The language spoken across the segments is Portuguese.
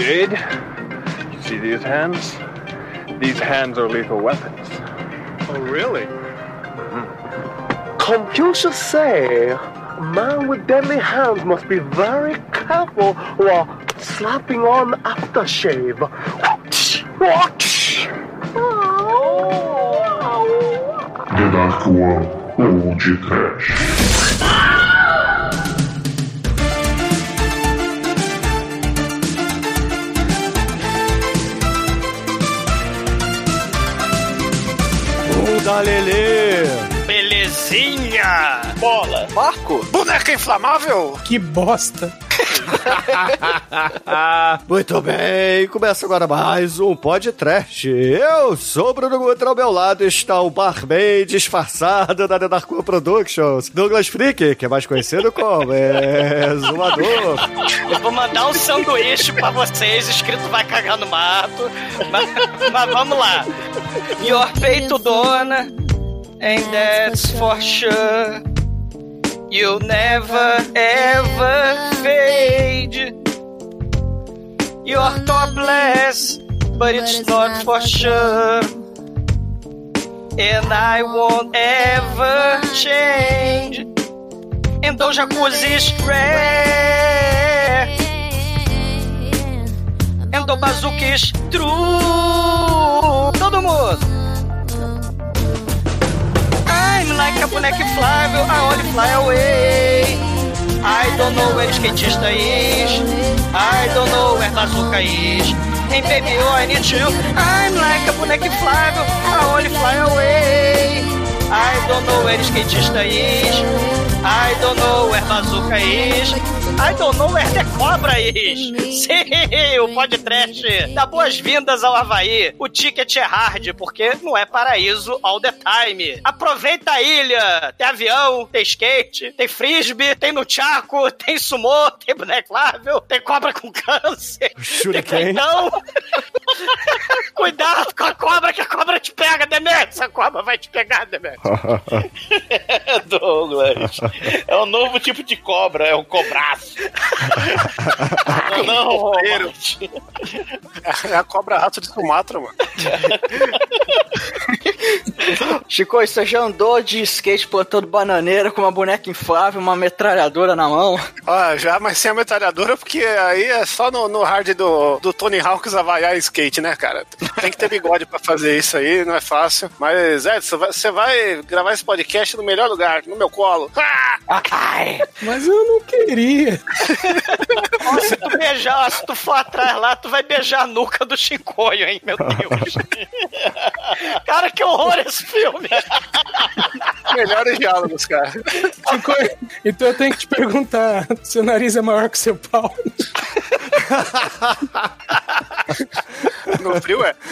Jade, you see these hands? These hands are lethal weapons. Oh, really? Mm-hmm. Confucius say, a man with deadly hands must be very careful while slapping on aftershave. The Dark One ou de Trash. Da Lelê. Belezinha! Bola. Marco? Boneca inflamável? Que bosta. Muito bem, começa agora mais um podcast. Eu sou o Bruno Gutra, ao meu lado está o barman disfarçado da One Productions, Douglas Freak, que é mais conhecido como é, Zumador. Eu vou mandar um sanduíche pra vocês, escrito vai cagar no mato. Mas, mas vamos lá. Your peito dona, and that's for sure. You'll never ever fade. You're topless, but it's not for sure. And I won't ever change. And those jacuzzis rare. And the bazookas true. Todo mundo. Like a boneca inflável, I only fly away. I don't know where skatista is. I don't know where bazooka is. Hey baby, oh I need you. I'm like a boneca inflável, I only fly away. I don't know where skatista is. I don't know where bazooka is. I don't know where the cobra is. Sim, o podcast dá boas-vindas ao Havaí. O ticket é hard, porque não é paraíso all the time. Aproveita a ilha. Tem avião, tem skate, tem frisbee, tem no chaco, tem sumô, tem boneclável, tem cobra com câncer. Shuriken. Então, cuidado com a cobra, que a cobra te pega, Demetrius. A cobra vai te pegar, Demetrius. Douglas. É um novo tipo de cobra, é um cobraço. Não, roupeiro. É a cobra rato de Sumatra, mano. Chico, você já andou de skate plantando bananeira com uma boneca inflável, uma metralhadora na mão? Ah, já, mas sem a metralhadora, porque aí é só no, no hard do, do Tony Hawks avaiar skate, né, cara? Tem que ter bigode pra fazer isso aí, não é fácil. Mas, Edson, você vai, gravar esse podcast no melhor lugar, no meu colo. Ah! Ai. Mas eu não queria. Se tu beijar, se tu for atrás lá, tu vai beijar a nuca do Chicoio, hein, meu Deus. Cara, que horror esse filme. Melhores diálogos, cara. Chico, então eu tenho que te perguntar: seu nariz é maior que seu pau? No frio é.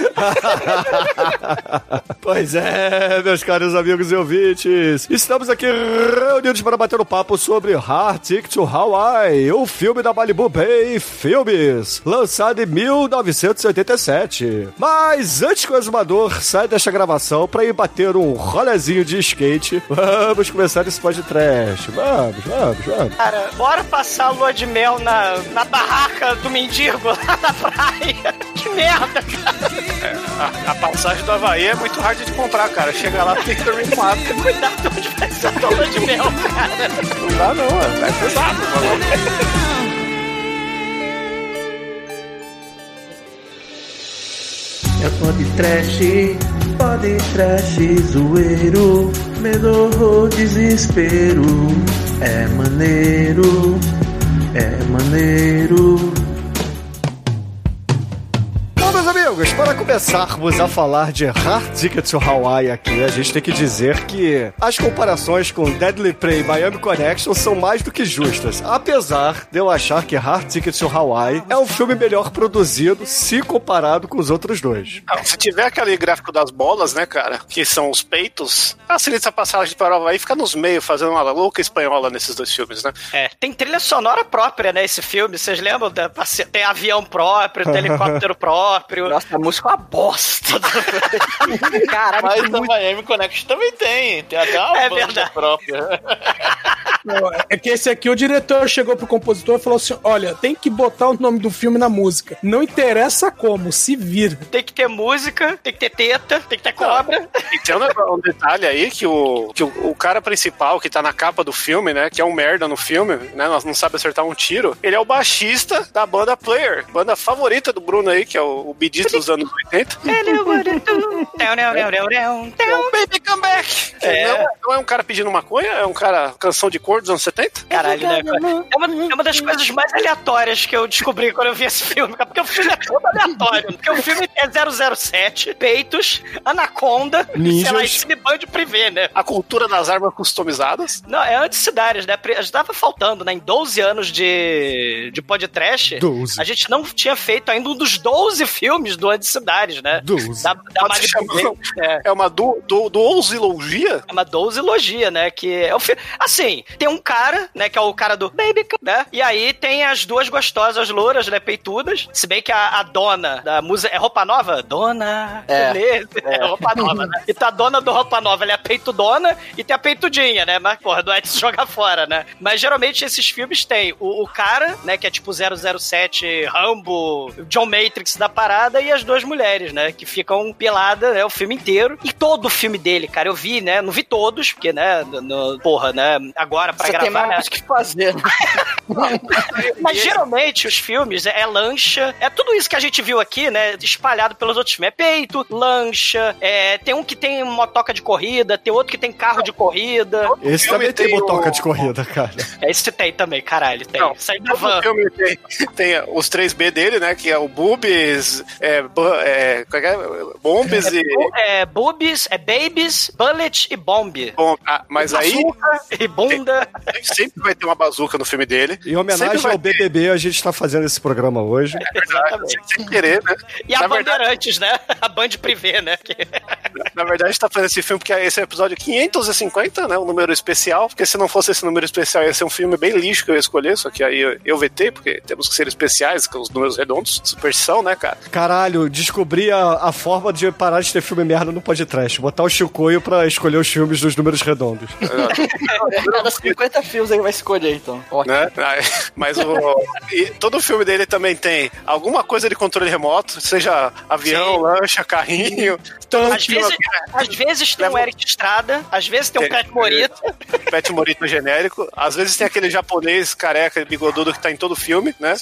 Pois é, meus caros amigos e ouvintes, estamos aqui reunidos para bater um papo sobre Hard Ticket to Hawaii, o filme da Malibu Bay Filmes, lançado em 1987. Mas antes que o exumador saia desta gravação para ir bater um rolezinho de skate, vamos começar esse podcast. Vamos, vamos, vamos. Cara, bora passar a lua de mel na, na barraca do mendigo lá na praia. Que merda, cara. A, a passagem do Havaí é muito hard de comprar, cara. Chega lá, tem que dormir mato. Cuidado onde vai ser a tua lua de mel, cara. Não dá não, é, é pesado. mano. É pode trash, pode trash, zoeiro, medo desespero. É maneiro, é maneiro. Meus amigos, para começarmos a falar de Hard Ticket to Hawaii aqui, a gente tem que dizer que as comparações com Deadly Prey e Miami Connection são mais do que justas. Apesar de eu achar que Hard Ticket to Hawaii é um filme melhor produzido se comparado com os outros dois. Ah, Se tiver aquele gráfico das bolas, né, cara, que são os peitos, a Sinistra Passagem para o Havaí fica nos meios fazendo uma louca espanhola nesses dois filmes, né? É, tem trilha sonora própria, né, esse filme. Vocês lembram? Da- Tem avião próprio, tem helicóptero próprio. Nossa, A música é uma bosta. Caralho, Mas a muito... Miami Connection também tem. Tem até uma É banda verdade. própria. Não, é que esse aqui, o diretor chegou pro compositor e falou assim: olha, tem que botar o nome do filme na música. Não interessa como, se vira. Tem que ter música, tem que ter teta, tem que ter cobra. E tem um, um detalhe aí que, o, que o, o cara principal que tá na capa do filme, né? Que é um merda no filme, né? Nós não sabe acertar um tiro. Ele é o baixista da banda Player, banda favorita do Bruno aí, que é o, o Gees dos anos 80. Teu, neu, neu, neu, neu, É teu. um Baby Come Back! É. Não, é, não é um cara pedindo maconha, é um cara canção de cor dos anos 70? Caralho, né? cara? É uma, é uma das coisas mais aleatórias que eu descobri quando eu vi esse filme, porque o filme é todo aleatório. Porque o filme é 007, peitos, anaconda, Ninjas. sei lá, e cineband privê, né? A cultura das armas customizadas. Não, é anticidades, né? A gente tava faltando, né? Em 12 anos de, de podcast, 12. a gente não tinha feito ainda um dos 12 filmes do Anticidades, né? 12. Da, da chamar-. É. É uma du, du, duosilogia? É uma dousilogia, né? Que é o filme. Assim, tem um cara, né? Que é o cara do Baby, né? E aí tem as duas gostosas louras, né? Peitudas. Se bem que a, a dona da música. É roupa nova? Dona. É. beleza. É, roupa nova, né? Então a dona do roupa nova, ela é a peitudona e tem a peitudinha, né? Mas, porra, não é de se jogar fora, né? Mas geralmente esses filmes têm o, o cara, né? Que é tipo 007, Rambo, John Matrix da parada e as duas mulheres, né? Que ficam piladas, né? O filme inteiro. E todo o filme dele, cara, eu vi, né? Não vi todos, porque, né? No, no- porra, né? Agora pra Você tem gravar, né? mais o que fazer. né? Mas geralmente os filmes é, é lancha, é tudo isso que a gente viu aqui, né? Espalhado pelos outros filmes. É peito, lancha, é, tem um que tem motoca de corrida, tem outro que tem carro de corrida. Esse filme também tem tem motoca o- de corrida, cara. Esse tem também, caralho, tem. Não, Sai da van. filme tem, tem os três B dele, né? Que é o Boobies, é, é, é é? Bombes e. Bu- É boobies, é babies, bullet e bomb. Bom, ah, mas aí Bazuca e bunda. sempre vai ter uma bazuca no filme dele. Em homenagem ao BBB, a gente tá fazendo esse programa hoje. Exatamente. Sem querer, né? E a na, verdade, Bandeirantes, né? A Band Privé, né? Na verdade, a gente tá fazendo esse filme porque esse é o episódio 550, né? Um número especial. Porque se não fosse esse número especial, ia ser um filme bem lixo que eu ia escolher. Só que aí eu, eu vetei, porque temos que ser especiais, com os números redondos. Superstição, né, cara? Caralho, descobri a, a forma de parar de ter filme merda no podcast. Botar o Chicoio pra escolher os filmes dos números redondos. Cada 50 fios ele vai escolher, então. Né? Mas o. e todo filme dele também tem alguma coisa de controle remoto, seja avião, Sim. lancha, carrinho, tanque, Às vezes, às vezes tem um Leva- Eric Estrada, às vezes tem um É, Pet Morita. pet morito genérico. Às vezes tem aquele japonês careca, bigodudo que tá em todo filme, né?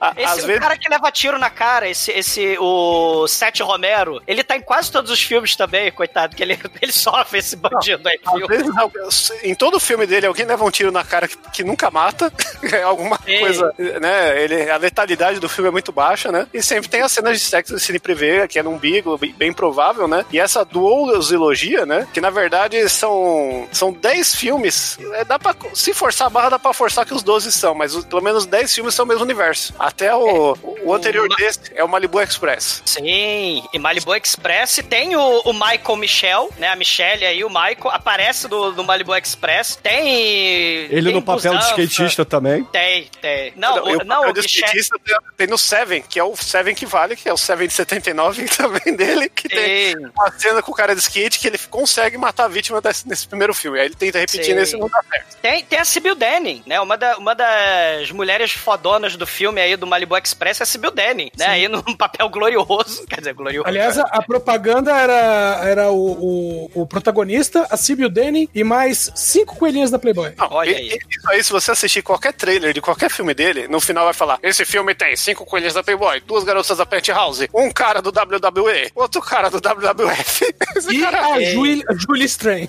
A- Esse Às o vezes. cara que leva tiro na cara, esse, esse o Sete Romero, ele tá em quase todos os filmes também, coitado, que ele, ele sofre esse bandido aí. Às vezes, em todo filme dele, alguém leva um tiro na cara que, que nunca mata. É alguma Sim. coisa, né? Ele, a letalidade do filme é muito baixa, né? E sempre tem as cenas de sexo de Cine Privé, que é num umbigo, bem, provável, né? E essa duosilogia, né? Que na verdade são, são 10 filmes. É, dá pra, se forçar a barra, dá pra forçar que os 12 são, mas pelo menos 10 filmes são o mesmo universo. Até o, o anterior Ma- desse é o Malibu Express. Sim, e Malibu Express tem o, o Michael Michel, né? A Michelle aí, o Michael, aparece do, do Malibu Express. Tem. Ele tem no papel de skatista também. Tem, tem. Não, e o, o não, papel o de Michel. skatista tem, tem no Seven, que é o Seven que vale, que é o Seven de 79 também dele, que tem Sim. a cena com o cara de skate que ele consegue matar a vítima desse, nesse primeiro filme. Aí ele tenta repetir Sim. nesse não dá certo. Tem, tem a Sibyl Denning, né? Uma, da, uma das mulheres fodonas do filme aí do Malibu Express é a Sibyl Denning, né? Aí num papel glorioso. Quer dizer, glorioso. Aliás, a, propaganda era, era o, o, o protagonista, a Sibyl Denny e mais cinco coelhinhas da Playboy. Não, Olha aí. Isso aí, se você assistir qualquer trailer de qualquer filme dele, no final vai falar: esse filme tem cinco coelhas da Playboy, duas garotas da Penthouse, um cara do WWE, outro cara do WWF. Esse E cara a Julie, a Julie Strain.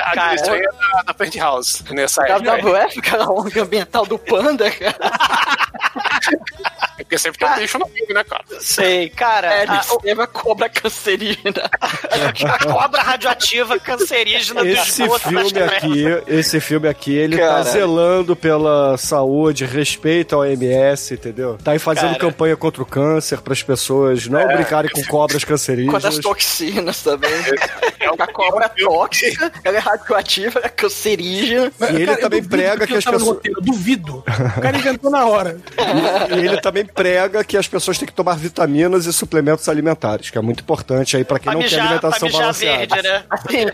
a Cara, Cara, é da, da Penthouse nessa época. WWF, aquela ONG ambiental do Panda, cara. É Porque sempre tem um bicho no filme, né, cara? Sei, cara. É, a, a cobra cancerígena. a cobra radioativa cancerígena do Esse esgoto das filme aqui, esse filme aqui, ele tá zelando pela saúde, respeito ao OMS, entendeu? Tá aí fazendo Cara. campanha contra o câncer para as pessoas não brincarem com cobras Com as cancerígenas. toxinas também. a cobra é tóxica, ela é radioativa, ela é cancerígena. E ele Cara, também prega que eu as pessoas. duvido. O cara inventou na hora. E ele também prega prega que as pessoas têm que tomar vitaminas e suplementos alimentares, que é muito importante aí pra quem Pra não tem mijar, pra alimentação balanceada. verde, né? Assim,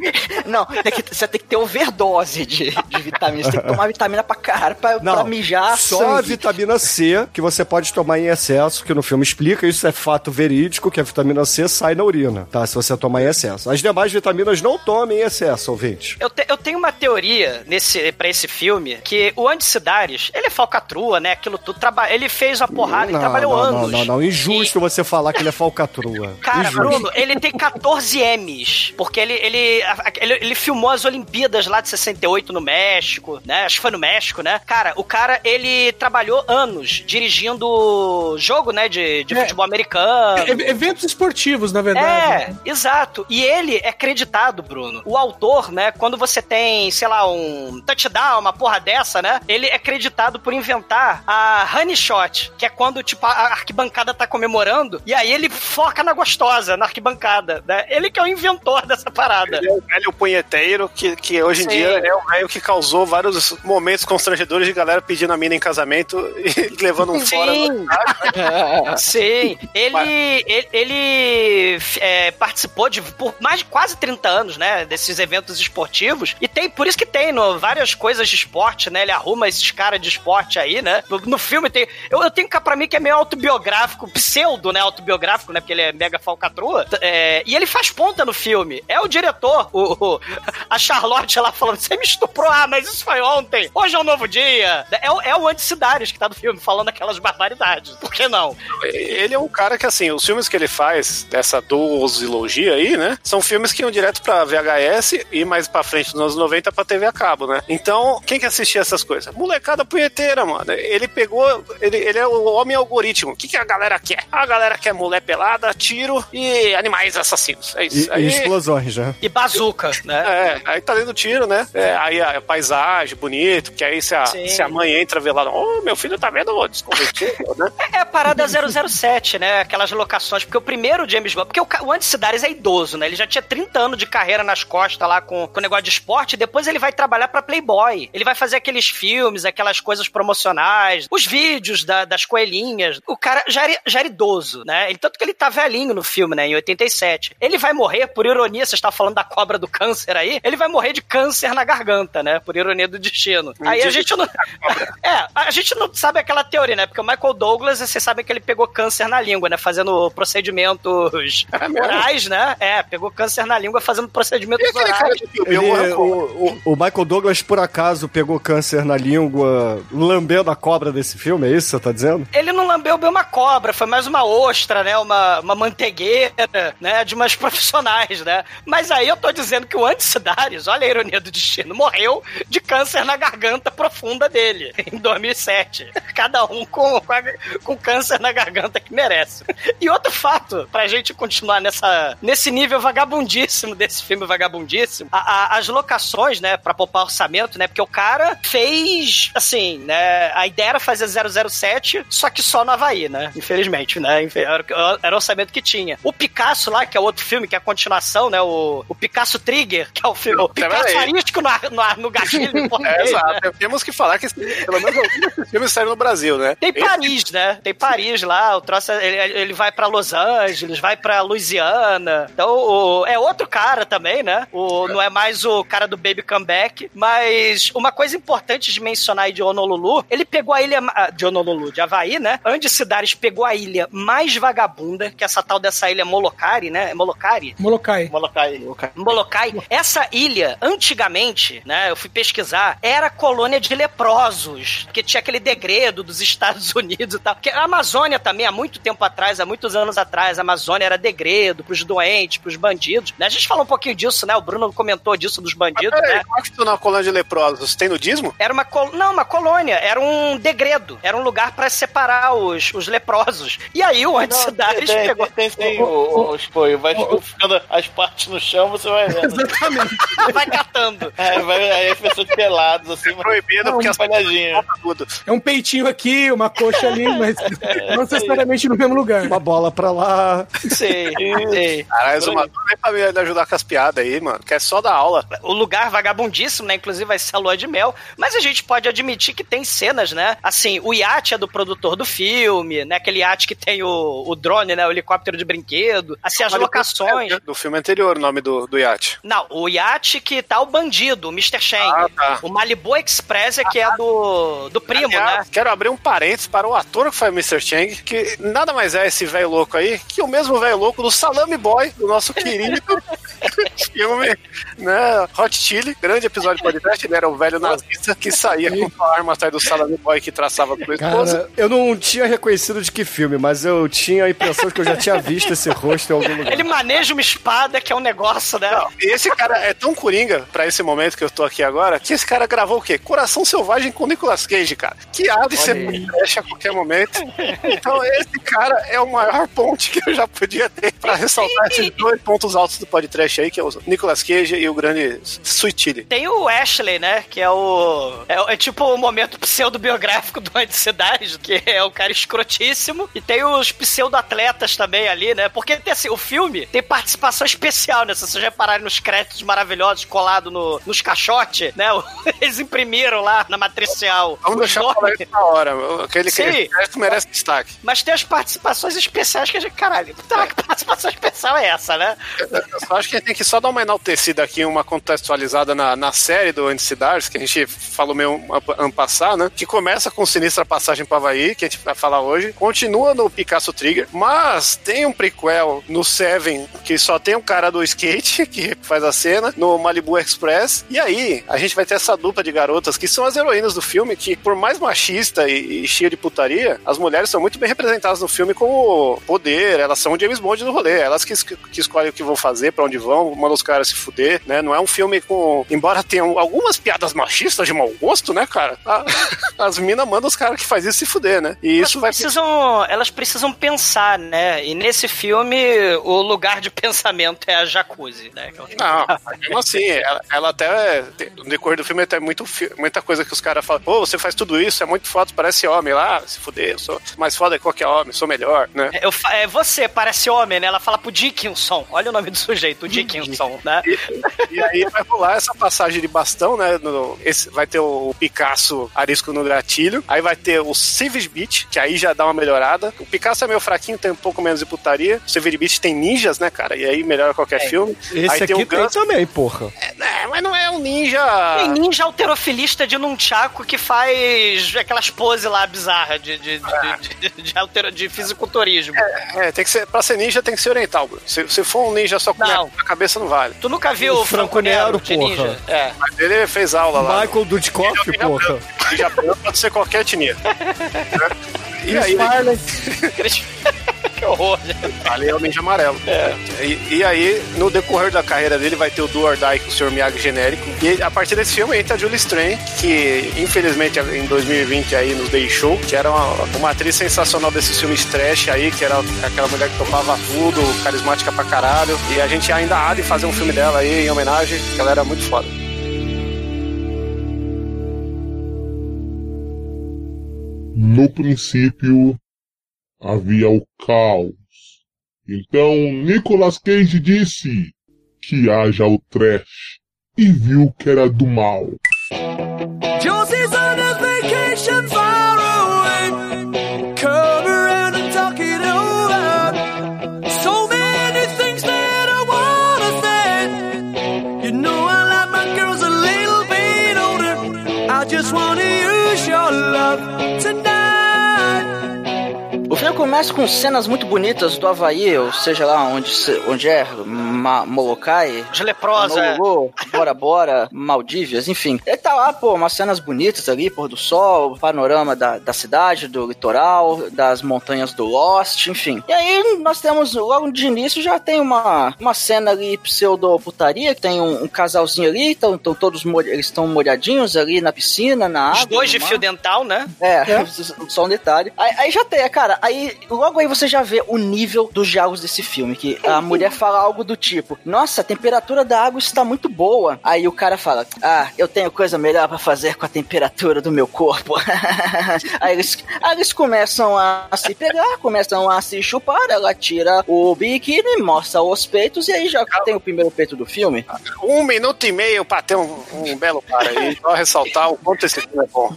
não, tem que- você tem que ter overdose de, de vitaminas. Você tem que tomar vitamina pra caralho pra, pra Não, mijar só a sangue. vitamina C que você pode tomar em excesso, que no filme explica, isso é fato verídico, que a vitamina C sai na urina, tá? Se você tomar em excesso. As demais vitaminas não tomem em excesso, ouvinte. Eu, te- eu tenho uma teoria nesse, pra esse filme, que o Andy Sidaris, ele é falcatrua, né? Aquilo tudo. Ele fez a porrada, ele não, trabalhou não, anos. não, não, não. Injusto você falar que ele é falcatrua. Cara, Injusto. Bruno, ele tem 14 M's, porque ele, ele, ele, ele filmou as Olimpíadas lá de 68 no México, né? Acho que foi no México, né? Cara, o cara, ele trabalhou anos dirigindo jogo, né, de, de É. futebol americano. E- Eventos esportivos, na verdade. É, exato. E ele é acreditado, Bruno. O autor, né, quando você tem, sei lá, um touchdown, uma porra dessa, né, ele é acreditado por inventar a honey shot, que é quando, tipo, a arquibancada tá comemorando, e aí ele foca na gostosa, na arquibancada, né? Ele que é o inventor dessa parada. Ele é o velho punheteiro que, que hoje em Sim. dia é o velho que causou vários momentos constrangedores de galera pedindo a mina em casamento e levando um fora. Sim. Sim. Ele, ele, ele, é, participou de por mais de quase 30 anos, né? Desses eventos esportivos. E tem, por isso que tem no, várias coisas de esporte, né? Ele arruma esses caras de esporte aí, né? No, no filme tem. Eu, eu tenho cá pra mim que é meio autobiográfico, pseudo, né? Autobiográfico, né? Porque ele é mega falcatrua. É, e ele faz ponta no filme. É o diretor, o, o- a Charlotte lá falando: você me estuprou, ah, mas isso foi ontem. Hoje é um novo dia. É, é o Andy Sidaris que tá no filme falando aquelas barbaridades. Por que não? Ele é um cara que, assim, os filmes que ele faz, dessa dosilogia aí, né? São filmes que iam direto pra VHS e mais pra frente, nos anos 90, pra TV a cabo, né? Então, quem que assistia essas coisas? Molecada punheteira, mano. Ele pegou. Ele, ele é o homem algoritmo. O que, que a galera quer? A galera quer mulher pelada, tiro e animais assassinos. É E, isso. e Aí, explosões, né? E bazuca, né? é, aí tá dando tiro, né? É, aí a, paisagem bonito, porque aí se a, Sim. se a mãe entra velada, ô, meu filho tá vendo o desconvertido, né? É a parada 007, né? Aquelas locações. Porque o primeiro James Bond. Porque o, o Andy Sidaris é idoso, né? Ele já tinha 30 anos de carreira nas costas lá com o negócio de esporte. E depois ele vai trabalhar pra Playboy. Ele vai fazer aqueles filmes, aquelas coisas promocionais, os vídeos da- das coelhinhas. O cara já era, já era idoso, né? Ele, tanto que ele tá velhinho no filme, né? Em 87. Ele vai morrer, por ironia, você está falando da cobra do câncer aí. Ele vai morrer de câncer na garganta, né? Por ironia do destino. Aí a gente não. É, a gente não sabe aquela teoria, né? Porque o Michael Douglas, vocês sabem que ele pegou câncer na língua, né? Fazendo procedimentos É orais, né? É, pegou câncer na língua fazendo procedimentos E orais. filme, Ele, o, o- o Michael Douglas, por acaso, pegou câncer na língua lambendo a cobra desse filme, é isso que você tá dizendo? Ele não lambeu bem uma cobra, foi mais uma ostra, né? Uma, uma mantegueira, né? De umas profissionais, né? Mas aí eu tô dizendo que o Andy Sidaris, olha a ironia do destino, morreu de câncer na garganta profunda dele, em 2007. Cada um com, com, a- com câncer na garganta que merece. E outro fato, pra gente continuar nessa, nesse nível vagabundíssimo desse filme vagabundíssimo, a- a- as locações, né, pra poupar orçamento, né, porque o cara fez, assim, né, a ideia era fazer 007, só que só no Havaí, né, infelizmente, né, era, o orçamento que tinha. O Picasso lá, que é outro filme, que é a continuação, né, o, o Picasso Trigger, que é o filme, o Picasso arístico no, no, no gatilho, É, dele, né? exato. Temos que falar que esse- pelo menos alguns filmes saíram no Brasil, né? Tem Esse- Paris, né? Tem Paris lá, o troço, ele, ele vai pra Los Angeles, vai pra Louisiana. Então, o- é outro cara também, né? O, não é mais o cara do Baby Comeback, mas uma coisa importante de mencionar aí de Honolulu, ele pegou a ilha, de Honolulu, de Havaí, né? Andy Sidaris pegou a ilha mais vagabunda, que é essa tal dessa ilha Molokai, né? É Molokai? Molokai. Molokai. Molokai. Essa ilha, antigamente, né, eu fui pesquisar, era colônia de leprosos, que tinha aquele degredo dos Estados Unidos e tal. Porque a Amazônia também, há muito tempo atrás, há muitos anos atrás, a Amazônia era degredo pros doentes, pros bandidos. Né? A gente falou um pouquinho disso, né? O Bruno comentou disso dos bandidos, Peraí, né? como é que tu na colônia de leprosos? Tem nudismo? Era uma col... não, uma colônia, era um degredo, era um lugar pra separar os, os leprosos. E aí o tem, pegou tem, tem, tem, o, o, o. Vai ficando as partes no chão, você vai vendo. Exatamente. vai catando. É, vai, aí as pessoas peladas, assim, mas Proibido porque as palhadinha. É um peitinho aqui, uma coxa ali, mas não necessariamente no mesmo lugar. Uma bola pra lá. Sei, sei. Caralho, exumador nem pra me ajudar com as piadas aí, mano. Que é só da aula. o lugar vagabundíssimo, né? Inclusive vai ser a lua de mel. Mas a gente pode admitir que tem cenas, né? Assim, o iate é do produtor do filme, né? Aquele iate que tem o, o drone, né? O helicóptero de brinquedo. Assim, as locações. Do filme anterior, o nome do, do iate. Não, o iate que tá o bandido, o Mr. Shang. Ah, tá. O Malibu Express é que é do, do primo, Aliás, né? Quero abrir um parênteses para o ator que faz Mr. Chang, que nada mais é esse velho louco aí que o mesmo velho louco do Salame Boy, do nosso querido filme, né? Hot Chili, grande episódio de podcast. Ele era o velho nazista que saía com a arma atrás do Salame Boy que traçava a sua esposa. Cara, eu não tinha reconhecido de que filme, mas eu tinha a impressão de que eu já tinha visto esse rosto em algum lugar. Ele maneja uma espada que é um negócio, né? Não, e esse cara é tão coringa pra esse momento que eu tô aqui agora, que esse cara gravou o quê? Coração Selvagem com Nicolas Cage, cara. Que há de ser trash a qualquer momento. Então esse cara é o maior ponte que eu já podia ter pra ressaltar esses dois pontos altos do podcast aí, que é o Nicolas Cage e o grande Sweet Chili. Tem o Ashley, né? Que é o. É, é tipo o momento pseudo-biográfico do Anticidade, que é o cara escrotíssimo. E tem os pseudo-atletas também ali, né? Porque tem, assim, o filme tem participação especial, né? Se vocês repararem nos créditos maravilhosos colados no, nos caixotes, né? Eles imprimiram lá na matricial. Vamos os deixar isso na hora. Aquele que Sim. que merece destaque. Mas tem as participações especiais que a gente. Caralho, tá, que participação especial é essa, né? Eu só acho que a gente tem que só dar uma enaltecida aqui, uma contextualizada na, na série do Anticidars, que a gente falou meio ano passado, né? Que começa com Sinistra Passagem para Havaí, que a gente vai falar hoje, continua no Picasso Trigger, mas tem um prequel no Seven, que só tem o cara do skate, que faz a cena, no Malibu Express, e aí a gente vai ter essa dupla de garotas que são as heroínas do filme, que por mais machista e, e cheia de putaria, as mulheres são muito bem representadas no filme como poder, elas são o James Bond do rolê, elas que, que escolhem o que vão fazer, pra onde vão, mandam os caras se fuder, né? Não é um filme com. Embora tenham algumas piadas machistas de mau gosto, né, cara? A- as minas mandam os caras que faz isso se fuder, né? E isso vai. Precisam, elas precisam pensar, né? E nesse filme, o lugar de pensamento é a jacuzzi, né? É Não, mesmo assim, ela, ela até. No decorrer do filme, tem muito, fi- muita coisa que os caras falam. Pô, você faz tudo isso, é muito foda, parece homem lá. Se fuder, eu sou mais foda que qualquer homem, sou melhor, né? Eu, fa- é, você parece homem, né? Ela fala pro Dickinson. Olha o nome do sujeito, o Dickinson, né? E aí vai rolar essa passagem de bastão, né? no- esse, vai ter o Picasso arisco no gatilho. Aí vai ter o Savage Beach, que aí já dá uma melhorada. O Picasso é meio fraquinho, tem um pouco menos de putaria. O Savage Beach tem ninjas, né, cara? E aí melhora qualquer filme. Esse aí aqui tem o tem também, porra. É, mas não é um ninja. Tem ninja alterofilista de Nunchaku que faz aquelas poses lá bizarras de, de, de, de, de, altero- de fisiculturismo. É, tem que ser, pra ser ninja tem que ser oriental, Bruno. Se, se for um ninja só com Não. a cabeça, não vale. Tu nunca viu O o Franco Franco Nero, Nero de porra. ninja? É. Mas ele fez aula lá. Michael Dudkoff, porra. Ninja pode ser qualquer etnia. E aí, que horror. ali é o ninja amarelo. E, e aí, no decorrer da carreira dele, vai ter o Do or Die com o Sr. Miyagi genérico. E a partir desse filme entra a Julie Strain, que infelizmente em 2020 aí nos deixou, que era uma, uma atriz sensacional desses filmes trash aí, que era aquela mulher que topava tudo, carismática pra caralho. E a gente ainda há de fazer um filme dela aí em homenagem, que ela era muito foda. No princípio havia o caos. Então Nicolas Cage disse que haja o trash e viu que era do mal. Começa com cenas muito bonitas do Havaí, ou seja lá onde, onde é, Ma Molokai. Os leprosos, é. Honolulu, Bora Bora, Maldívias, enfim. Ele tá lá, pô, umas cenas bonitas ali, pôr do sol, panorama da, da cidade, do litoral, das montanhas do Lost, enfim. E aí nós temos, logo de início, já tem uma, uma cena ali pseudo-putaria, que tem um, um casalzinho ali, então todos eles estão molhadinhos ali na piscina, na água. Os dois de mar. fio dental, né? É, só um detalhe. Aí, aí já tem, cara. Aí logo aí você já vê o nível dos diálogos desse filme, que a mulher fala algo do tipo, nossa, a temperatura da água está muito boa. Aí o cara fala, ah, eu tenho coisa melhor pra fazer com a temperatura do meu corpo. aí, eles, aí eles começam a se pegar, começam a se chupar, ela tira o biquíni, mostra os peitos, e aí já tem o primeiro peito do filme. Um minuto e meio pra ter um, um belo par aí. Só ressaltar o quanto esse filme é bom.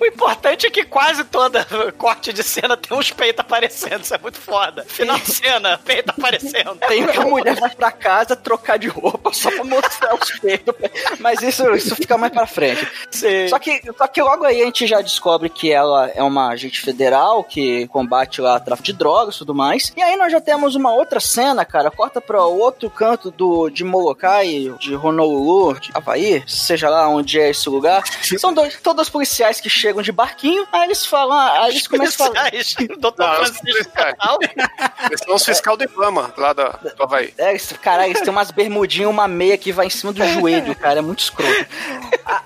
O importante é que quase toda corte de cena tem uns peitos aparecendo. Isso é muito foda. Final de cena, peito aparecendo. Tem que a mulher vai pra casa trocar de roupa só pra mostrar os peitos. Mas isso, isso fica mais pra frente. Só que, só que logo aí a gente já descobre que ela é uma agente federal que combate lá tráfico de drogas e tudo mais. E aí nós já temos uma outra cena, cara. Corta pra outro canto do, de Molokai, de Honolulu, de Havaí, seja lá onde é esse lugar. São dois, todos policiais que chegam de barquinho. Aí eles falam, aí eles começam a falar. Doutor Não, os Francisco policiais. Total. Eles são os fiscal do Ibama, lá da, do Havaí. É, eles, caralho, eles têm umas bermudinhas, uma meia que vai em cima do joelho, cara. É muito escroto.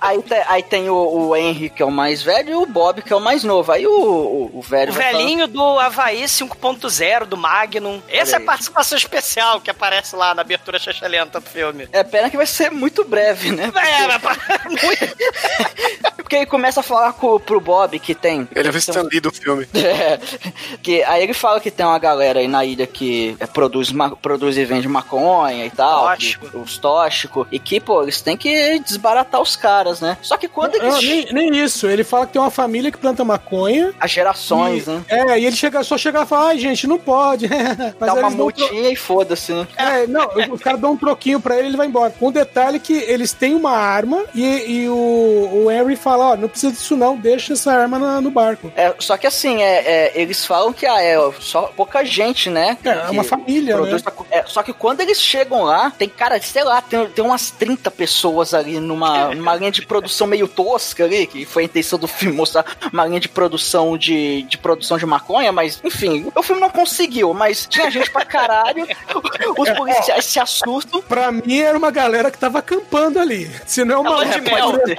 Aí, aí tem o, o Henry, que é o mais velho, e o Bob, que é o mais novo. Aí o, o, o velho. O vai falando- velhinho do Havaí 5.0, do Magnum. Essa é a participação especial que aparece lá na abertura chachalenta do filme. É, pena que vai ser muito breve, né? É, mas pa- muito. Porque ele começa a falar com, pro Bob que tem. Ele é o tem- Stan Lee do filme. É, que aí ele fala que tem uma galera aí na ilha que é, produz, produz e vende maconha e tal. Tóxico. que- os tóxicos. E que, pô, eles têm que desbaratar os caras, né? Só que quando eles. Não, nem, nem isso. Ele fala que tem uma família que planta maconha. As gerações, e, né? É, e ele chega, só chega e fala, ai, gente, não pode. Mas Dá uma eles um tro- multinha e foda-se, né? É, não, os caras dão um troquinho pra ele ele vai embora. Com um detalhe que eles têm uma arma e, e o, o Henry fala, ó, não precisa disso não, deixa essa arma na- no barco. É, só que assim, é, é, eles falam que ah, é só pouca gente, né? É, é uma que família, né? é, só que quando eles chegam lá, tem, cara, sei lá, tem, tem umas 30 pessoas ali numa, numa linha de produção meio tosca ali, que foi a intenção do filme mostrar uma linha de produção de, de produção de maconha, mas enfim, o filme não conseguiu, mas tinha gente pra caralho, os policiais se assustam. Pra mim era uma galera que tava acampando ali. Se não é uma É, pode ser.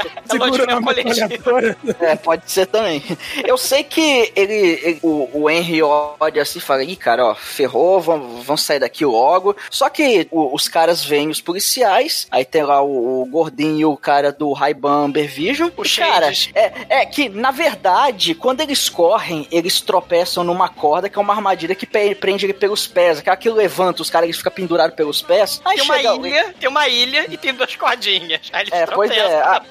É. É, pode ser também. Eu sei que ele, ele- o, o Henry olha assim e fala, ih, cara, ó, ferrou, vamos, vamos sair daqui logo. Só que o- os caras veem os policiais, aí tem lá o, o gordinho e o cara do Ray-Ban Vision. O E, cara, é, é que, na verdade, quando eles correm, eles tropeçam numa corda que é uma armadilha que prende ele pelos pés. Aquela que levanta os caras, eles ficam pendurados pelos pés. Aí Tem uma chega- ilha, tem uma ilha e tem duas cordinhas. Aí eles é, pois é. a-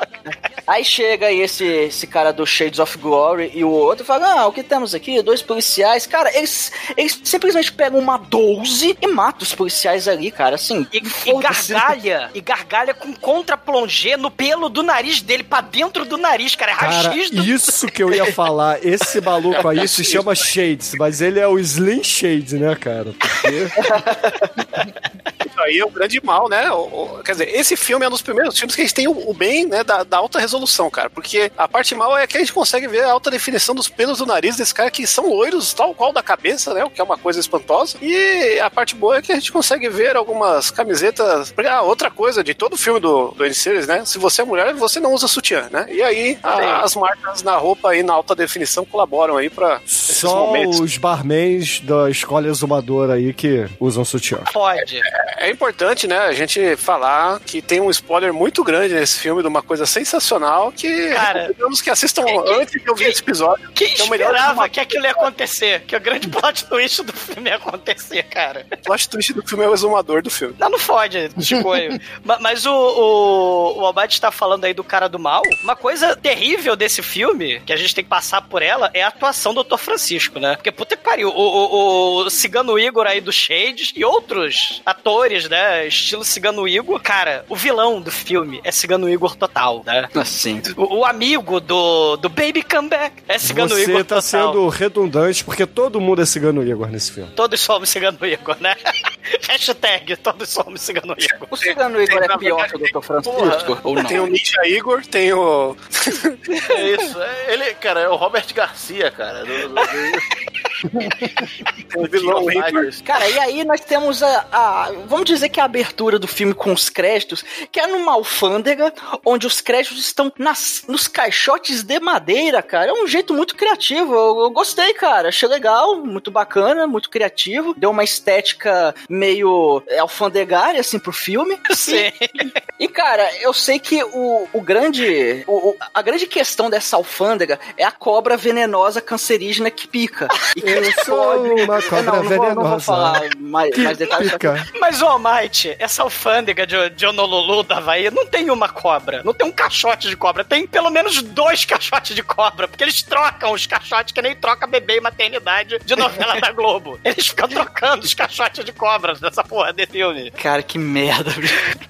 Aí chega aí esse, esse cara do Shades of Glory e o outro fala: Ah, o que temos aqui? Dois policiais. Cara, eles, eles simplesmente pegam uma 12 e matam os policiais ali, cara. Assim, E, e gargalha, e gargalha com contra-plongé no pelo do nariz dele, pra dentro do nariz, cara. É Cara, rachis do... isso que eu ia falar. Esse maluco aí se chama Shades, mas ele é o Slim Shades, né, cara? Porque... Isso aí é o grande mal, né? O- o- quer dizer, esse filme é um dos primeiros filmes que a gente tem o, o bem, né, da, da alta resolução, cara. Porque a parte mal é que a gente consegue ver a alta definição dos pelos do nariz desse cara que são loiros, tal qual da cabeça, né? O que é uma coisa espantosa. E a parte boa é que a gente consegue ver algumas camisetas. Porque, ah, outra coisa de todo filme do, do N-Series, né? Se você é mulher, você não usa sutiã, né? E aí a- as marcas na roupa aí na alta definição colaboram aí pra esses Só momentos. os barmans da escola exumadora aí que usam sutiã. Pode. É importante, né, a gente falar que tem um spoiler muito grande nesse filme de uma coisa sensacional que Cara, recomendamos que assistam que- antes de ouvir esse episódio. Quem que é o melhor esperava que aquilo ia acontecer? Que o grande plot twist do filme ia acontecer, cara. O plot twist do filme é o exumador do filme. Não, não fode, Chicoio. Ma- Mas o, o, o Albate está falando aí do cara do mal. Uma coisa terrível desse filme, que a gente tem que passar por ela, é a atuação do Dr. Francisco, né? Porque puta que pariu, o, o, o Cigano Igor aí do Shades e outros atores, né? Estilo Cigano Igor. Cara, o vilão do filme é Cigano Igor total, né? Assim. O, o amigo do, do Baby Comeback é Cigano Igor Você tá total. sendo redundante porque todo mundo é cigano Igor nesse filme. Todos somos Cigano Igor, né? Hashtag todos somos Cigano Igor. O Cigano Igor na é pior que o Dr. Francisco? Ou não? Tem o Ninja Igor, tem o. É isso. é- Ele, cara, é o Robert Garcia, cara. do- do- do- vilão Cara, e aí nós temos a, a- Vamos dizer que a abertura do filme com os créditos, que é numa alfândega, onde os créditos estão nas, nos caixotes de madeira, cara. É um jeito muito criativo. Eu, eu gostei, cara. Achei legal, muito bacana, muito criativo. Deu uma estética meio alfandegária, assim, pro filme. Sim. E, cara, eu sei que o, o grande. o- a grande questão dessa alfândega é a cobra venenosa cancerígena que pica. E que Eu sou uma cobra não, não vou, não vou venenosa. falar mais, mais detalhes. Pica. Mas, ô, Almighty, essa alfândega de, de Honolulu, da Havaí, não tem uma cobra. Não tem um caixote de cobra. Tem pelo menos dois caixotes de cobra. Porque eles trocam os caixotes que nem troca bebê e maternidade de novela da Globo. Eles ficam trocando os caixotes de cobra dessa porra de filme. Cara, que merda.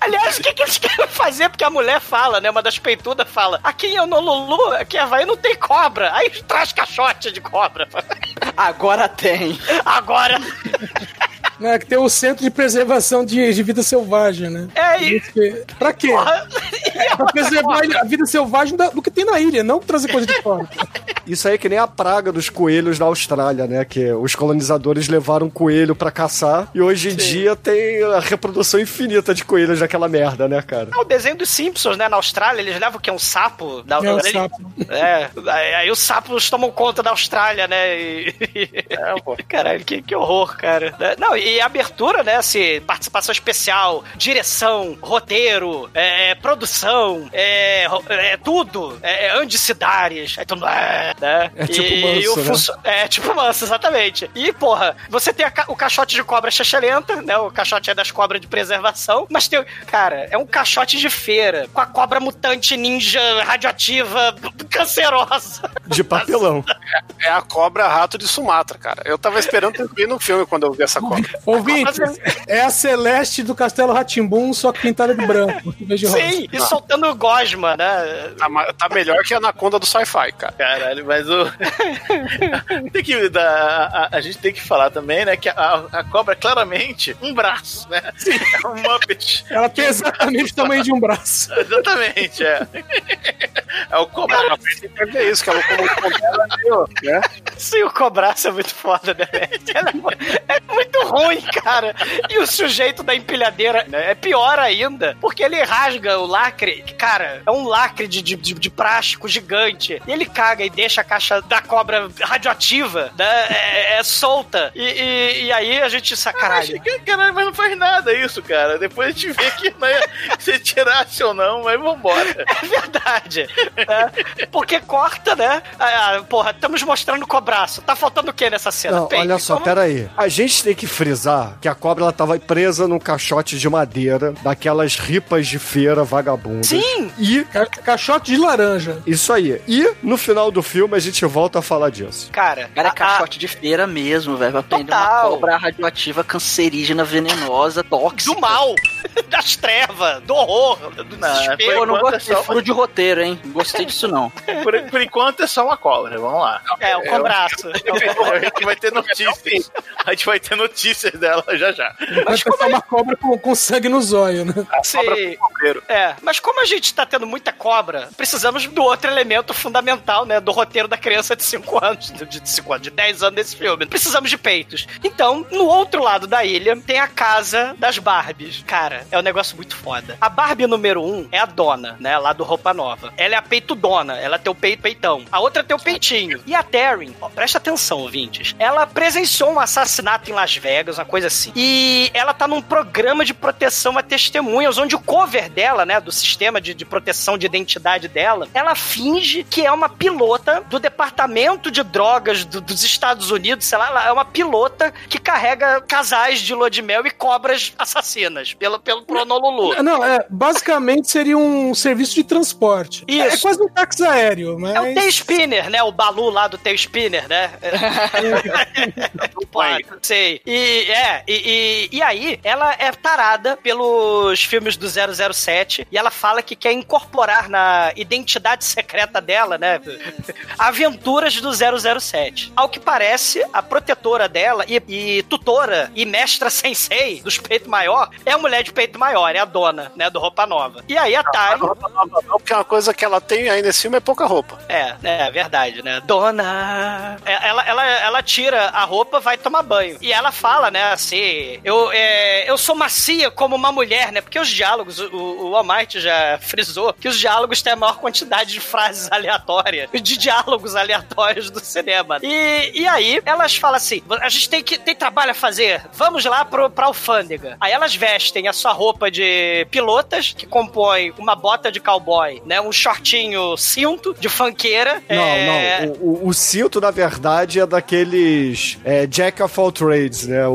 Aliás, o que, que eles querem fazer? Porque a mulher fala, né? Uma das peitudas fala: aqui em Honolulu, aqui em Havaí não tem cobra. Aí traz caixote de cobra. Agora tem. Agora. Né, que tem o Centro de Preservação de, de Vida Selvagem, né? É, e- Isso. Pra quê? pra preservar a vida selvagem da- do que tem na ilha, não trazer coisa de fora. Isso aí é que nem a praga dos coelhos na Austrália, né? Que os colonizadores levaram coelho pra caçar e hoje em dia tem a reprodução infinita de coelhos naquela merda, né, cara? É o desenho dos Simpsons, né? Na Austrália, eles levam o que? Um sapo? Da... É um ele- sapo. É, aí aí os sapos tomam conta da Austrália, né? E... É, pô. Caralho, que, que horror, cara. Não, e a abertura, né? Assim, participação especial, direção, roteiro, é, produção, é, é tudo. É, é Andy Sidares. Todo mundo, é, né? É tipo E- Manso, e o né? É tipo manso, exatamente. E, porra, você tem a ca- o caixote de cobra chechelenta, né? O caixote é das cobras de preservação, mas tem, cara, é um caixote de feira com a cobra mutante ninja radioativa cancerosa. De papelão. É a cobra rato de Sumatra, cara. Eu tava esperando ter no filme quando eu vi essa cobra. Ouvintes, é a Celeste do Castelo Ratimbum, só que pintada de branco. de. Sim, e soltando gosma, né? Tá, tá melhor que a Anaconda do sci-fi, cara. Caralho, mas o. tem que dar. A, a- gente tem que falar também, né? Que a, a cobra é claramente um braço, né? É um Muppet. Ela tem exatamente o tamanho de um braço. Exatamente, é. É o cobra. Ver isso, que a locomoção dela é meio, né? Sim, o cobraço é muito foda, né? Ela é É muito ruim, cara. E o sujeito da empilhadeira né, é pior ainda, porque ele rasga o lacre. Cara, é um lacre de, de, de, de plástico gigante. E ele caga e deixa a caixa da cobra radioativa, né? É, é solta. E, e, e aí a gente sacanagem. Mas, Caralho, mas não faz nada isso, cara. Depois a gente vê que não é se tirasse ou não, mas vambora. É verdade. né? Porque corta, né? Ah, porra, estamos mostrando o cobraço. Tá faltando o que nessa cena? Não, olha só, Como- pera aí. A gente tem que frisar que a cobra ela tava presa num caixote de madeira, daquelas ripas de feira vagabundas. Sim! E Ca- Caixote de laranja. isso aí. E no final do filme a gente volta a falar disso. Cara, Cara, é a- a- caixote de feira mesmo, velho. Vai prender uma cobra radioativa, cancerígena, venenosa, tóxica. do mal, das trevas, do horror, do Não, desespero. Pô, eu não enquanto gostei. é só- Furo de roteiro, hein? Não Gostei disso, não. Por, por enquanto é só uma cobra, vamos lá. É, o cobraço. A gente vai ter notícias. A gente vai ter notícias dela já já. Vai pensar uma cobra com, com sangue no zóio, né? Sim. É, mas como a gente tá tendo muita cobra, precisamos do outro elemento fundamental, né? Do roteiro da criança de 5 anos, de 5 anos, de 10 anos desse filme. Precisamos de peitos. Então, no outro lado da ilha, tem a casa das Barbies. Cara, é um negócio muito foda. A Barbie número 1 um é a dona, né? Lá do Roupa Nova. Ela é a peitudona, ela tem o peito peitão. A outra tem o peitinho. E a Taryn, ó, presta atenção, ouvintes. Ela presenciou um assassinato em Las Vegas, uma coisa assim. E ela tá num programa de proteção a testemunhas, onde o cover dela, né, do sistema de, de proteção de identidade dela, ela finge que é uma pilota do departamento de drogas do- dos Estados Unidos, sei lá, ela é uma pilota que carrega casais de lua de mel e cobras assassinas pelo, pelo pro Honolulu. Não, é, basicamente seria um serviço de transporte. É, Isso. é quase um táxi aéreo, mas... É o T-Spinner, né? O Balu lá do T-Spinner, né? Pode, sei. E, é, e, e, e aí, ela é tarada pelos filmes do 007 e ela fala que quer incorporar na identidade secreta dela, né? Aventuras do 007. Ao que parece, a protetora dela e, e tutora e mestra sensei dos peito maior é a mulher de peito maior, é a dona, né? Do Roupa Nova. E aí a Tari... Não, porque é uma coisa que ela tem aí nesse filme é pouca roupa. É, é verdade, né? Dona. É, Ela, ela, ela tira a roupa, vai tomar banho. E ela fala, né, assim, eu, é, eu sou macia como uma mulher, né? Porque os diálogos, o, o Almighty já frisou que os diálogos têm a maior quantidade de frases aleatórias, de diálogos aleatórios do cinema. E, e aí, elas falam assim: a gente tem que tem trabalho a fazer, vamos lá pro, pra alfândega. Aí elas vestem a sua roupa de pilotas, que compõe uma bota de cowboy, né? Um shortinho cinto de fanqueira. Não, é, não. O, o- o cinto, na verdade, é daqueles é, Jack of all trades, né? O...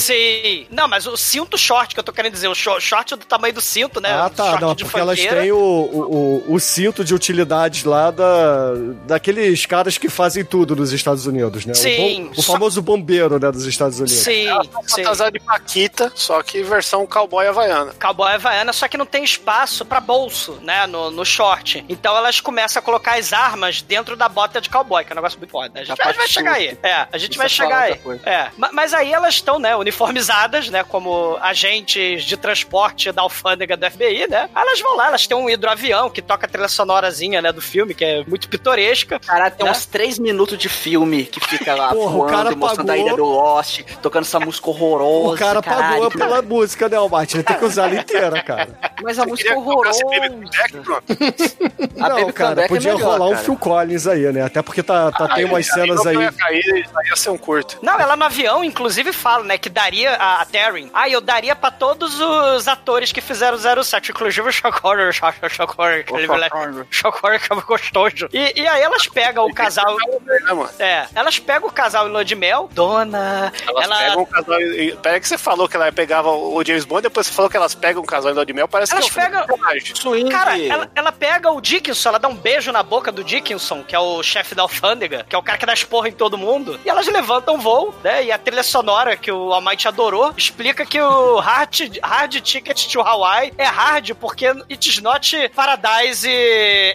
Sim. Não, mas o cinto short que eu tô querendo dizer, o short, é do tamanho do cinto, né? Ah, tá. Short Não, de porque elas funkeira. têm o, o, o, o cinto de utilidades lá da, daqueles caras que fazem tudo nos Estados Unidos, né? O Sim, bom- O, só- famoso bombeiro, né, dos Estados Unidos. Sim, sim. Fantasiada de Paquita, só que versão cowboy havaiana. Cowboy Havaiana, só que não tem espaço pra bolso, né, no, no short. Então elas começam a colocar as armas dentro da bota de cowboy, que é um negócio muito foda. A gente vai, chegar aí. É, a gente Isso vai é chegar aí. É, ma- mas aí elas estão, né, uniformizadas, né, como agentes de transporte da alfândega do FBI, né? Aí Elas vão lá, elas têm um hidroavião que toca a trilha sonorazinha, né, do filme, que é muito pitoresca. Caralho, tem né? uns três minutos de filme que fica lá Porra, o voando, cara mostrando pagou- a ilha do Lost, tocando essa música horrorosa. O cara caralho, pagou cara. pela música, né, Almighty? Ele tem que usar ela inteira, cara. Mas a música é horrorosa. A não, cara, é podia melhor, rolar um cara. Phil Collins aí, né? Até porque tá, tá, tem umas cenas não aí. ia cair, ia ser um curto. Não, ela no avião, inclusive, fala, né, que daria a, a Taryn. Ah, eu daria pra todos os atores que fizeram 07, inclusive o o Chocor, aquele moleque. Chocor que é gostoso. E, e aí elas pegam o casal. Mano? É, elas pegam o casal em lua de mel, dona. Elas ela. pegam um casal. e- Peraí que você falou que ela pegava o James Bond, depois você falou que elas pegam um casal em lua de mel, parece Elas que é um pegam-. Swing. Cara, ela, ela pega o Dickinson, ela dá um beijo na boca do Dickinson, que é o chefe da alfândega, que é o cara que dá esporra em todo mundo, e elas levantam voo, né? E a trilha sonora que o Almighty adorou explica que o hard, hard Ticket to Hawaii é hard porque it's not paradise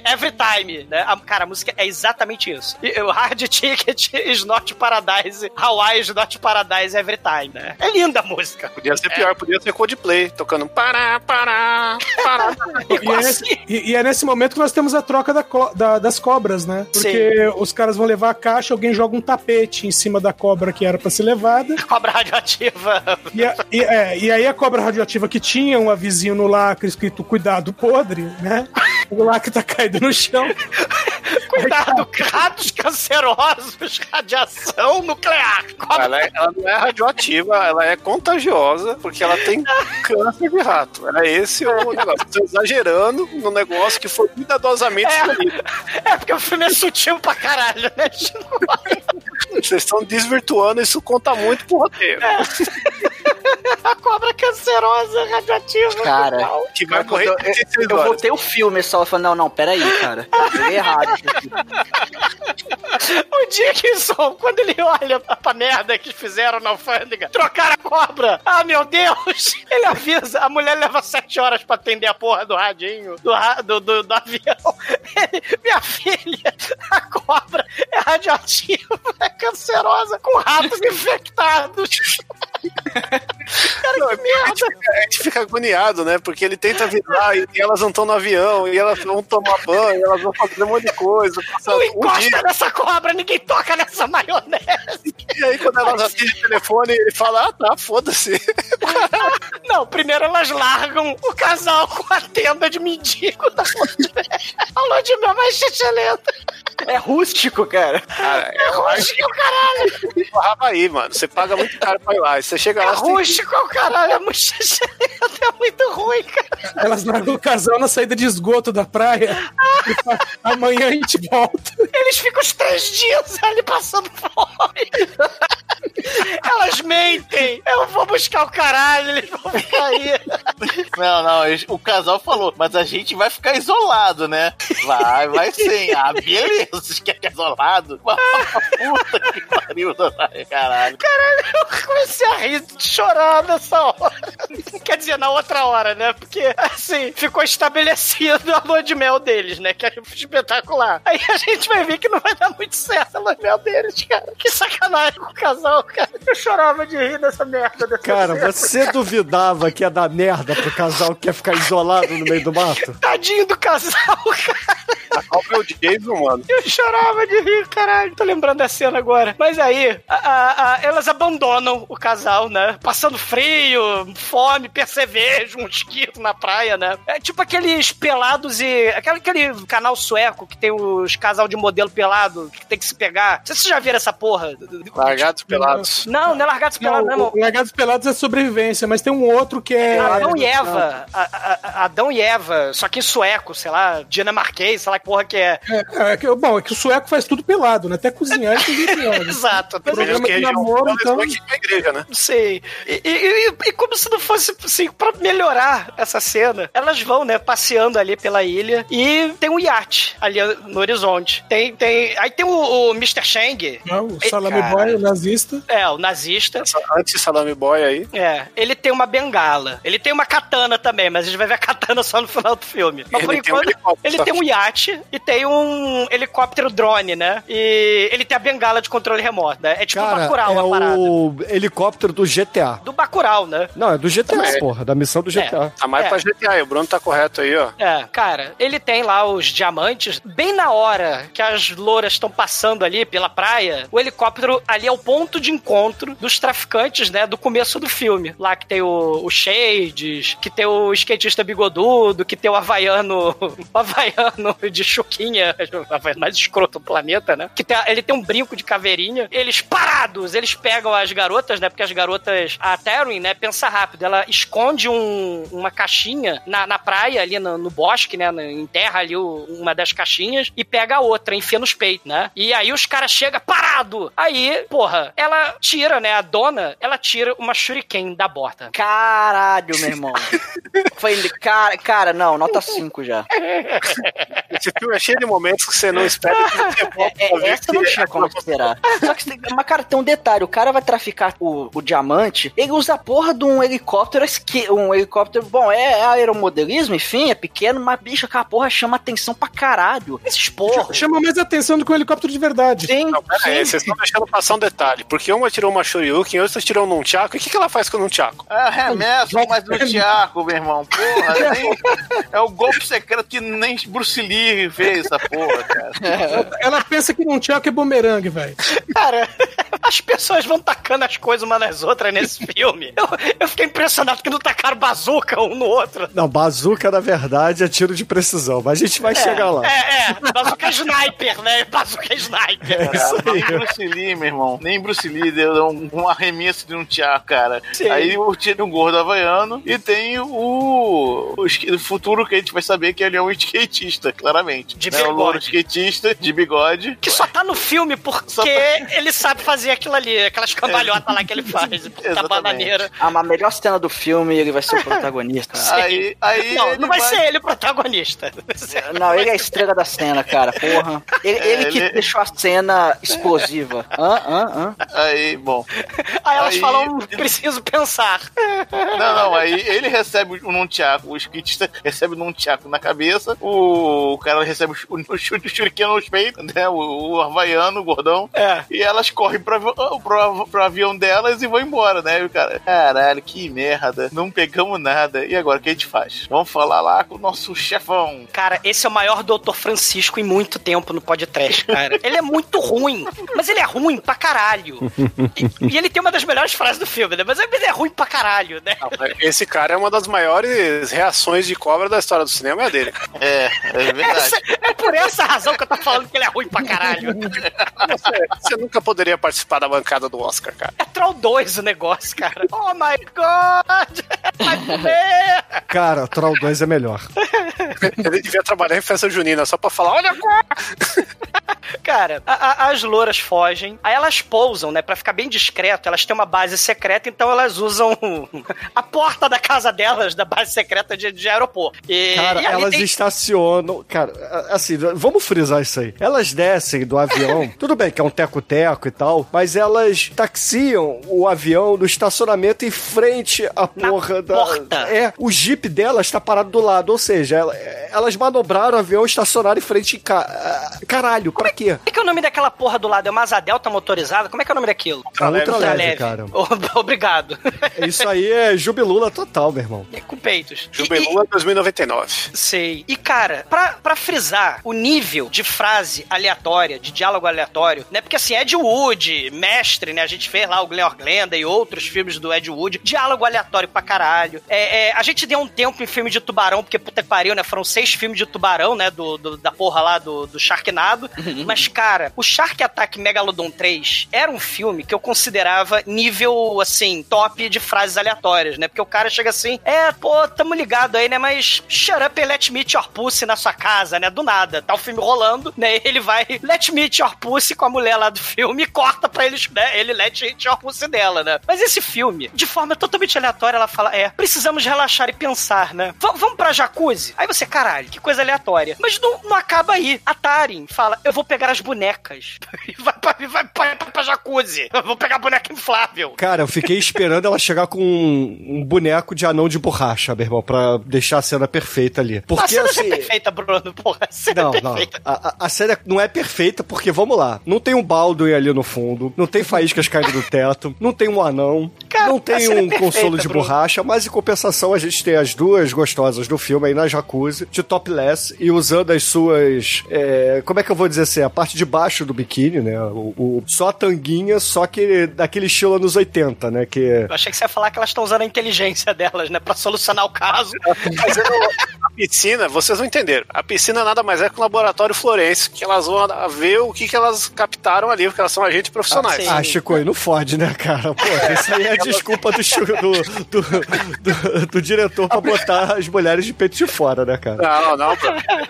every time, né? A, cara, a música é exatamente isso. E o hard ticket is not paradise, Hawaii is not paradise every time, né? É linda a música. Podia ser pior, podia ser Coldplay, tocando pará, pará, pará. E é, nesse, e- e é nesse momento que nós temos a troca da co- da- das cobras, né? Porque os caras vão levar a caixa, alguém joga um tapete em cima da cobra que era pra ser levada. Cobra radioativa. E, a- e- é, e aí a cobra radioativa que tinha um avisinho no lacre escrito cuidado podre, né? O lacre tá caído no chão. Cuidado, ratos cancerosos, radiação nuclear. Ela, é- ela não é radioativa, ela é contagiosa, porque ela tem câncer de rato. Era esse o negócio. Estão exagerando no negócio que foi cuidadosamente É. escolhido. É porque o filme é sutil pra caralho, né? Vocês estão desvirtuando, isso conta muito pro roteiro. A cobra cancerosa, radioativa. Cara, Que vai eu, morrer eu, em 36 eu horas. voltei o filme só falando, não, não, peraí, cara. Joguei errado. O Dickinson, quando ele olha pra, merda que fizeram na alfândega, trocaram a cobra. Ah, meu Deus! Ele avisa, a mulher leva sete horas pra atender a porra do radinho, do, do, do, do avião. Ele, minha filha, a cobra é radioativa, é cancerosa, com ratos infectados. Cara, que merda! A gente fica agoniado, né? Porque ele tenta avisar e elas não estão no avião, e elas vão tomar banho, elas vão fazer um monte de coisa. Não um encosta dia. nessa cobra, ninguém toca nessa maionese. E aí, quando elas atendem o telefone, ele fala: Ah, tá, foda-se. Não, primeiro elas largam o casal com a tenda de mendigo da lua de mel. A lua de mel mais chechelenta. É rústico, cara. Cara, É rústico, caralho. Porra, aí, mano. Você paga muito caro pra ir lá. Você chega É lá, tem que- rústico, caralho. É muito chechelenta. É muito ruim, cara. Elas largam o casal na saída de esgoto da praia. E fala, Amanhã a gente volta. Eles ficam os três dias ali passando fome. Elas mentem. Eu vou buscar o caralho, eles vão ficar aí. Não, não, o casal falou, mas a gente vai ficar isolado, né? Vai, vai sim. Ah, beleza, vocês querem ficar isolado? Puta que pariu, caralho. Caralho, eu comecei a rir, chorar nessa hora. Quer dizer, na outra hora, né? Porque, assim, ficou estabelecido a lua de mel deles, né? Que é espetacular. Aí a gente vai ver que não vai dar muito certo a lua de mel deles, cara. Que sacanagem com o casal, cara. Eu chorava de rir dessa merda. Dessa Cara, cena. você duvidava que ia dar merda pro casal que quer ficar isolado no meio do mato? Tadinho do casal, cara. É o Jason, mano. Eu chorava de rir, caralho. Tô lembrando da cena agora. Mas aí, a- a- a- elas abandonam o casal, né? Passando frio, fome, percevejo, um mosquito na praia, né? É tipo aqueles pelados e. Aquele, aquele canal sueco que tem os casal de modelo pelado que tem que se pegar. Não sei se vocês já viram essa porra. Largados pelados. Não, não é largados Não, pelados, não. Largados Pelados é sobrevivência, mas tem um outro que é. Adão e Eva. A- a- a- Adão e Eva, só que em sueco, sei lá, dinamarquês, sei lá porra que é. É, é que, bom, é que o sueco faz tudo pelado, né? Até cozinhar ele tem pelado. Exato. Mas Mesmo programa que namoro, eles então. vão aqui pra igreja, né? Não sei. E, e- e- e como se não fosse, assim, pra melhorar essa cena, elas vão, né, passeando ali pela ilha e tem um iate ali no horizonte. Tem, tem... Aí tem o, o Mr. Shang. Não, o Ei, Salame cara. Boy, o nazista. É, o nazista. Antes salame boy aí. É, ele tem uma bengala. Ele tem uma katana também, mas a gente vai ver a katana só no final do filme. Mas por Ele um enquanto, helicóptero. ele tem um iate e tem um helicóptero drone, né? E ele tem a bengala de controle remoto, né? É tipo o Cara, Bacurau é a parada. o helicóptero do GTA. Do Bacurau, né? Não, é do GTA, É. porra, da missão do GTA. Tá mais É. pra GTA, o Bruno tá correto aí, ó. É, cara, ele tem lá os diamantes. Bem na hora que as louras estão passando ali pela praia, o helicóptero ali é o ponto de encontro dos traficantes, né? Do começo do filme. Lá que tem o, o Shades, que tem o skatista bigodudo, que tem o Havaiano. O Havaiano de chuquinha, o Havaiano mais escroto do planeta, né? Que tem, a- ele tem um brinco de caveirinha. Eles parados, eles pegam as garotas, né? Porque as garotas. A Terwin, né? Pensa rápido. Ela esconde um- uma caixinha na, na praia, ali no, no bosque, né? Enterra ali o- uma das caixinhas e pega a outra, enfia nos peitos, né? E aí os caras chegam parado. Aí, porra, ela tira, né? A dona, ela tira uma shuriken da bota. Caralho, meu irmão. Foi. Cara, cara, não, nota 5 já. Esse filme é cheio de momentos que você não espera que você É, essa não que tinha é como esperar. Só que, mas, cara, tem um detalhe: o cara vai traficar o, o diamante, ele usa a porra de um helicóptero, um helicóptero, bom, é, é aeromodelismo, enfim, é pequeno, mas, bicho, aquela porra chama atenção pra caralho. Esses porra. Chama mais atenção do que um helicóptero de verdade. Sim, Não, pera aí, vocês estão deixando passar um detalhe. Porque uma tirou uma Shoryuken, outra tirou um Nunchaku. E o que, que ela faz com o Nunchaku? É remesso, mas do Tiago, meu irmão. Porra, nem- é o golpe secreto que nem Bruce Lee fez essa porra, cara. Ela pensa que não tinha que é bumerangue, velho. Cara, as pessoas vão tacando as coisas uma nas outras nesse filme. Eu, eu fiquei impressionado que não tacaram bazuca um no outro. Não, bazuca, na verdade, é tiro de precisão, mas a gente vai chegar lá. É, é, bazuca é sniper, né? Bazuca é sniper. É isso aí. Nem Bruce Lee, meu irmão. Nem Bruce Lee deu um, um arremesso de um Tiago, cara. Sim. Aí o tira um gordo havaiano e tem o, o o futuro que a gente vai saber que ele é um skatista, claramente. De né? O louro bigode. skatista, de bigode. Que só tá no filme porque Só ele sabe fazer aquilo ali, aquelas cambalhotas lá que ele faz. Puta Exatamente. bananeira. Ah, mas a melhor cena do filme, ele vai ser o protagonista. Aí, aí Não, não vai, ser ele o protagonista. Não, ele é a estrela da cena, cara, porra. Ele, É, ele que ele- deixou a cena explosiva. Hã, hã, hã? Aí, bom. Aí elas Aí- falam, preciso pensar. Não, não, aí ele recebe o nunchaku, o skatista recebe o nunchaku na cabeça, o, o cara recebe o, o, chute- o shuriken nos peitos, né, o, o havaiano, o gordão, É. e elas correm pro, avi- pro, pro avião delas e vão embora, né, e o cara, caralho, que merda, não pegamos nada, e agora, o que a gente faz? Vamos falar lá com o nosso chefão. Cara, esse é o maior Doutor Francisco em muito tempo no podcast, cara. Ele é muito ruim, mas ele é ruim pra caralho. E, e ele tem uma das melhores frases do filme, né? Mas ele é ruim pra caralho, né? Esse cara é uma das maiores reações de cobra da história do cinema, é a dele. É, é verdade. Essa- é por essa razão que eu tô falando que ele é ruim pra caralho. Você, você nunca poderia participar da bancada do Oscar, cara. É Troll 2 o negócio, cara. Oh my god! Vai comer! Cara, Troll 2 é melhor. Ele devia trabalhar em festa junina só pra falar, olha Cara, a- a- as louras fogem, aí elas pousam, né? Pra ficar bem discreto, elas têm uma base secreta, então elas usam a porta da casa delas, da base secreta de, de aeroporto. E, Cara, e elas tem- estacionam. Cara, assim, vamos frisar isso aí. Elas descem do avião, tudo bem que é um teco-teco e tal, mas elas taxiam o avião no estacionamento em frente à Na porra da. porta. É, o jeep delas tá parado do lado, ou seja, ela- elas manobraram o avião estacionado em frente. em ca- ah, Caralho, pra quê? pequenininha. Como é que é o nome daquela porra do lado? É uma asa delta motorizada? Como é que é o nome daquilo? É ultra leve, cara. O- Obrigado. Isso aí é jubilula total, meu irmão. É com peitos. Jubilula 2099. Sei. E, cara, pra, pra frisar o nível de frase aleatória, de diálogo aleatório, né? Porque assim, Ed Wood, mestre, né? A gente fez lá o Glenn Glenda e outros filmes do Ed Wood. Diálogo aleatório pra caralho. É, é, a gente deu um tempo em filme de tubarão, porque puta que pariu, né? Foram seis filmes de tubarão, né? Do, do- da porra lá do, do Sharknado. Mas, cara, o Shark Attack Megalodon 3 era um filme que eu considerava nível, assim, top de frases aleatórias, né? Porque o cara chega assim, é, pô, tamo ligado aí, né? Mas shut up and let me eat your pussy na sua casa, né? Do nada. Tá o filme rolando, né? Ele vai, let me eat your pussy com a mulher lá do filme e corta pra eles, né? Ele let eat your pussy dela, né? Mas esse filme, de forma totalmente aleatória, ela fala, é, precisamos relaxar e pensar, né? V- vamos pra jacuzzi? Aí você, caralho, que coisa aleatória. Mas não, não acaba aí. A Tarin fala, eu vou pegar as bonecas. E vai pra, vai pra, pra, pra jacuzzi. Eu vou pegar a boneca inflável. Cara, eu fiquei esperando ela chegar com um, um boneco de anão de borracha, meu irmão, pra deixar a cena perfeita ali. a Porque cena assim. é perfeita, Bruno, porra. A cena Não, é não. perfeita. A, a, a série não é perfeita porque, vamos lá, não tem um Baldwin ali no fundo, não tem faíscas caindo do teto, não tem um anão, não a tem é um perfeita, consolo de Bruno. borracha, mas em compensação a gente tem as duas gostosas do filme aí na jacuzzi, de topless, e usando as suas... é, como é que eu vou dizer assim? A parte de baixo do biquíni, né? O, o- só a tanguinha, só que daquele estilo anos 80, né? Que... Eu achei que você ia falar que elas estão usando a inteligência delas, né? Pra solucionar o caso. Fazendo a piscina, vocês não entenderam. A piscina nada mais é que um laboratório florense, que elas vão a- ver o que, que elas captaram ali, porque elas são agentes profissionais. Ah, Chico, aí não fode, né, cara? Pô, isso aí é desculpa do, do, do, do- do diretor pra botar as mulheres de peito de fora, né, cara? Não, não,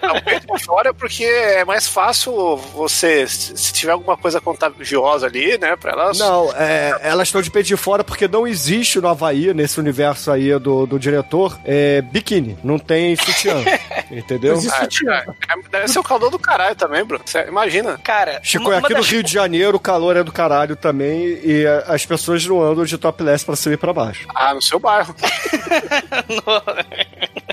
não peito por fora porque é mais fácil você, se tiver alguma coisa contagiosa ali, né, pra elas... Não, é, elas estão de peito de fora porque não existe no Havaí, nesse universo aí do, do diretor, é, biquíni. Não tem sutiã. entendeu? Ah, é- deve ser o calor do caralho também, Bruno. Você imagina. Cara, Chico, aqui no Rio de Janeiro o calor é do caralho também e é, as pessoas não andam de topless pra cima e pra baixo. Ah, no seu bairro.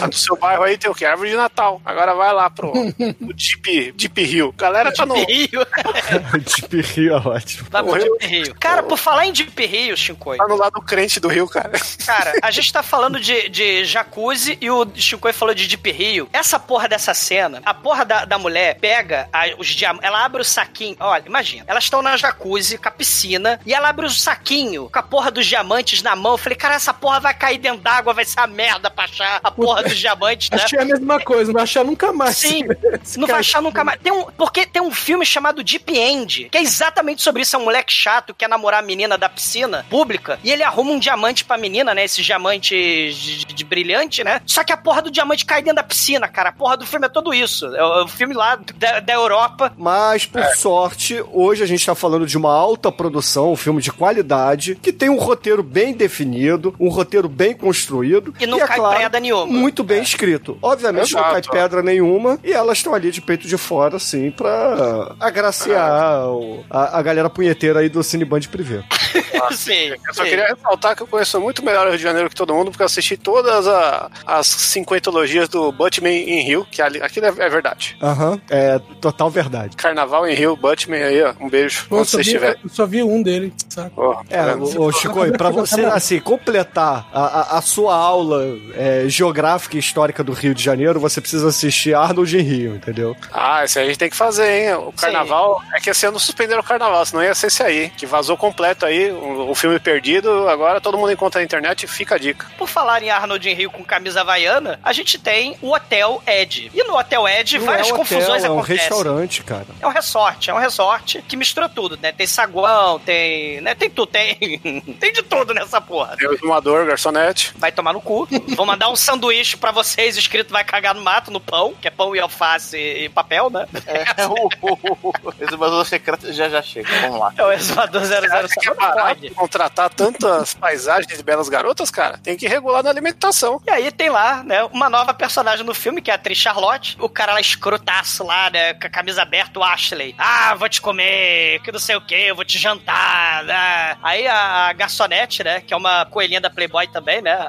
Ah, no seu bairro aí tem o quê? Árvore de Natal. Agora vai lá pro, pro Deep, Deep Rio. Galera tá no... Rio. Deep Rio é ótimo. Vai pro Deep Rio. Cara, por falar em Deep Rio, Shinkoi. Tá no lado crente do Rio, cara. Cara, a gente tá falando de, de jacuzzi e o Shinkoi falou de Deep Rio. Essa porra dessa cena, a porra da, da mulher pega a- os diamantes, ela abre o saquinho. Olha, imagina, elas estão na jacuzzi com a piscina e ela abre o saquinho com a porra dos diamantes na mão. Eu falei, cara, essa porra vai cair dentro d'água, vai ser a merda pra achar a porra dos diamantes, né? Achei a mesma coisa, não vai achar nunca mais. Sim, Esse não vai achar nunca mais. Tem um, porque tem um filme chamado Deep End, que é exatamente sobre isso. É um moleque chato que quer namorar a menina da piscina pública e ele arruma um diamante pra menina, né? Esses diamantes de, de- de brilhante, né? Só que a porra do diamante cai dentro da piscina, cara. A porra do filme é todo isso. É o, é o filme lá da, da Europa. Mas, por sorte, hoje a gente tá falando de uma alta produção, um filme de qualidade, que tem um roteiro bem definido, um roteiro bem construído. E não é cai claro, pedra nenhuma. Muito bem escrito. Obviamente não cai Exato. pedra nenhuma e elas estão ali de peito de fora, assim, pra agraciar o- a, a galera punheteira aí do Cineband Privé. Sim. Eu só sim. queria ressaltar que eu conheço muito melhor o Rio de Janeiro que todo mundo, porque eu assisti todas a- as cinquentologias do Batman em Rio, que ali, aquilo é, é verdade. Aham, é total verdade. Carnaval em Rio, Batman aí, ó. Um beijo, Eu onde só, você vi, estiver. eu só vi um dele, sabe? Ó, tá É, ô, Chico, pra você, assim, completar a, a- a sua aula é, geográfica e histórica do Rio de Janeiro, você precisa assistir Arnold em Rio, entendeu? Ah, isso aí a gente tem que fazer, hein? O carnaval. É que esse ano suspenderam o carnaval, senão ia ser esse aí, que vazou completo aí, o, o filme perdido. Agora todo mundo encontra na internet fica a dica. Por falar em Arnold em Rio com camisa havaiana, a gente tem o Hotel Ed. E no Hotel Ed, Não várias é confusões hotel, é um acontecem. restaurante, cara. É um resort, é um resort que mistura tudo, né? Tem saguão, tem. Né? Tem tudo, tem. tem de tudo nessa porra. Tem o exumador, garçonete. Vai tomar no cu. Vou mandar um sanduíche pra vocês escrito vai cagar no mato, no pão, que é pão e alface e papel, né? É, o, o, o exumador secreto já já chega. Vamos lá. É o exumador 007. Que é barato contratar tantas paisagens de belas garotas, cara. Tem que regular na alimentação. E aí tem lá, né, uma nova personagem no filme, que é a atriz Charlotte. O cara lá escrotaço lá, né, com a camisa aberta, o Ashley. Ah, vou te comer, que não sei o que, eu vou te jantar. né. Aí a, a garçonete, né, que é uma coelhinha da Playboy também, né, a,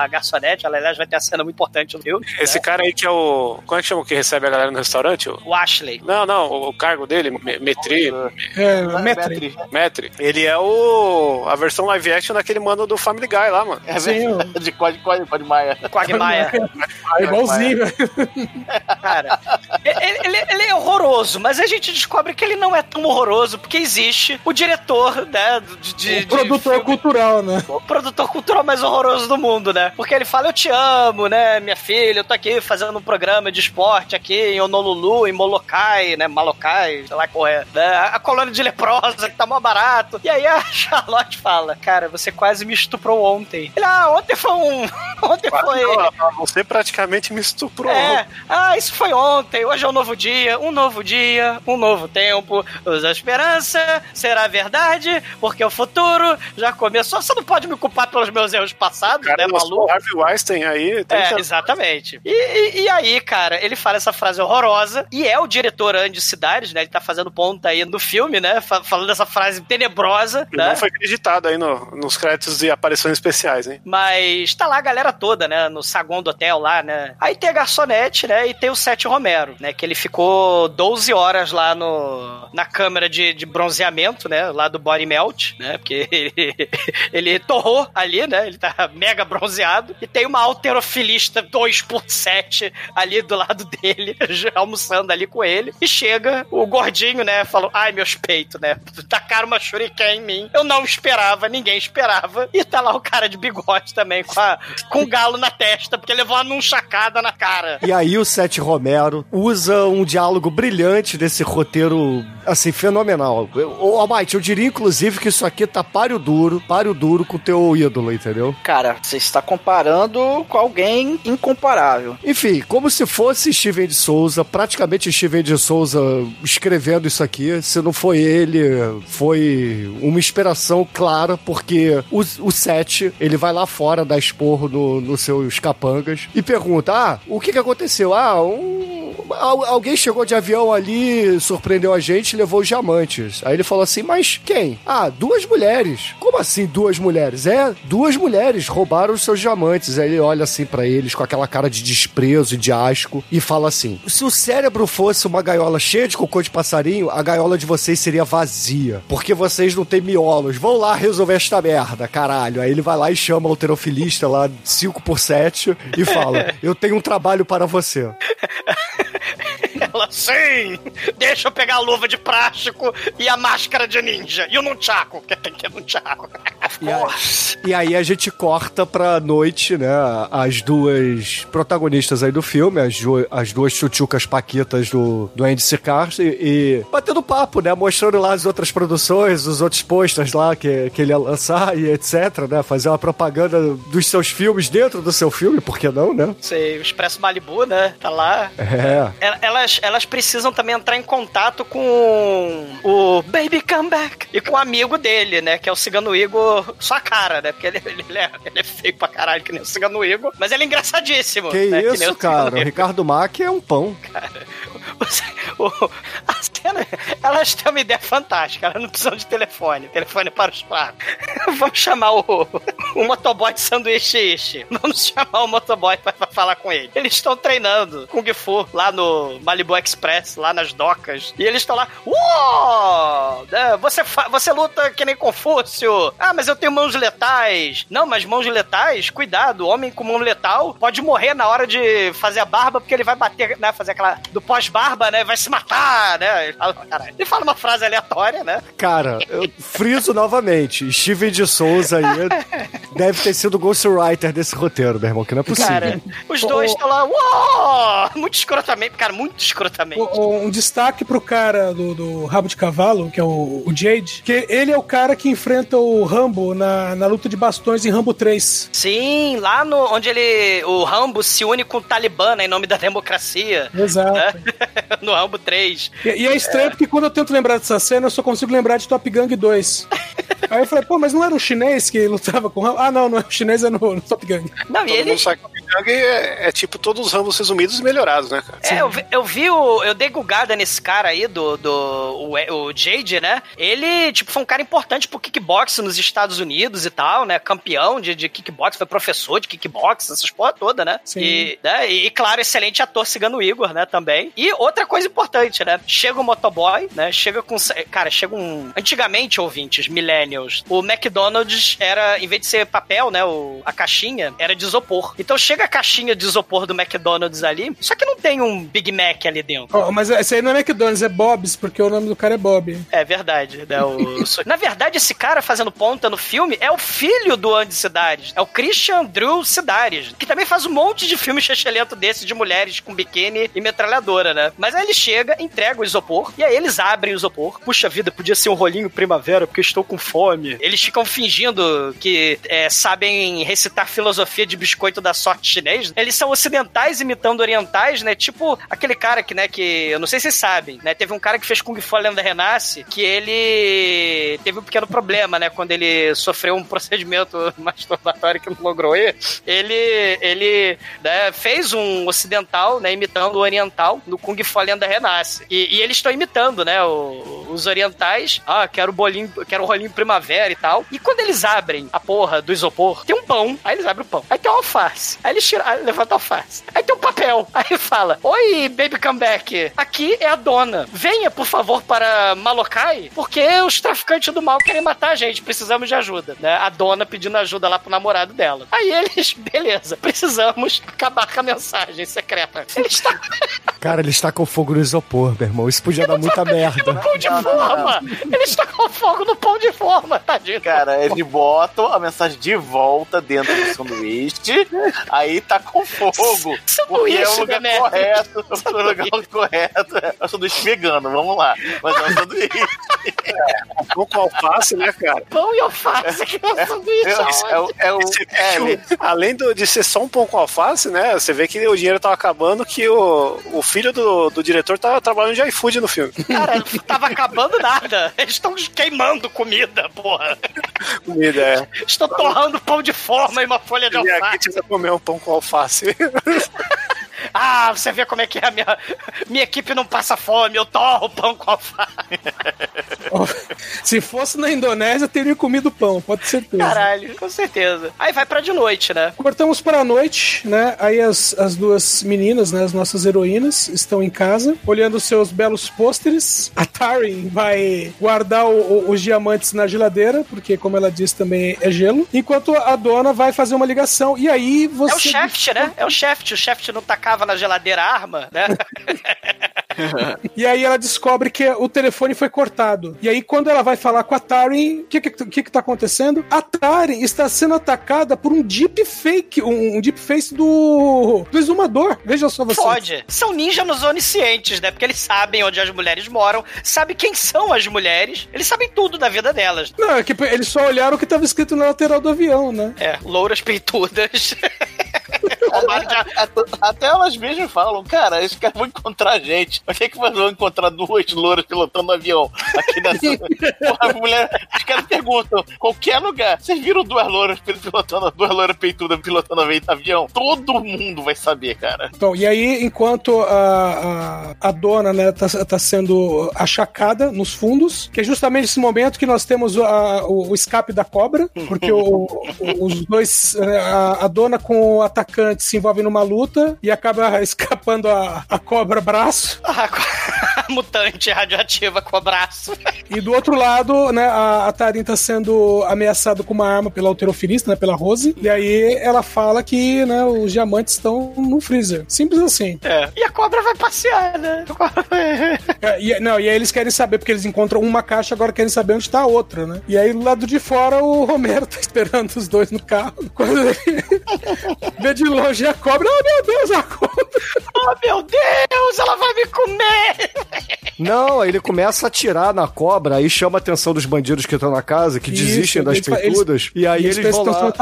a, a garçonete, ela aliás, vai ter a cena muito importante no filme. Esse né? cara aí que é o. Como é que chama o que recebe a galera no restaurante? O- O Ashley. Não, não, o, o cargo dele, me- Metri. É, Metri. Metri. Ele é o. a versão live action daquele mano do Family Guy lá, mano. É Sim, verdade, Code, Code, Code Maia. Quagmire. É igualzinho. Cara, ele, ele- ele é horroroso, mas a gente descobre que ele não é tão horroroso porque existe o diretor, né? De, de- O de produtor filme- cultural, né? o produtor cultural mais horroroso do mundo, né? Porque ele fala, eu te amo, né, minha filha, eu tô aqui fazendo um programa de esporte aqui em Honolulu, em Molokai, né, Malokai, sei lá qual é, né? A colônia de leprosa, que tá mó barato. E aí a Charlotte fala, cara, você quase me estuprou ontem. Ele, ah, ontem foi um... ontem foi... Você praticamente me estuprou. É, ah, isso foi ontem, hoje é um novo dia, um novo dia, um novo tempo. Usa a esperança, será verdade, porque o futuro já começou. Você não pode me culpar pelos meus erros passados, Cara, né, nosso maluco? Harvey Weinstein aí. tem É, exatamente. E, e- e aí, cara, ele fala essa frase horrorosa, e é o diretor Andy Cidades, né? Ele tá fazendo ponta aí no filme, né? fa- Falando essa frase tenebrosa, E né? não foi acreditado aí no- nos créditos de aparições especiais, hein? Mas tá lá a galera toda, né? No saguão do hotel lá, né? Aí tem a garçonete, né? E tem o Sete Romero, né? Que ele ficou 12 horas lá no, na câmera de, de bronzeamento, né? Lá do Body Melt, né? Porque ele, ele torrou ali, né? Ele tá mega bronzeado. E tem uma alterofilista 2 por 7 ali do lado dele, almoçando ali com ele. E chega o gordinho, né? Falou, ai, meus peitos, né? Tacaram uma shuriken em mim. Eu não esperava, ninguém esperava. E tá lá o cara de bigode também, com, a- com um galo na testa, porque levou uma chacada na cara. E aí o Sete Romero usa um diálogo brilhante desse roteiro, assim, fenomenal. Ô, Almighty, eu diria, inclusive, que isso aqui tá páreo duro, páreo duro com o teu ídolo, entendeu? Cara, você está comparando com alguém incomparável. Enfim, como se fosse Steven de Souza, praticamente Steven de Souza escrevendo isso aqui. Se não foi ele, foi uma inspiração clara, porque o, o ele vai lá fora dar esporro no, nos seus capangas e pergunta: Ah, o que que aconteceu? Ah, um, al- alguém chegou de avião ali, surpreendeu a gente levou os diamantes. Aí ele falou assim: Mas quem? Ah, duas mulheres. Como assim duas mulheres? É, duas mulheres roubaram os seus diamantes. Aí ele olha assim pra eles com aquela cara de desprezo e de asco e fala assim: Se o cérebro fosse uma gaiola cheia de cocô de passarinho, a gaiola de vocês seria vazia. Porque vocês não têm miolos. Vão lá resolver esta merda, caralho. Aí ele vai lá e chama o alterofilista lá 5 por 7 e fala: Eu tenho um trabalho para você. Ela, sim! Deixa eu pegar a luva de plástico e a máscara de ninja. E o nunchaku, que tem que ir nunchaku. E aí, e aí a gente corta pra noite, né? As duas protagonistas aí do filme, as, du- as duas chuchucas paquitas do, do Andy Sicard e, e batendo papo, né? Mostrando lá as outras produções, os outros posters lá que, que ele ia lançar e etc, né? Fazer uma propaganda dos seus filmes dentro do seu filme, por que não, né? Sei, o Expresso Malibu, né? Tá lá. É. El- Elas, elas precisam também entrar em contato com o Baby Come Back e com o amigo dele, né? Que é o Cigano Igor, só a cara, né? Porque ele, ele, é, ele é feio pra caralho, que nem o Cigano Igor, mas ele é engraçadíssimo. Que né? isso, o cara? O. Ricardo Mack é um pão. O- a cena, elas têm uma ideia fantástica, elas não precisam de telefone, telefone para os fracos. Vamos chamar o, o motoboy de sanduíche ishi. Vamos chamar o motoboy para falar com ele. Eles estão treinando Kung Fu lá no Malibu Express, lá nas docas, e eles estão lá, uou! né, Você, você luta que nem Confúcio. Ah, mas eu tenho mãos letais. Não, mas mãos letais, cuidado, homem com mão letal pode morrer na hora de fazer a barba, porque ele vai bater, né, fazer aquela do pós-barba, né, vai se matar, né? Ele fala, caralho. Ele fala uma frase aleatória, né? Cara, eu friso novamente. Steven de Souza aí deve ter sido o ghostwriter desse roteiro, meu irmão, que não é possível. Cara, os dois estão lá, uou! Muito escrotamente, cara, muito escrotamente. O- o- Um destaque pro cara do, do Rabo de Cavalo, que é o, o Jade, que ele é o cara que enfrenta o Rambo na, na luta de bastões em Rambo 3. Sim, lá no onde ele. O Rambo se une com o Talibã né, em nome da democracia. Exato. né? no Rambo 3. E, e é estranho porque quando eu tento lembrar dessa cena, eu só consigo lembrar de Top Gun 2. Aí eu falei, pô, mas não era um chinês que lutava com o Rambo? Ah, não, não é o chinês, é no, no Top Gun. Não, e Todo ele. mundo sabe Kang é, é tipo todos os ramos resumidos e melhorados, né, cara? É, eu vi, eu vi o. Eu dei gugada nesse cara aí, do. do o, o Jade, né? Ele, tipo, foi um cara importante pro kickbox nos Estados Unidos e tal, né? Campeão de, de kickbox, foi professor de kickbox, essas porra toda, né? Sim. E, né? e, claro, excelente ator cigano Igor, né? Também. E outra coisa importante, né? Chega o motoboy, né? Chega com. Cara, chega um. Antigamente, ouvintes, millennials, o McDonald's era, em vez de ser papel, né? O, a caixinha era de isopor. Então chega a caixinha de isopor do McDonald's ali, só que não tem um Big Mac ali dentro. Ó, mas esse aí não é McDonald's, é Bob's, porque o nome do cara é Bob. É verdade, né? O... Na verdade, esse cara fazendo ponta no filme é o filho do Andy Sidares. É o Christian Drew Sidares, que também faz um monte de filme chechelento desse de mulheres com biquíni e metralhadora, né? Mas aí ele chega, entrega o isopor, e aí eles abrem o isopor. Puxa vida, podia ser um rolinho primavera, porque estou com fome. Eles ficam fingindo que é, sabem recitar filosofia de biscoito da sorte chinês. Eles são ocidentais imitando orientais, né? Tipo aquele cara que, né, que eu não sei se vocês sabem, né? Teve um cara que fez Kung Fu a Lenda Renasce, que ele teve um pequeno problema, né? Quando ele sofreu um procedimento masturbatório que não logrou ir, ele, ele né, fez um ocidental, né? Imitando o oriental no Kung Fu a Lenda Renasce. E, e eles estão imitando, né? o- os orientais. Ah, quero bolinho, quero rolinho primavera e tal. E quando eles abrem a porra do isopor, tem um pão. Aí eles abrem o pão. Aí tem uma alface. Aí eles tiram, aí levanta a alface. Aí tem um papel. Aí fala: Oi, baby comeback. Aqui é a dona. Venha, por favor, para Malokai, porque os traficantes do mal querem matar a gente. Precisamos de ajuda. Né? A dona pedindo ajuda lá pro namorado dela. Aí eles, beleza, precisamos acabar com a mensagem secreta. Eles estão Cara, ele está com fogo no isopor, meu irmão. Isso podia dar muita merda. no pão de forma. Eles estão com fogo no pão de forma, tadinho. Cara, eles botam a mensagem de volta dentro do sanduíche, aí tá com fogo. Porque é o Sanduíche, lugar né, correto, o lugar correto. É o sanduíche vegano, vamos lá. Mas é um sanduíche. Pão com alface, né, cara? Pão e alface, que é sanduíche. É, o- é o. É, ele- Além do- de ser só um pão com alface, né? Você vê que o dinheiro tava acabando, que o, o filho do, do diretor tava trabalhando de iFood no filme. Cara, não tava acabando nada. Eles estão queimando comida, porra. Comida, é. Estão torrando pão de forma e uma folha de E aqui alface. que comer um pão com alface. Ah, você vê como é que é a minha... Minha equipe não passa fome, eu torro pão com alface. Se fosse na Indonésia, teria comido pão, pode ter certeza. Caralho, com certeza. Aí vai pra de noite, né? Cortamos para noite, né? Aí as, as duas meninas, né? As nossas heroínas, estão em casa, olhando seus belos pôsteres. A Tarin vai guardar o- o- os diamantes na geladeira, porque, como ela disse, também é gelo. Enquanto a dona vai fazer uma ligação. E aí você. É o Shaft, né? É o Shaft. O Shaft não tacava na geladeira a arma, né? E aí ela descobre que o telefone foi cortado. E aí, quando ela vai falar com a Tarin, o que, que, que que tá acontecendo? A Tarin está sendo atacada por um deep fake, um, um deep face do, do exumador. Veja só você. Pode. São ninjas nos oniscientes, né? Porque eles sabem onde as mulheres moram, sabem quem são as mulheres, eles sabem tudo da vida delas. Não, é que eles só olharam o que estava escrito na lateral do avião, né? É, louras peitudas. Até- elas mesmas falam, cara, esses caras vão encontrar a gente. Por que, que vão encontrar duas louras pilotando um avião aqui nessa. Porra, mulher, os caras perguntam, qualquer lugar. Vocês viram duas louras pilotando, duas louras peitudas pilotando avião? Todo mundo vai saber, cara. Então, e aí, enquanto a, a, a dona, né, tá, tá sendo achacada nos fundos, que é justamente esse momento que nós temos a- o, o escape da cobra, porque o- o- os dois, né, a, a dona com o atacante se envolvem numa luta e acaba escapando a, a cobra braço. a mutante radioativa com o braço. E do outro lado, né, a, a Tarin tá sendo ameaçada com uma arma pela alterofilista, né, pela Rose, e aí ela fala que, né, os diamantes estão no freezer. Simples assim. É. E a cobra vai passear, né? É, e, não, e aí eles querem saber, porque eles encontram uma caixa, agora querem saber onde tá a outra, né? E aí do lado de fora o Romero tá esperando os dois no carro. Quando ele vê de longe a cobra, oh meu Deus, a cobra! Oh, meu Deus, ela vai me comer! Não, aí ele começa a atirar na cobra, aí chama a atenção dos bandidos que estão na casa, que Isso, desistem das peitudas, e aí eles eles, vão lá...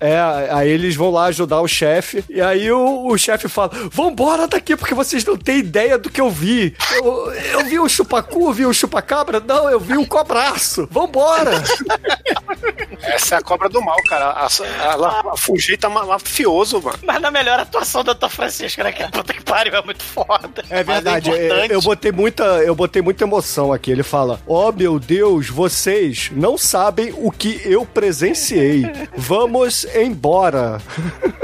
É, aí eles vão lá ajudar o chefe, e aí o, o chefe fala, vambora daqui, porque vocês não têm ideia do que eu vi. Eu, eu vi o chupacu, vi o chupacabra? Não, eu vi um cobraço. Vambora! Essa é a cobra do mal, cara. A, a, a, a fugir tá ma- mafioso, mano. Mas na melhor atuação do Dr. Francisco, né? Que puta que pariu é muito foda. É verdade, Mas é é- importante. eu botei muita, eu botei muita emoção aqui. Ele fala: "Ó meu Deus, vocês não sabem o que eu presenciei. Vamos embora."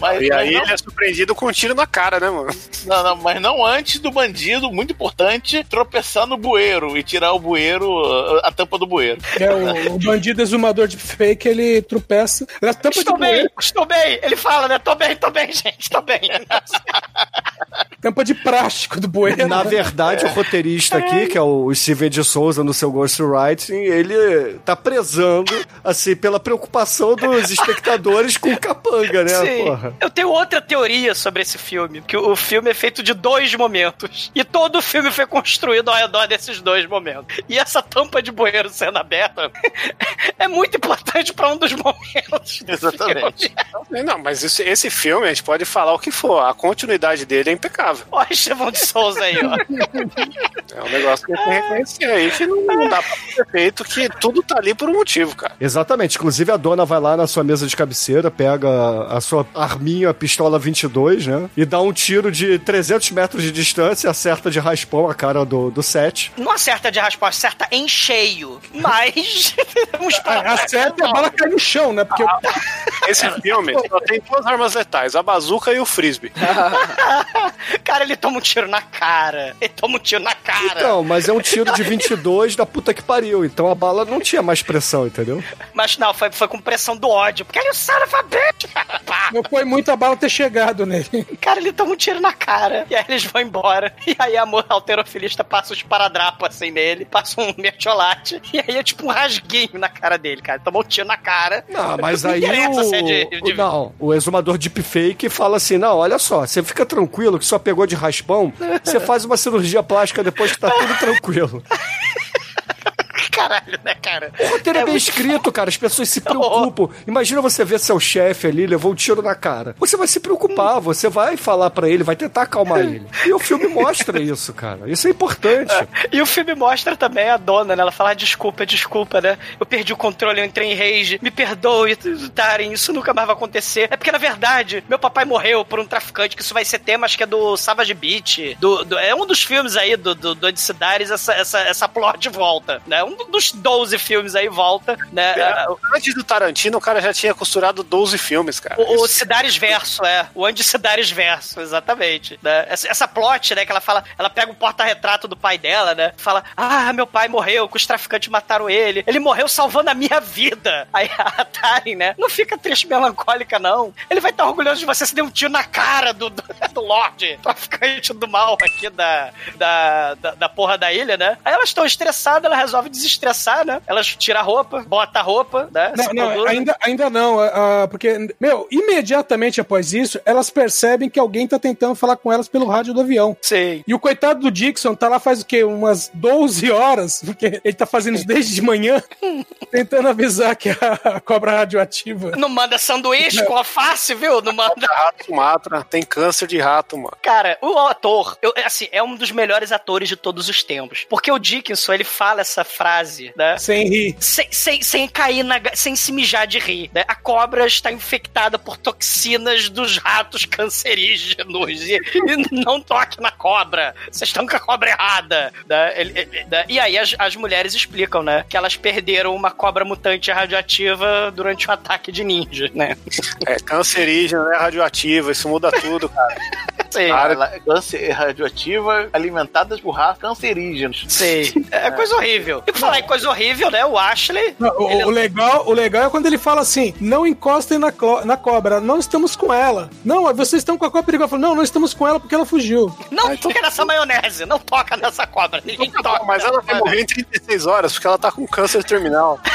Mas, E mas aí não, ele é surpreendido com um tiro na cara, né, mano? não, não, mas não antes do bandido, muito importante, tropeçar no bueiro e tirar o bueiro, a, a tampa do bueiro. É, o, o bandido exumador de fake, ele tropeça. Na tampa Estou de bem, bueiro, estou bem. Ele fala, né? Tô bem, tô bem, gente, tô bem. tampa de plástico do bueiro. Na né? verdade, o roteirista aqui, que é o Steven de Souza no seu Ghostwriting, ele tá prezando, assim, pela preocupação dos espectadores com o capanga, né, Sim. porra? Eu tenho outra teoria sobre esse filme, que o filme é feito de dois momentos. E todo o filme foi construído ao redor desses dois momentos. E essa tampa de bueiro sendo aberta é muito importante pra um dos momentos. Exatamente. filme. Não, mas esse, esse filme a gente pode falar o que for. A continuidade dele é impecável. Ó, Estevão de Souza aí, ó. É um negócio que a gente tem que reconhecer aí, que não, não dá pra ser feito, que tudo tá ali por um motivo, cara. Exatamente. Inclusive, a dona vai lá na sua mesa de cabeceira, pega a sua arminha, a pistola 22, né? E dá um tiro de 300 metros de distância, acerta de raspão a cara do, do set. Não acerta de raspão, acerta em cheio. Mas. Vamos A, a seta e a bala cai no chão, né? Porque Esse filme só tem duas armas letais, a bazuca e o frisbee. Cara, ele toma um tiro na cara. Ele toma um tiro na cara. Então, mas é um tiro de 22 da puta que pariu. Então a bala não tinha mais pressão, entendeu? Mas não, foi, foi com pressão do ódio. Porque ele é o of a bitch. Pá. não foi muita bala ter chegado nele. Cara, ele toma um tiro na cara. E aí eles vão embora. E aí a alterofilista passa os paradrapos assim nele, passa um mertiolate. E aí é tipo um rasguinho na cara dele, cara. Tomou um tiro na cara. Não, mas Não aí interessa o, de- de- Não, o exumador deepfake fala assim, não, olha só, você fica tranquilo que só pegou de raspão, você faz uma cirurgia plástica depois que tá tudo tranquilo. Caralho, né, cara? O roteiro é, bem escrito, cara. As pessoas se preocupam. Imagina você ver seu chefe ali, levou um tiro na cara. Você vai se preocupar, você vai falar pra ele, vai tentar acalmar ele. E o filme mostra isso, cara. Isso é importante. E o filme mostra também a dona, né? Ela fala, ah, desculpa, desculpa, né? Eu perdi o controle, eu entrei em rage. Me perdoe, Darem, isso nunca mais vai acontecer. É porque, na verdade, meu papai morreu por um traficante, que isso vai ser tema, acho que é do Savage Beach. Do, do- é um dos filmes aí do, do, do Odicidares, essa, essa, essa plot volta, né? Um dos 12 filmes aí volta, né? Antes do Tarantino, o cara já tinha costurado 12 filmes, cara. O, o Cidares Verso, é. O Andy Cidares Verso, exatamente. né? Essa, essa plot, né, que ela fala, ela pega o porta-retrato do pai dela, né? Fala, ah, meu pai morreu, que os traficantes mataram ele. Ele morreu salvando a minha vida. Aí a Taren, né? Não fica triste melancólica, não. Ele vai estar orgulhoso de você, você deu um tiro na cara do, do, do Lorde, traficante do mal aqui da, da, da, da porra da ilha, né? Aí elas estão estressadas, ela resolve desestressar, né? Elas tiram a roupa, bota a roupa, né? Não, não, ainda, ainda não, ah, porque, meu, imediatamente após isso, elas percebem que alguém tá tentando falar com elas pelo rádio do avião. Sim. E o coitado do Dixon tá lá faz o quê? Umas 12 horas, porque ele tá fazendo isso desde de manhã, tentando avisar que a, a cobra radioativa. Não manda sanduíche com alface, viu? Não manda. Rato Sumatra tem câncer de rato, mano. Cara, o ator, eu- assim, é um dos melhores atores de todos os tempos. Porque o Dickinson, ele fala essa frase, né? Sem rir. Sem, sem, sem cair na. sem se mijar de rir. Né? A cobra está infectada por toxinas dos ratos cancerígenos. E, e não toque na cobra. Vocês estão com a cobra errada. Né? Ele- ele- né? E aí as, as mulheres explicam, né? Que elas perderam uma cobra mutante radioativa durante um ataque de ninja, né? É cancerígeno, é radioativo, isso muda tudo, cara. Sim. Cara, ela- câncer radioativa alimentadas por ratos cancerígenos. Sei. É coisa horrível. E por falar em coisa horrível, né? O Ashley. Não, o, ele- o legal, o legal é quando ele fala assim: não encostem na, na cobra, não estamos com ela. Não, vocês estão com a cobra perigosa. Não, não estamos com ela porque ela fugiu. Não toca nessa maionese, não toca nessa cobra. Ninguém toca. Mas ela vai morrer em 36 horas porque ela tá com câncer terminal.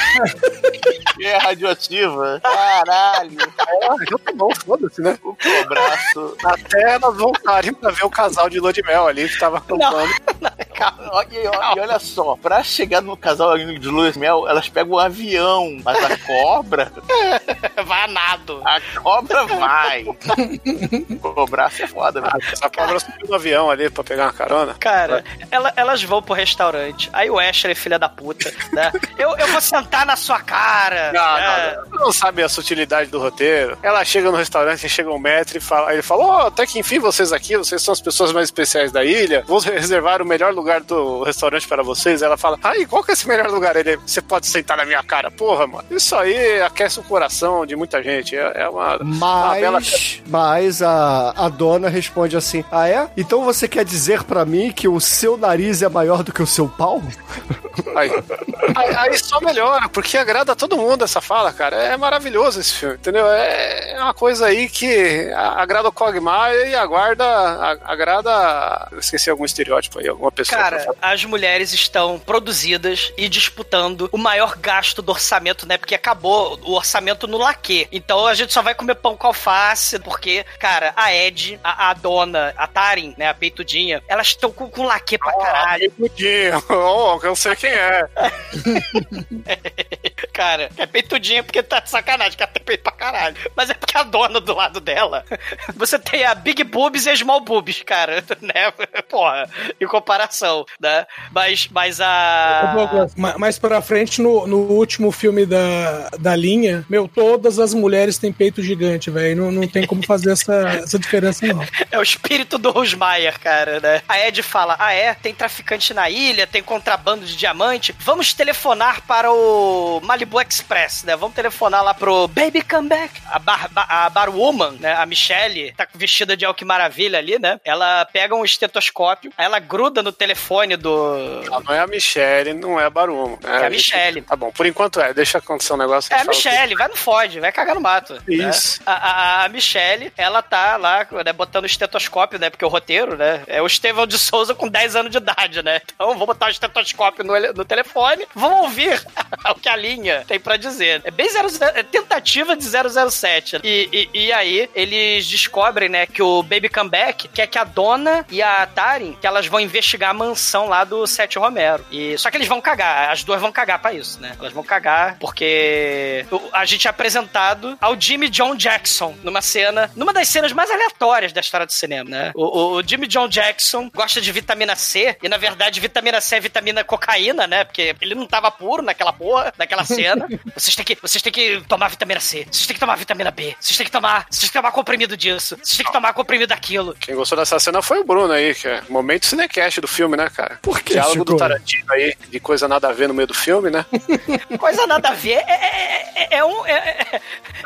E é radioativa. Caralho. Ah, então tá bom, foda-se, né? O cobraço. Até elas voltarem pra ver o casal de lua de mel ali que tava Não, cantando. Calma, E, e olha só, pra chegar no casal de de mel, elas pegam um avião, mas a cobra, Vai a nado. a cobra vai. Cobrar é foda, velho. Essa cobra subiu no avião ali pra pegar uma carona. Cara, ela- elas vão pro restaurante. Aí o Ashley, filha da puta, né? Eu, eu vou sentar na sua cara. Não, né? não, não sabe a sutilidade do roteiro. Ela chega no restaurante, chega um metro e fala, ele fala: Ó, até que enfim vocês aqui, vocês são as pessoas mais especiais da ilha. Vou reservar o melhor lugar do restaurante para vocês. Ela fala: Ai, qual que é esse melhor lugar? Ele, você pode sentar na minha cara, porra, mano. Isso aí aquece o coração de muita gente. É, é uma, uma bela. Mas, mas a, a dona responde assim: Ah, é? Então você quer dizer pra mim que o seu nariz é maior do que o seu pau? Aí, aí, aí só melhora, porque agrada a todo mundo essa fala, cara. É maravilhoso esse filme, entendeu? É uma coisa aí que agrada o Quagmire e aguarda, agrada. Eu esqueci algum estereótipo aí, alguma pessoa. Cara, as mulheres estão produzidas e disputando o maior gasto do orçamento, né? Porque acabou o orçamento no laque. Então a gente só vai comer pão com alface, porque, cara, a Ed, a, a dona, a Tarin, né? A peitudinha, elas estão com, com laque pra caralho. Peitudinho, oh, eu sei quem é. Cara, é peitudinha porque tá de sacanagem, que ela tem peito pra caralho. Mas é porque a dona do lado dela, você tem a Big Boobs e a Small Boobs, cara, né? Porra, em comparação, né? Mas, mas a... Douglas, ma- mais pra frente, no, no último filme da, da linha, meu, todas as mulheres têm peito gigante, velho. Não, não tem como fazer essa, essa diferença, não. É o espírito do Rosmaier, cara, né? A Ed fala: Ah, é? Tem traficante na ilha, tem contrabando de diamante. Vamos telefonar para o Malibu Express, né? Vamos telefonar lá pro Baby Come Back. A, bar, ba- a barwoman, né? A Michelle, tá vestida de Alque Maravilha ali, né? Ela pega um estetoscópio, aí ela gruda no telefone do. Ela não é a Michelle, não é a Barumo. É a Michelle. Tá bom, por enquanto é. Deixa acontecer um negócio. É a Michelle, vai no fode, vai cagar no mato. né? Isso. A, a, a Michelle, ela tá lá, né, botando o estetoscópio, né? Porque o roteiro, né? É o Estevão de Souza com 10 anos de idade, né? Então, vou botar o estetoscópio no, no telefone, vamos ouvir o que a linha tem pra dizer. É bem 00, é tentativa de 007. E, e, e aí, eles descobrem, né, que o Baby Comeback quer que a dona e a Tarin, que elas vão investigar a mansão lá do Sete Romero. E, só que eles vão cagar, as duas vão cagar pra isso, né? Elas vão cagar porque a gente é apresentado ao Jimmy John Jackson numa cena, numa das cenas mais aleatórias da história do cinema, né? O, o- o Jimmy John Jackson gosta de vitamina C, e na verdade vitamina C é vitamina cocaína, né? Porque ele não tava puro naquela porra, naquela cena. Vocês têm que, vocês têm que tomar vitamina C, vocês têm que tomar vitamina B, vocês têm que tomar, vocês têm que tomar comprimido disso, vocês têm que tomar comprimido daquilo. Quem gostou dessa cena foi o Bruno aí, que é momento cinecast do filme, né, cara? Por que, Diálogo Chico? do Tarantino aí, de coisa nada a ver no meio do filme, né? Coisa nada a ver, é, é, é- é um. É, é-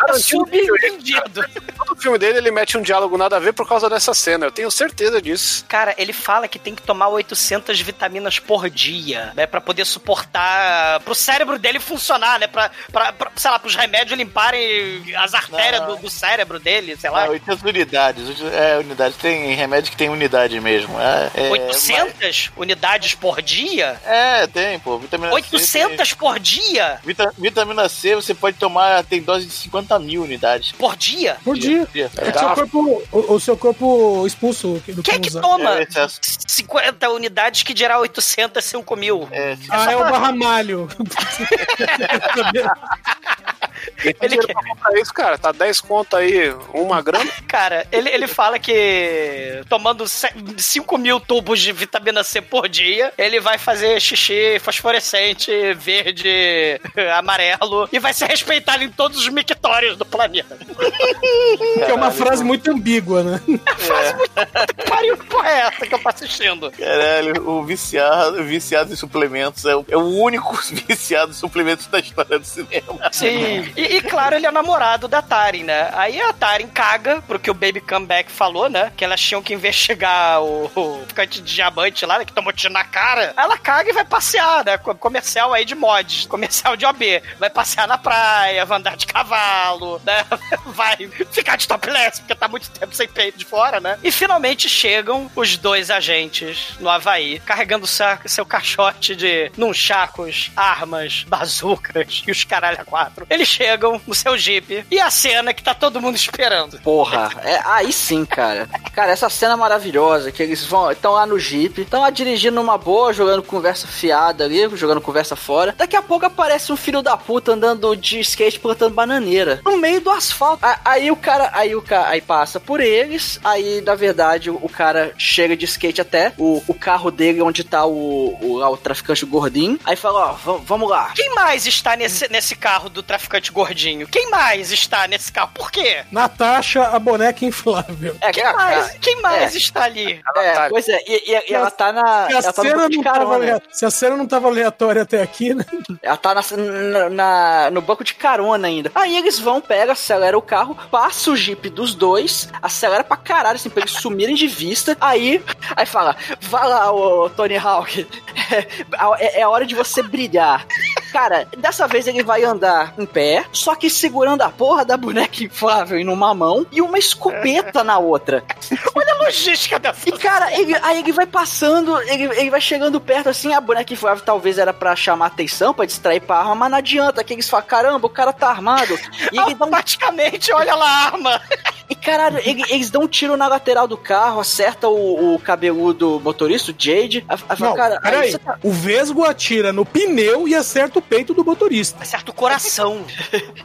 é subentendido. Todo filme dele ele mete um diálogo nada a ver por causa dessa cena, eu tenho certeza disso. Cara, ele fala que tem que tomar 800 vitaminas por dia, né? Pra poder suportar. pro cérebro dele funcionar, né? Pra, pra, pra sei lá, pros remédios limparem as artérias do, do cérebro dele, sei lá. É, 800 unidades. É, unidade. Tem remédio que tem unidade mesmo. É, é, 800 unidades por dia? É, tem, pô. Vitamina C. 800 por dia? tem- Vita- vitamina C você pode tomar, tem dose de 50 mil unidades. Por dia? Por dia. É, O seu corpo, o, o seu corpo expulso Quem é que toma É, excesso. 50 unidades que dirá 800 5 mil? É, Ah, é o barramalho. Quem tem dinheiro pra comprar isso, cara? Tá 10 conto aí, uma grama. Cara, ele, ele fala que tomando 5 mil tubos de vitamina C por dia, ele vai fazer xixi fosforescente, verde, amarelo, e vai ser respeitado em todos os mictórios do planeta. que é uma frase muito ambígua, né? Que pariu que porra é essa que eu tô assistindo? Caralho, o viciado, viciado em suplementos é o, é o único viciado em suplementos da história do cinema. Sim. E, e, claro, ele é namorado da Tarin, né? Aí a Tarin caga pro que o Baby Comeback falou, né? Que elas tinham que investigar o, o ficante de diamante lá, né? Que tomou tiro na cara. Ela caga e vai passear, né? Co- Comercial aí de mods, comercial de OB. Vai passear na praia, vai andar de cavalo, né? Vai ficar de topless, porque tá muito tempo sem peito de fora, né? E finalmente chega chegam os dois agentes no Havaí, carregando sa- seu caixote de nunchacos, armas, bazucas e os caralho a quatro. Eles chegam no seu jeep e a cena que tá todo mundo esperando. Porra, é, aí sim, cara. Cara, essa cena é maravilhosa, que eles vão, estão lá no Jeep, estão lá dirigindo numa boa, jogando conversa fiada ali, jogando conversa fora. Daqui a pouco aparece um filho da puta andando de skate plantando bananeira no meio do asfalto. A- Aí o cara, aí o cara, aí passa por eles, aí na verdade o, cara chega de skate até o, o carro dele onde tá o, o, lá, o traficante gordinho. Aí fala, ó, "Vam- vamos lá. Quem mais está nesse, nesse carro do traficante gordinho? Quem mais está nesse carro? Por quê? Natasha, a boneca inflável. É, Quem mais, quem mais é. está ali? É, pois é, e, e- e ela tá na. Se a, tá cena não tava carona. alea- se a cena não tava aleatória até aqui, né? Ela tá na, na- na- no banco de carona ainda. Aí eles vão, pega, acelera o carro, passa o jeep dos dois, acelera pra caralho, assim, pra eles sumirem de vista. Aí, aí fala: vai lá, ô Tony Hawk, é, é hora de você brilhar. Cara, dessa vez ele vai andar em pé, só que segurando a porra da boneca inflável em uma mão e uma escopeta na outra. Olha a logística dessa. E cara, ele- aí ele vai passando, ele, ele vai chegando perto assim, a boneca inflável talvez era pra chamar atenção, pra distrair pra arma, mas não adianta, que eles falam, caramba, o cara tá armado. E ele dá um Automaticamente, olha lá a arma. e caralho, ele- eles dão um tiro na lateral do carro, acerta o, o cabeludo motorista, o Jade. Aí fala, Não, cara, aí peraí. tá- O Vesgo atira no pneu e acerta o peito do motorista. Acerta o coração.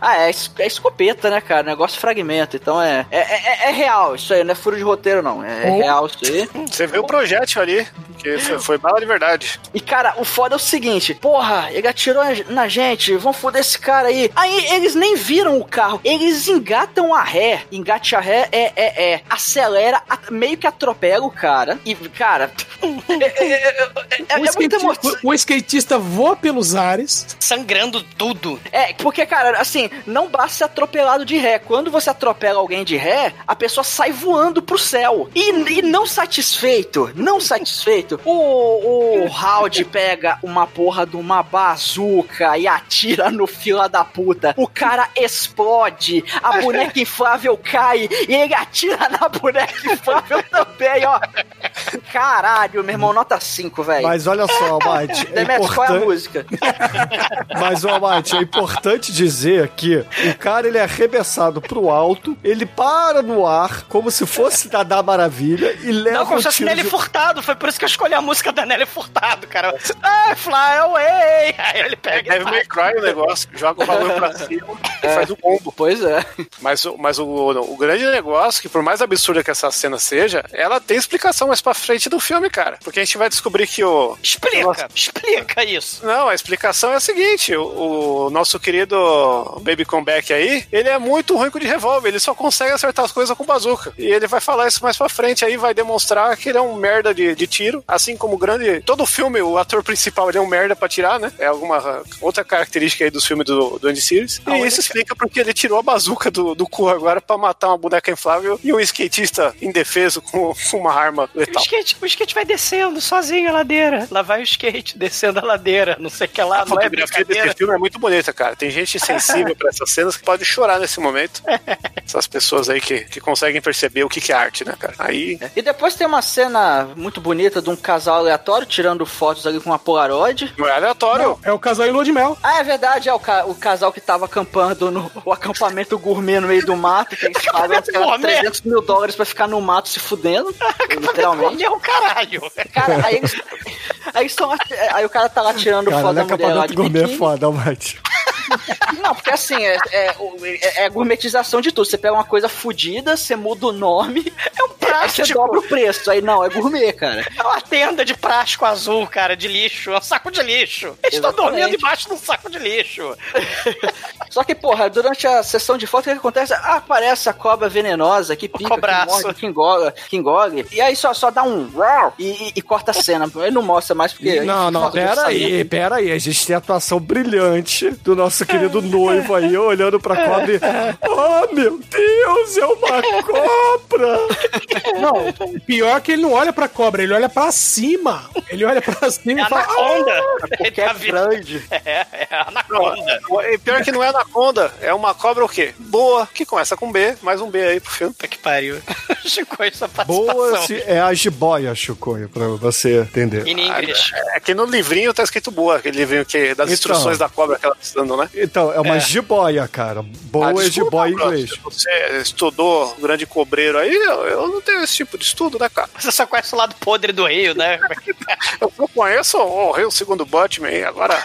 Ah, é, é escopeta, né, cara? Negócio fragmento. Então é, é, é- é real isso aí, não é furo de roteiro, não. É, Oh. real isso aí. Você vê o projétil ali, que foi, foi bala de verdade. E, cara, o foda é o seguinte: porra, ele atirou na gente, vão foder esse cara aí. Aí eles nem viram o carro, eles engatam a ré. Engate ré é, é, é. Acelera, a- meio que atropela o cara. E, cara. é, é, é, é, é o, emoção. o- o skatista voa pelos ares. Sangrando tudo. É, porque, cara, assim, não basta ser atropelado de ré. Quando você atropela alguém de ré, a pessoa sai voando pro céu. E, e não satisfeito, não satisfeito, o, o Howdy pega uma porra de uma bazuca e atira no fila da puta. O cara explode, a boneca inflável cai e ele atira na boneca inflável também, ó. Caralho, meu irmão, nota 5, velho. Mas olha só, Mate, é Demetrius, qual é a importante... música? Mas, Mate, é importante dizer que o cara, ele é arremessado pro alto, ele para no ar, como se fosse Dadá Maravilha, e leva Não, como um se fosse Nelly de... Furtado. Foi por isso que eu escolhi a música da Nelly Furtado, cara. Ah, fly away. Aí ele É pega e Devil May Cry o negócio, joga o valor pra cima e faz o combo. Pois é. Mas, o- mas o, o grande negócio, que por mais absurda que essa cena seja, ela tem explicação mais pra frente do filme, cara. Porque a gente vai descobrir que o. Explica, explica isso. Não, a explicação é a seguinte: o, o nosso querido Baby Comeback aí, ele é muito ruim com de revólver, ele só consegue acertar as coisas com bazuca. E ele vai falar isso mais pra frente aí, vai demonstrar que ele é um merda de, de tiro, assim como o grande. Todo filme, o ator principal ele é um merda pra tirar, né? É alguma outra característica aí dos filmes do, do Andy Series. A E isso explica porque ele tirou a bazuca do, do cu agora pra matar uma boneca inflável e um skatista indefeso com, uma arma O letal. skate, o skate vai descendo sozinho a ladeira. Lá vai o skate descendo a ladeira. Não sei o que lá, A não é fotografia desse filme é muito bonita, cara. Tem gente sensível pra essas cenas que pode chorar nesse momento. Essas pessoas aí que, que conseguem perceber o que, que é arte, né, cara? Aí. E depois tem uma cena muito bonita de um casal aleatório tirando fotos ali com uma Polaroid. Não é aleatório. É o casal em lua de mel. Ah, é verdade, é o, ca- o casal que tava acampando no o acampamento gourmet no meio do mato, que eles lá, gourmet? 300 mil dólares pra ficar no mato se fudendo, literalmente. Meu caralho. Cara, aí eles, aí aí o cara tá lá tirando Cara, foto olha da mulher lá de acampamento gourmet é foda, Mate. Não, porque assim, é, é, é- é gourmetização de tudo. Você pega uma coisa fodida, você muda o nome, É um aí você plástico. dobra o preço. Aí não, é gourmet, cara. É uma tenda de plástico azul, cara, de lixo. É um saco de lixo. Eles estão dormindo embaixo de um saco de lixo. Só que, porra, durante a sessão de foto, o que acontece? Ah, aparece a cobra venenosa que pica, que morde, que engole, que engole. E aí só, só dá um e, e- e corta a cena. Ele não mostra mais porque... Não, não, pera aí, pera aí. A gente tem a atuação brilhante do nosso querido noivo aí, olhando pra cobra e... Oh, meu Deus, é uma cobra! Não, pior que ele não olha pra cobra, ele olha pra cima. Ele olha pra cima É e fala. anaconda. Porque é grande. É, é anaconda. E pior que não é anaconda, é uma cobra o quê? Boa, que começa com B, mais um B aí pro filme. Puta que pariu. Chico, essa Boa participação. se é a jiboia, Chucoio, pra você entender. In English. É que no livrinho tá escrito boa, aquele livrinho que, das Então. instruções da cobra que ela tá precisando, né? Então, é uma É. jiboia, cara. Boa Ah, é desculpa, jiboia em inglês. se Você estudou grande cobreiro aí, eu, eu não tenho esse tipo de estudo, né, cara? Você só conhece o lado podre do rio, né? Eu não conheço o Rio Segundo Batman, agora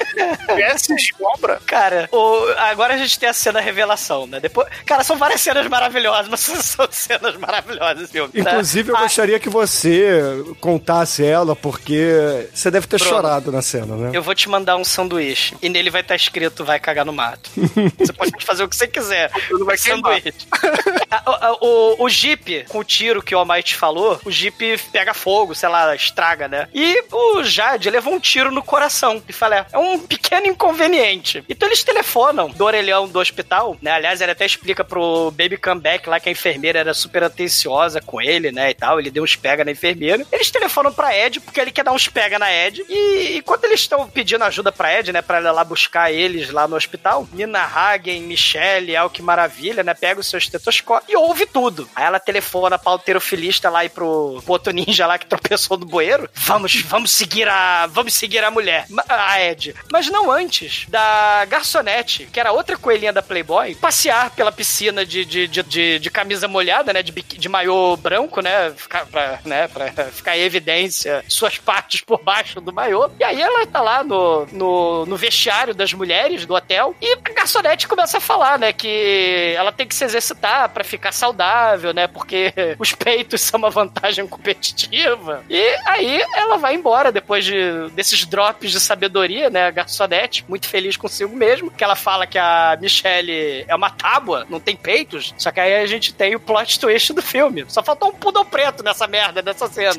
conhece de cobra? Cara, o- agora a gente tem a cena revelação, né? Depois, cara, são várias cenas maravilhosas, mas são cenas maravilhosas filme. né? Inclusive, eu Ah, gostaria que você contasse ela, porque você deve ter Pronto. chorado na cena, né? Eu vou te mandar um sanduíche e nele vai estar escrito vai cagar no mato. Você pode fazer o que você quiser. Tudo vai sanduíche. A- o, o Jeep, com o tiro que o Almighty falou, o Jeep pega fogo, sei lá, estraga, né? E o Jade levou um tiro no coração. E fala, é um pequeno inconveniente. Então eles telefonam do orelhão do hospital, né? Aliás, ele até explica pro Baby Comeback lá que a enfermeira era super atenciosa com ele, né? E tal. Ele deu uns pega na enfermeira. Eles telefonam pra Ed, porque ele quer dar uns pega na Ed. E enquanto eles estão pedindo ajuda pra Ed, né? Pra ela lá buscar eles lá no hospital, Nina Hagen, Michelle, Al que maravilha, né? Pega o seu estetoscópio e ouve tudo. Aí ela telefona pra alterofilista lá e pro, pro outro ninja lá que tropeçou no bueiro. Vamos, vamos seguir a. Vamos seguir a mulher, a Ed. Mas não antes da garçonete, que era outra coelhinha da Playboy, passear pela piscina de, de, de, de- de camisa molhada, né? De, de maiô branco, né? Ficar pra, né? pra ficar em evidência suas partes por baixo do maiô. E aí ela tá lá no, no, no vestiário das mulheres do hotel e a garçonete começa a falar, né? Que ela tem que se exercitar pra ficar saudável, né? Porque os peitos são uma vantagem competitiva. E aí ela vai embora depois de, desses drops de sabedoria, né? A garçonete, muito feliz consigo mesmo, que ela fala que a Michelle é uma tábua, não tem peitos. Só que aí a gente tem o plot twist do filme. Só faltou um pudor preto nessa merda, nessa cena.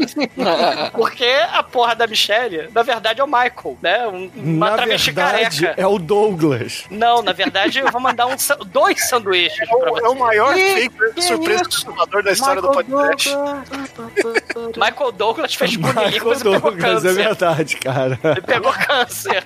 Porque a porra da Michelle, na verdade, é o Michael, né? Um- uma Na travesti verdade, careca. é o Douglas. Não, na verdade, eu vou mandar um dois sanduíches pra você. É o maior fake surpresa isso? assustador da história do podcast. Michael Douglas fez Michael mas pegou Douglas, é câncer. verdade, cara. Ele pegou câncer.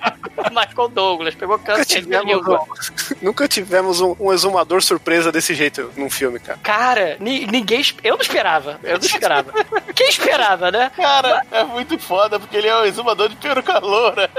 Michael Douglas pegou câncer de Tivemos um- nunca tivemos um, um exumador surpresa desse jeito num filme, cara. Cara, ni- ninguém. Eu não esperava. Eu não esperava. Quem esperava, né? Cara, é muito foda, porque ele é o exumador de peruca loura.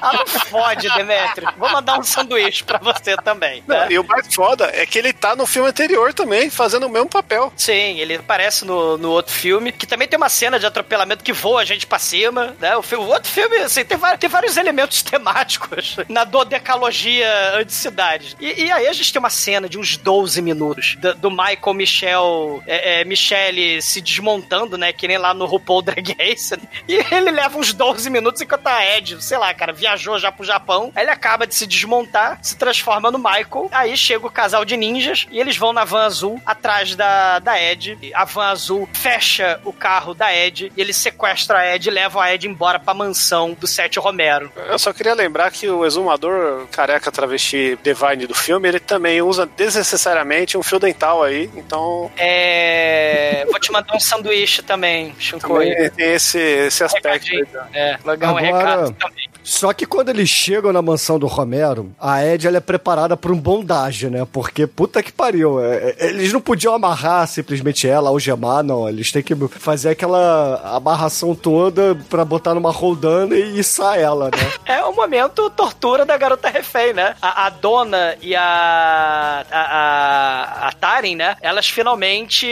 Ah, não fode, Demetrio. Vou mandar um sanduíche pra você também. né? E o mais foda é que ele tá no filme anterior também, fazendo o mesmo papel. Sim, ele aparece no, no outro filme, que também tem uma cena de atropelamento que voa a gente pra cima, né? O, filme, o outro filme, assim, tem, tem vários elementos temáticos na dodecalogia anticidades. E, e aí a gente tem uma cena de uns 12 minutos do, do Michael Michel, é, é, Michelle se desmontando, né? Que nem lá no RuPaul Drag Race. E ele leva uns 12 minutos enquanto a Ed, sei lá, cara, viajou já pro Japão. Aí ele acaba de se desmontar, se transforma no Michael. Aí chega o casal de ninjas e eles vão na van azul atrás da, da Ed. A van azul fecha o carro da Ed e ele sequestra a Ed e leva a Ed embora pra mansão do Sete Romero. Eu só queria lembrar que o exumador careca travesti Divine do filme, ele também usa desnecessariamente um fio dental aí, então É. Vou te mandar um sanduíche também, Shinkoi. tem esse, esse aspecto. aí. É, vai ganhar um Agora- recado também. Só que quando eles chegam na mansão do Romero, a Ed ela é preparada para um bondagem, né? Porque puta que pariu. é, é, Eles não podiam amarrar simplesmente ela, algemar, não. Eles têm que fazer aquela amarração toda pra botar numa roldana e içar ela, né? É o momento tortura da garota refém, né? A, a dona e a, a, a, a Taren, né? Elas finalmente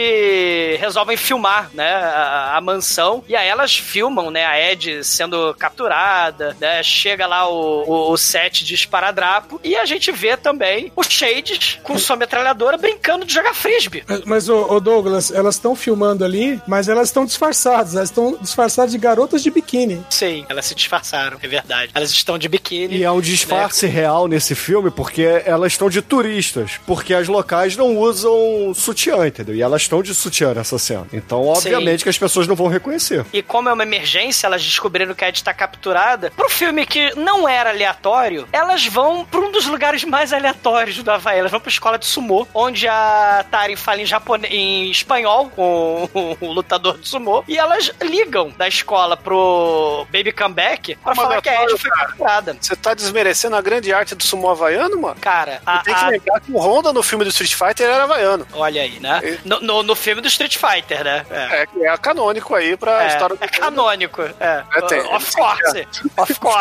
resolvem filmar, né? A, a mansão. E aí elas filmam, né? A Ed sendo capturada, né? Chega lá o, o, o set de esparadrapo. E a gente vê também o Shades com sua metralhadora brincando de jogar frisbee. Mas, mas, ô, ô, Douglas, elas estão filmando ali, mas elas estão disfarçadas. Elas estão disfarçadas de garotas de biquíni. Sim, elas se disfarçaram, é verdade. Elas estão de biquíni. E é um disfarce real nesse filme porque elas estão de turistas. Porque as locais não usam sutiã, entendeu? E elas estão de sutiã nessa cena. Então, obviamente, que as pessoas não vão reconhecer. E como é uma emergência, elas descobriram que a Ed está capturada. Pro filme filme que não era aleatório, elas vão pra um dos lugares mais aleatórios do Havaí. Elas vão pra escola de sumô, onde a Tarin fala em, japonês, em espanhol com o lutador de sumô, e elas ligam da escola pro Baby Comeback pra falar que a Ed foi capturada. Você tá desmerecendo a grande arte do sumo havaiano, mano? Cara, a, E tem que a- lembrar que o Honda no filme do Street Fighter era havaiano. Olha aí, né? No, no, no filme do Street Fighter, né? É. É, é canônico aí pra É, história do é canônico, é. É, tem- of course, of course.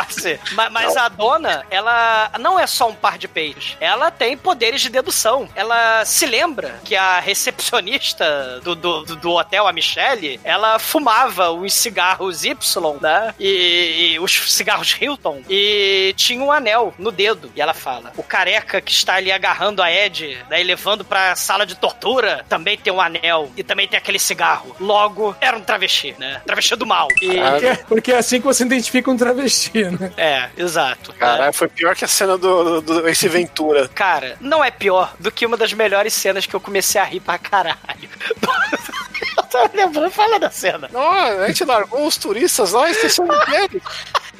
Mas, mas a dona, ela não é só um par de peitos. Ela tem poderes de dedução. Ela se lembra que a recepcionista do, do, do- hotel, a Michelle, ela fumava os cigarros Y, né? E, e os cigarros Hilton. E tinha um anel no dedo. E ela fala: o careca que está ali agarrando a Ed, né, levando pra sala de tortura, também tem um anel. E também tem aquele cigarro. Logo, era um travesti, né? Travesti do mal. E, Porque, porque é assim que você identifica um travesti, né? é, exato. Caralho, foi pior que a cena do, do, do Ace Ventura. Cara, não é pior do que uma das melhores cenas que eu comecei a rir pra caralho. eu tô lembrando, fala da cena. Não, a gente largou os turistas lá e esqueceu o.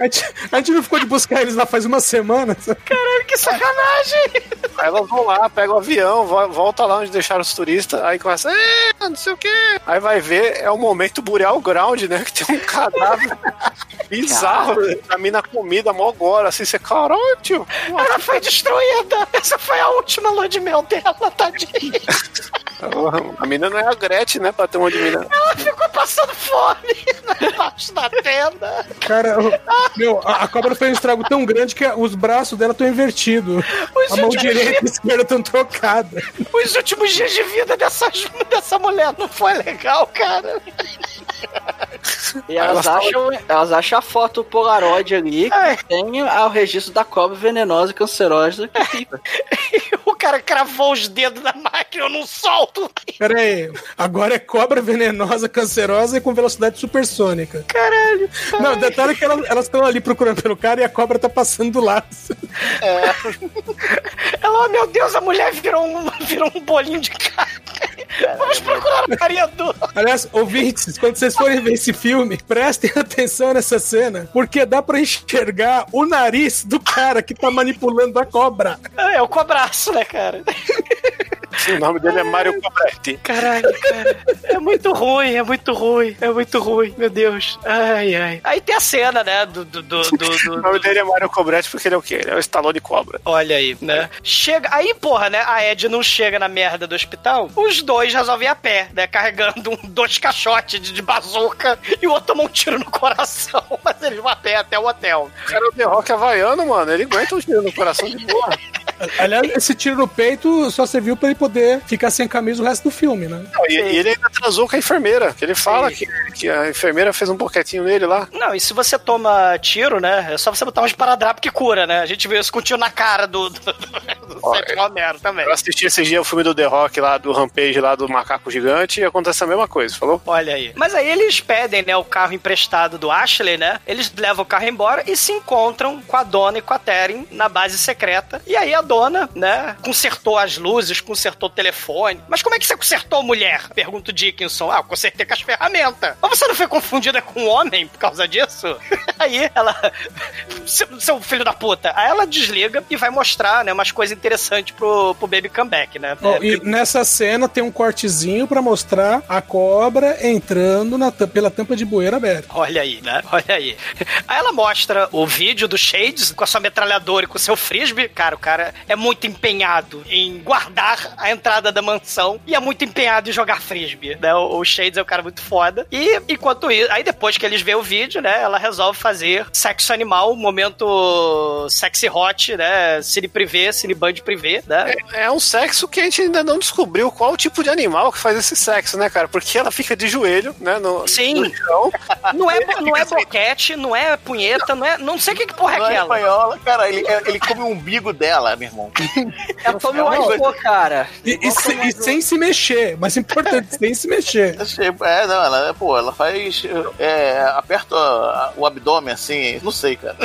A gente, a gente não ficou de buscar eles lá faz uma semana. Caralho, que sacanagem! Aí elas vão lá, pegam o avião, vo- volta lá onde deixaram os turistas, aí começa, "É, não sei o quê. Aí vai ver, é o momento Burial Ground, né? Que tem um cadáver bizarro, a mina comida, mó agora, assim, você, caralho, tio. Ela foi destruída! Essa foi a última lua de mel dela, tadinha. A mina não é a Gretchen, né? Pra ter uma de mina. Ela ficou passando fome embaixo da tenda. Cara, meu, a, a cobra fez um estrago tão grande que os braços dela estão invertidos. Os A mão direita e esquerda estão trocadas. Os últimos dias de vida dessas, dessa mulher não foi legal, cara. E elas, acham, elas acham a foto Polaroid ali que tem o registro da cobra venenosa e cancerosa que fica. O cara cravou os dedos na máquina, eu não solto. Pera aí, agora é cobra venenosa, cancerosa e com velocidade supersônica. Caralho. Não, detalhe que elas estão ali procurando pelo cara e a cobra tá passando do lado. Ela, oh meu Deus, a mulher virou um, virou um bolinho de carne. Vamos procurar o variador. Aliás, ouvintes, quando vocês forem ver esse filme, prestem atenção nessa cena, porque dá pra enxergar o nariz do cara que tá manipulando a cobra. É o cobraço, né, cara? O nome dele é Mario Cobretti. Caralho, cara. É muito ruim, é muito ruim, é muito ruim, meu Deus. Ai, ai. Aí tem a cena, né, do... do, do, do- do- O nome dele é Mario Cobretti porque ele é o quê? Ele é o Stallone Cobra. Olha aí, né? Chega. Aí, porra, né? A Ed não chega na merda do hospital. Os dois resolvem ir a pé, né? Carregando um, dois caixotes de, de bazuca e o outro toma um tiro no coração. Mas eles vão a pé até o hotel. O cara é o The Rock havaiano, mano. Ele aguenta um tiro no coração de boa. Aliás, esse tiro no peito só serviu pra ele poder ficar sem camisa o resto do filme, né? Não, e, e ele ainda transou com a enfermeira. Que ele fala que, que a enfermeira fez um boquetinho nele lá. Não, e se você toma tiro, né? É só você botar um esparadrapo que cura, né? A gente viu isso com tiro na cara do, do, Ó, Seth Romero também. Eu assisti esse dia o filme do The Rock lá, do Rampage lá do macaco gigante e acontece a mesma coisa, falou? Olha aí. Mas aí eles pedem, né, o carro emprestado do Ashley, né? Eles levam o carro embora e se encontram com a dona e com a Terry na base secreta. E aí a dona, né, consertou as luzes, consertou o telefone. Mas como é que você consertou, mulher? Pergunta o Dickinson. Ah, eu consertei com as ferramentas. Mas você não foi confundida com um homem por causa disso? aí ela... seu filho da puta. Aí ela desliga e vai mostrar, né, umas coisas interessantes pro, pro Baby Comeback, né? Ó, É, e nessa cena tem um cortezinho pra mostrar a cobra entrando na pela tampa de bueira aberta. Olha aí, né? Olha aí. Aí ela mostra o vídeo do Shades com a sua metralhadora e com o seu frisbee. Cara, o cara é muito empenhado em guardar a entrada da mansão e é muito empenhado em jogar frisbee, né? O, Shades é um cara muito foda. E enquanto isso, aí depois que eles veem o vídeo, né? Ela resolve fazer sexo animal, momento sexy hot, né? Cine privê, cine band privê, né? É, é um sexo que a gente ainda não descobriu qual o tipo de animal que faz esse sexo, né, cara? Porque ela fica de joelho, né? No, Sim. no chão. Não é, não é boquete, não é punheta, não é. Não sei o que, que porra é Não é aquela. espanhola, cara, ele, ele come o umbigo dela, meu irmão. Uma um coisa- cocô, cara. E, e se- e sem se mexer, mas importante, sem se mexer. É, não, ela, pô, ela faz. É, aperta o abdômen assim, não sei, cara.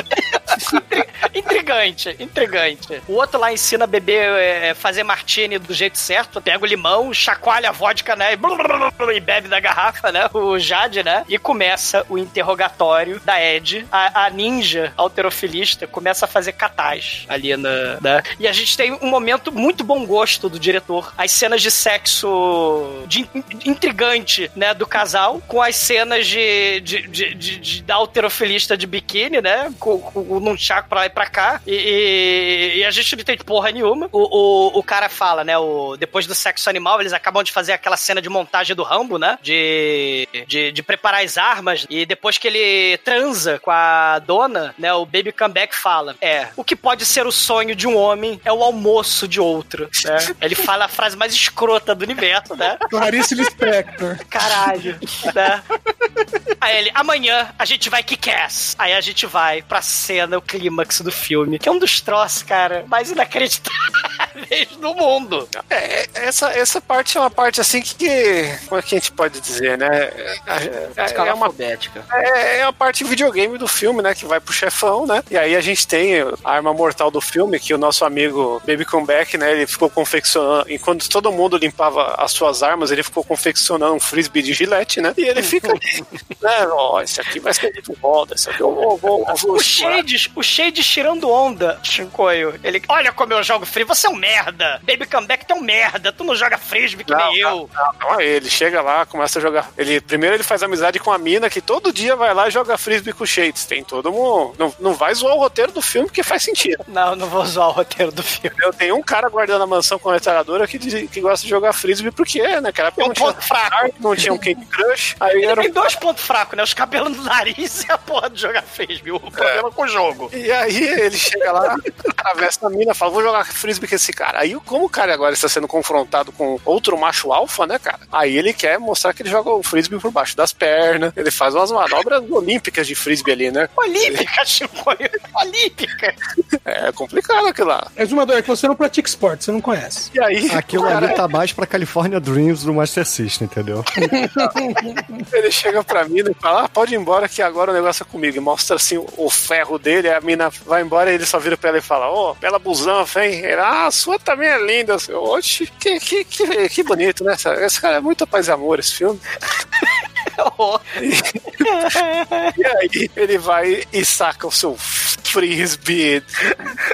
intrigante, intrigante. O outro lá ensina a beber, é, fazer martini do jeito certo, pega o limão, chacoalha a vodka, né, e, blum, blum, blum, e bebe da garrafa, né, o Jade, né, e começa o interrogatório da Ed. A, a ninja alterofilista começa a fazer catás ali na, né, e a gente tem um momento muito bom gosto do diretor. As cenas de sexo de, in- intrigante, né, do casal, com as cenas de, de, de, de- de- da alterofilista de biquíni, né, com, com, num chaco pra lá e pra cá, e, e- e a gente não entende porra nenhuma. O, o, o cara fala, né, o, depois do sexo animal, eles acabam de fazer aquela cena de montagem do Rambo, né, de, de, de preparar as armas, e depois que ele transa com a dona, né, o Baby Comeback fala, é, o que pode ser o sonho de um homem é o almoço de outro, né? Ele fala a frase mais escrota do universo, né? Clarice Lispector. Caralho, né? Aí ele, amanhã a gente vai kick-ass. Aí a gente vai pra cena, o clímax do filme, que é um dos troços, cara, mais inacreditáveis do mundo. É, essa, essa parte é uma parte assim que. Como é que a gente pode dizer, né? É, é, é uma, é, é a parte videogame do filme, né? Que vai pro chefão, né? E aí a gente tem a arma mortal do filme, que o nosso amigo Baby Comeback, né? Ele ficou confeccionando. Enquanto todo mundo limpava as suas armas, ele ficou confeccionando um frisbee de gilete, né? E ele fica ali, né? Ó, esse aqui vai ser muito foda, esse aqui eu vou. vou, vou O Shades, o Shades tirando onda, Shinkoio. Ele, olha como eu jogo free, você é um merda. Baby Comeback, tu é um merda, tu não joga frisbee que nem eu. Não, não, ele chega lá, começa a jogar. Ele primeiro ele faz amizade com a mina que todo dia vai lá e joga frisbee com o Shades. Tem todo mundo. Não, não vai zoar o roteiro do filme porque faz sentido. Não, não vou zoar o roteiro do filme. Eu tenho um cara guardando a mansão com a metralhadora que, diz- que gosta de jogar frisbee porque, né, cara? É um não tinha, ponto fraco. não tinha um Candy Crush. Aí Ele era tem um dois pontos fracos, né? Os cabelos no nariz e a porra de jogar frisbee. O problema com o jogo. E aí ele chega lá, atravessa a mina, fala, vou jogar frisbee com esse cara. Aí, como o cara agora está sendo confrontado com outro macho alfa, né, cara? Aí ele quer mostrar que ele joga o frisbee por baixo das pernas. Ele faz umas manobras olímpicas de frisbee ali, né? Olímpica, Shinkoio. Olímpica. É complicado aquilo lá. Exumador, é que você não pratica esporte, você não conhece. E aí, Aquilo o cara- ali tá mais pra California Dreams do Master System, entendeu? ele chega pra mina e fala: ah, pode ir embora que agora o negócio é comigo. E mostra assim o, ferro dele, aí a mina vai embora e ele só vira pra ela e fala: Ô, bela busanfa, hein? Ele, ah, sua também é linda. Oxe, que, que, que, que bonito, né? Esse cara é muito paz e amor, esse filme. E aí ele vai e saca o seu frisbee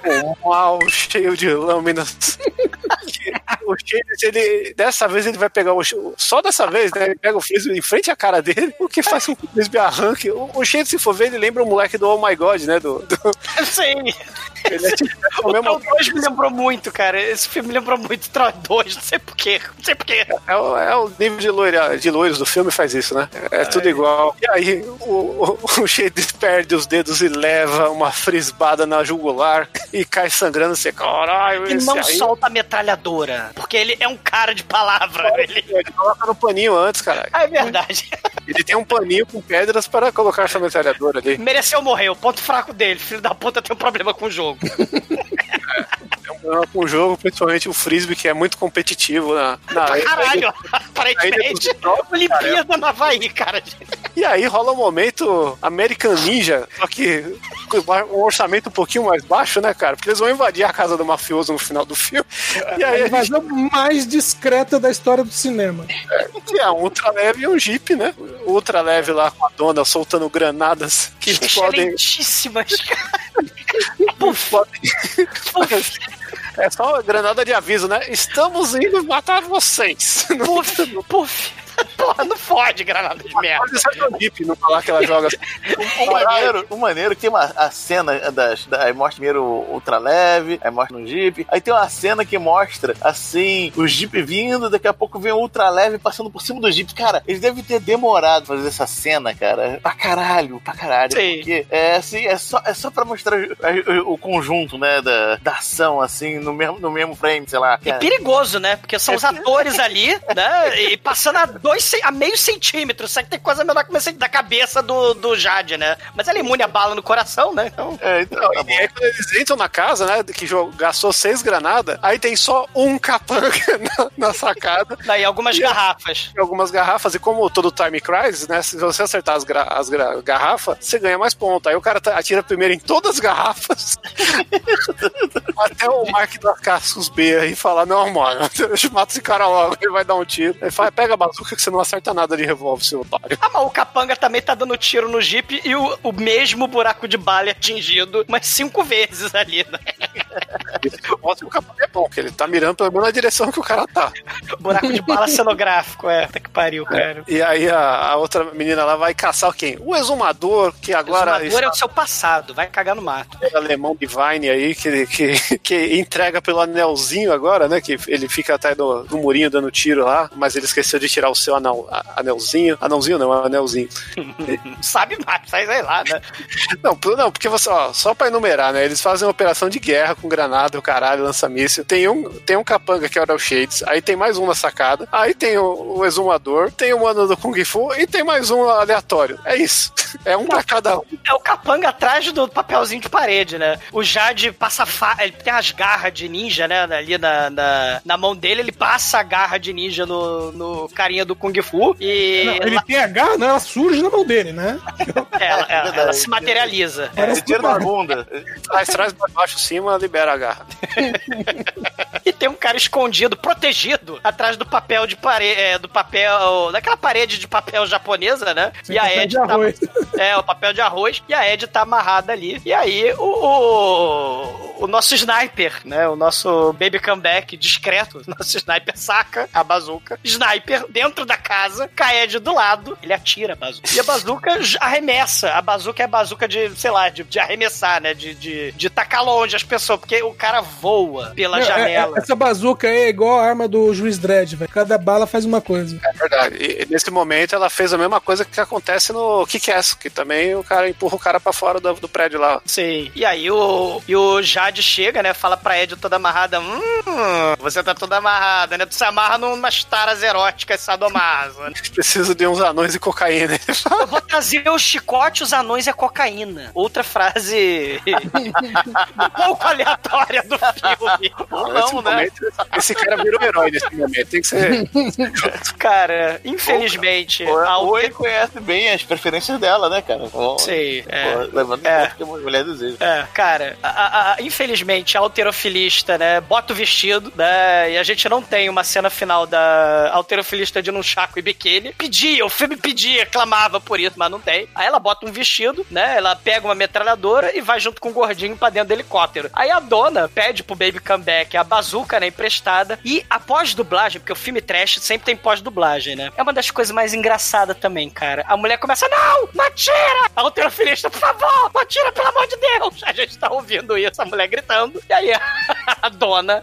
com mal cheio de lâminas. O Shades, ele, dessa vez ele vai pegar o. Só dessa vez, né? Ele pega o frisbee em frente à cara dele, o que faz com que o frisbee arranque. O, o se for ver, ele lembra o moleque do Oh My God, né? Do, do- Sim. ele é tipo, é o O mesmo. Troll 2 me lembrou muito, cara. Esse filme me lembrou muito Troll 2, não sei porquê. Não sei porquê. É o, é o nível de, loira, de loiros do filme faz isso, né? É, tudo igual. E aí o, o, o Shades perde os dedos e leva uma frisbada na jugular e cai sangrando. Você, caralho, E não aí... solta a metralhadora. Porque ele é um cara de palavra. Ele... Ele coloca no paninho antes, caralho. É verdade. Ele tem um paninho com pedras para colocar essa metralhadora ali. Mereceu morrer. O ponto fraco dele. Filho da puta tem um problema com o jogo. É um com o jogo, principalmente o frisbee, que é muito competitivo na. na Pra caralho. Aparentemente, Olimpíada no Havaí, cara. E aí rola um momento American Ninja, só que com um orçamento um pouquinho mais baixo, né, cara? Porque eles vão invadir a casa do mafioso no final do filme. E aí A a gente invasão mais discreta da história do cinema. que é um ultra leve e um jeep, né? Ultra leve lá com a dona soltando granadas que podem. Excelentíssimas, cara. podem- É só granada de aviso, né? Estamos indo matar vocês. Puf, puf. Porra, não fode granada de merda. pode ser no jeep, não falar que ela joga. O maneiro, o maneiro que tem uma a cena das, da, aí mostra primeiro o ultra leve, aí mostra no Jeep. Aí tem uma cena que mostra assim, o Jeep vindo, daqui a pouco vem o ultra leve passando por cima do Jeep. Cara, eles devem ter demorado pra fazer essa cena, cara. Pra caralho, pra caralho. Sim. Porque é assim, é só, é só pra mostrar o, o- o conjunto, né, da, da ação, assim, no mesmo, no mesmo frame, sei lá. E perigoso, né? Porque são os atores ali, né? E passando a dois dois, a meio centímetro. Só que tem coisa menor que da cabeça do, do Jade, né? Mas ela é imune a bala no coração, né? Então. É, então, tá. E aí quando eles entram na casa, né, que gastou seis granadas, aí tem só um capanga na, na sacada. Daí algumas garrafas. e Algumas garrafas, e como todo Time Crisis, né? Se você acertar as, gra- as gra- garrafas, você ganha mais pontos. Aí o cara atira primeiro em todas as garrafas. Até o Mark da Cascos B aí falar: Não, mano, deixa eu matar esse cara logo, ele vai dar um tiro. Ele fala: Pega a bazuca que você não acerta nada de revólver, seu otário. Ah, mas o capanga também tá dando tiro no Jeep e o, o mesmo buraco de bala é atingido umas cinco vezes ali, né? Mostra que o capanga é bom, que ele tá mirando pelo menos na direção que o cara tá. Buraco de bala cenográfico, é. Puta que pariu, cara. E aí a, a outra menina lá vai caçar quem? O exumador, que agora o exumador é o seu passado, vai cagar no mato. o alemão Divine aí, que, que, que entrega pelo anelzinho agora, né? Que ele fica até do, do murinho dando tiro lá, mas ele esqueceu de tirar o seu anel, anelzinho. Anelzinho não, é anelzinho. Sabe mais, sai sei lá, né? Não, não, porque você, ó, só pra enumerar, né? Eles fazem uma operação de guerra com granada, o caralho, lança-míssil. Tem um, tem um capanga que é o Shades, aí tem mais um na sacada, aí tem o, o exumador, tem o mano do Kung Fu e tem mais um aleatório. É isso. É um pra cada um. É o capanga atrás do papelzinho de parede, né? O Jade passa fa... Ele tem as garras de ninja, né? Ali na, na, na mão dele, ele passa a garra de ninja no, no carinha do Kung Fu e Não, ele tem a garra, não, ela surge na mão dele, né? ela, ela- verdade. ela se materializa. Você tira da bunda. Traz, traz pra baixo, cima, libera a garra. E tem um cara escondido, protegido, atrás do papel de parede, do papel, daquela parede de papel japonesa, né? e a Ed de tá, arroz. é, o papel de arroz, e a Ed tá amarrada ali. E aí o, o, o nosso sniper, né? O nosso baby comeback discreto, o nosso sniper saca a bazuca, sniper dentro da casa, com a Ed do lado, ele atira a bazuca. E a bazuca arremessa. A bazuca é a bazuca de, sei lá, de, de arremessar, né? De, de, de tacar longe as pessoas, porque o cara voa pela Não, é- janela. é- essa bazuca aí é igual a arma do juiz Dredd, velho. Cada bala faz uma coisa. É verdade. E, e nesse momento ela fez a mesma coisa que acontece no Kick-Ass, que também o cara empurra o cara pra fora do, do prédio lá. Sim. E aí o, e o Jade chega, né? Fala pra Ed toda amarrada. Hum, você tá toda amarrada, né? Tu se amarra numas taras eróticas sadomaso. Né? Preciso de uns anões e cocaína. Eu vou trazer o chicote, os anões e a cocaína. Outra frase um pouco aleatória do filme. Ou não, né? momento, esse cara virou herói nesse momento. Tem que ser. Cara, infelizmente. Ou, a ou ele conhece bem as preferências dela, né, cara? Ou, Sei, é. levando em É. conta que uma mulher deseja. É, cara, a- a- a- infelizmente, a alterofilista, né, bota o vestido, né, e a gente não tem uma cena final da alterofilista de num chaco e biquíni. Pedia, o filme pedia, clamava por isso, mas não tem. Aí ela bota um vestido, né, ela pega uma metralhadora e vai junto com o gordinho pra dentro do helicóptero. Aí a dona pede pro Baby Comeback a bazuca, né, emprestada, e a pós-dublagem, porque o filme trash sempre tem pós-dublagem, né, é uma das coisas mais engraçadas também, cara. A mulher começa, não, não atira! A alterofilista, por favor, não atira, pelo amor de Deus! A gente tá ouvindo isso, a mulher gritando, e aí a, dona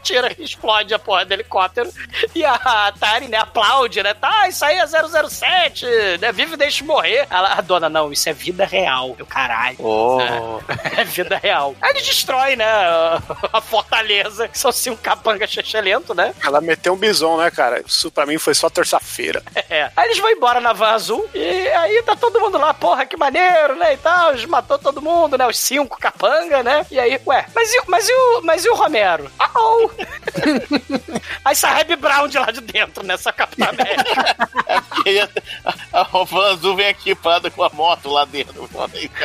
atira, explode a porra do helicóptero, e a Atari, né, aplaude, né, tá, isso aí é 007, né, vive e deixa morrer. Ela, a dona, não, isso é vida real, meu caralho. Oh. É vida real. Aí ele destrói, né, a, fortaleza, que são cinco capangas lento, né? Ela meteu um bison, né, cara? Isso pra mim foi só terça-feira. É. Aí eles vão embora na van azul e aí tá todo mundo lá, porra, que maneiro, né? E tal, eles matou todo mundo, né? Os cinco capanga, né? E aí, ué, mas e, o- mas e, o, mas e o Romero? Ah, oh. aí sai Hebe Brown de lá de dentro, nessa Capitã América. Aí a, Van Azul vem equipada com a moto lá dentro.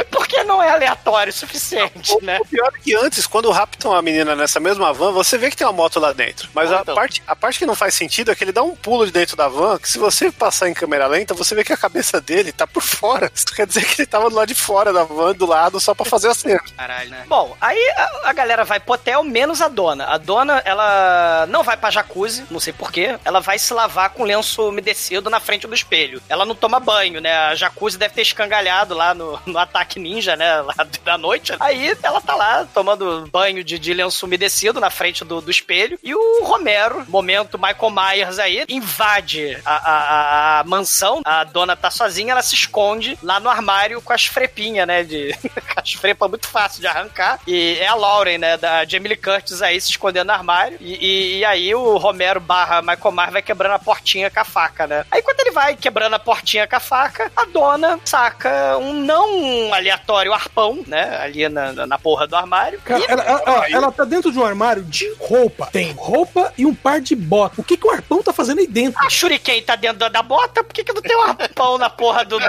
Porque não é aleatório o suficiente, né? O pior é que antes, quando raptam a menina nessa mesma van, você vê que tem uma moto lá dentro. Mas a, Então. parte, a parte que não faz sentido é que ele dá um pulo de dentro da van, que se você passar em câmera lenta, você vê que a cabeça dele tá por fora. Isso quer dizer que ele tava do lado de fora da van, do lado, só pra fazer a cena. Caralho, né? Bom, aí a, a galera vai pro hotel, menos a dona. A dona, ela não vai pra jacuzzi, não sei porquê. Ela vai se lavar com lenço umedecido na frente do espelho. Ela não toma banho, né? A jacuzzi deve ter escangalhado lá no, no ataque ninja, né? Lá da noite. Aí ela tá lá tomando banho de, de lenço umedecido na frente do, do espelho. E o Romero, momento Michael Myers aí, invade a, a, a- mansão. A dona tá sozinha, ela se esconde lá no armário com as frepinhas, né? De, as frepas muito fácil de arrancar. E é a Lauren, né? Da Jamie Lee Curtis aí se escondendo no armário. E, e- e aí o Romero barra Michael Myers vai quebrando a portinha com a faca, né? Aí quando ele vai quebrando a portinha com a faca, a dona saca um não aleatório arpão, né? Ali na, na- na porra do armário. Cara, E- ela, ela- ó, ela tá dentro de um armário de roupa. Tem roupa e um par de botas. O que, que o arpão tá fazendo aí dentro? A Shuriken tá dentro da- da bota, por que, que não tem um arpão na porra do. Né?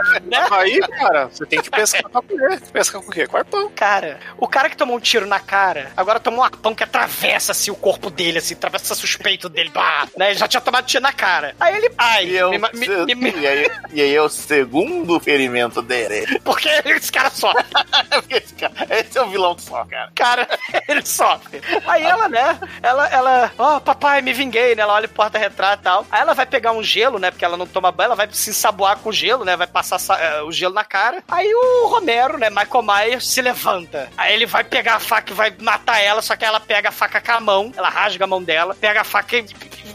Aí, cara, você tem que pescar pra comer. Pescar com o quê? Com arpão. Cara, o cara que tomou um tiro na cara, agora tomou um arpão que atravessa assim, o corpo dele, assim, atravessa suspeito dele, bah, né? Ele já tinha tomado tiro na cara. Aí ele. Ai, E, o me- me- me- e aí, e aí é o segundo ferimento dele. porque esse cara sofre. esse, cara- esse é o vilão só, cara. Cara, ele sofre. Aí ela, né? Ela, ela, ó, papai, me vinguei, né? Ela olha o porta-retrato e tal. Aí ela vai pegar um gelo, né? Porque ela não toma banho, ela vai se ensaboar com gelo, né? Vai passar sa- eh, o gelo na cara. Aí o Romero, né? Michael Myers se levanta. Aí ele vai pegar a faca e vai matar ela, só que ela pega a faca com a mão, ela rasga a mão dela, pega a faca e,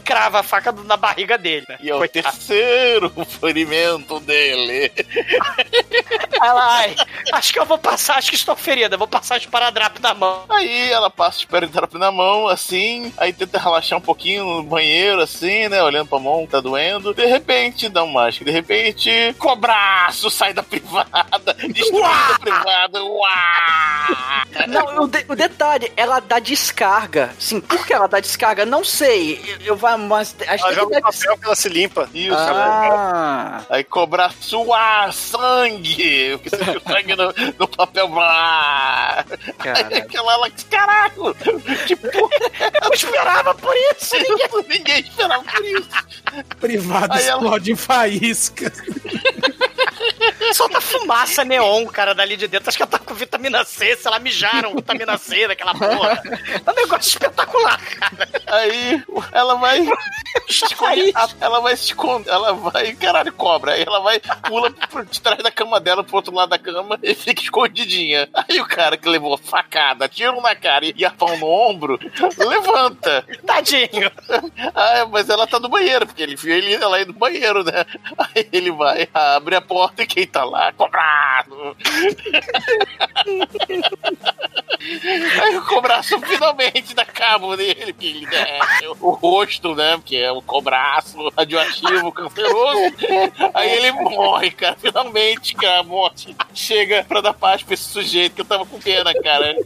crava a faca na barriga dele. Né? E é o Coitado. terceiro ferimento dele. Aí ela, ai, acho que eu vou passar, acho que estou ferida, vou passar esparadrapo na mão. Aí ela passa o esparadrapo na mão, assim, aí tenta relaxar um pouquinho no banheiro, assim, né? Olhando pra mão que tá doendo. De repente, dá um mágico. De repente, cobraço sai da privada, destruindo a privada. Uá! Não, o, de- o detalhe, ela dá descarga. Sim, por que ela dá descarga? Não sei. Eu, eu vou, mas acho Ela que joga o papel que ela se limpa. Isso, Ah, Aí cobraço, uá, sangue! Porque você viu sangue no, no papel. Uá! Aí cara. aquela ela! Que porra! Eu esperava por isso. Ninguém, ninguém esperava por isso. Privado Aí ela- explode em faísca. Solta fumaça neon, cara, dali de dentro. Acho que ela tá com vitamina C, sei lá, mijaram vitamina C daquela porra. É um negócio espetacular, cara. Aí ela vai. esconde- ela vai se esconder. Ela vai. Caralho, cobra. Aí ela vai, pula por de trás da cama dela, pro outro lado da cama e fica escondidinha. Aí o cara que levou facada, tiro na cara e arpão no ombro, levanta. Tadinho. Ah, mas ela tá no banheiro, porque ele viu ele, ela ir no banheiro, né? Aí ele vai, abre a porta e quem tá lá? Cobrado! Aí o cobraço finalmente dá dele, que ele né, o rosto, né? Porque é o cobraço radioativo, canceroso. Aí ele morre, cara. Finalmente, cara, a morte chega pra dar paz pra esse sujeito que eu tava com pena, cara.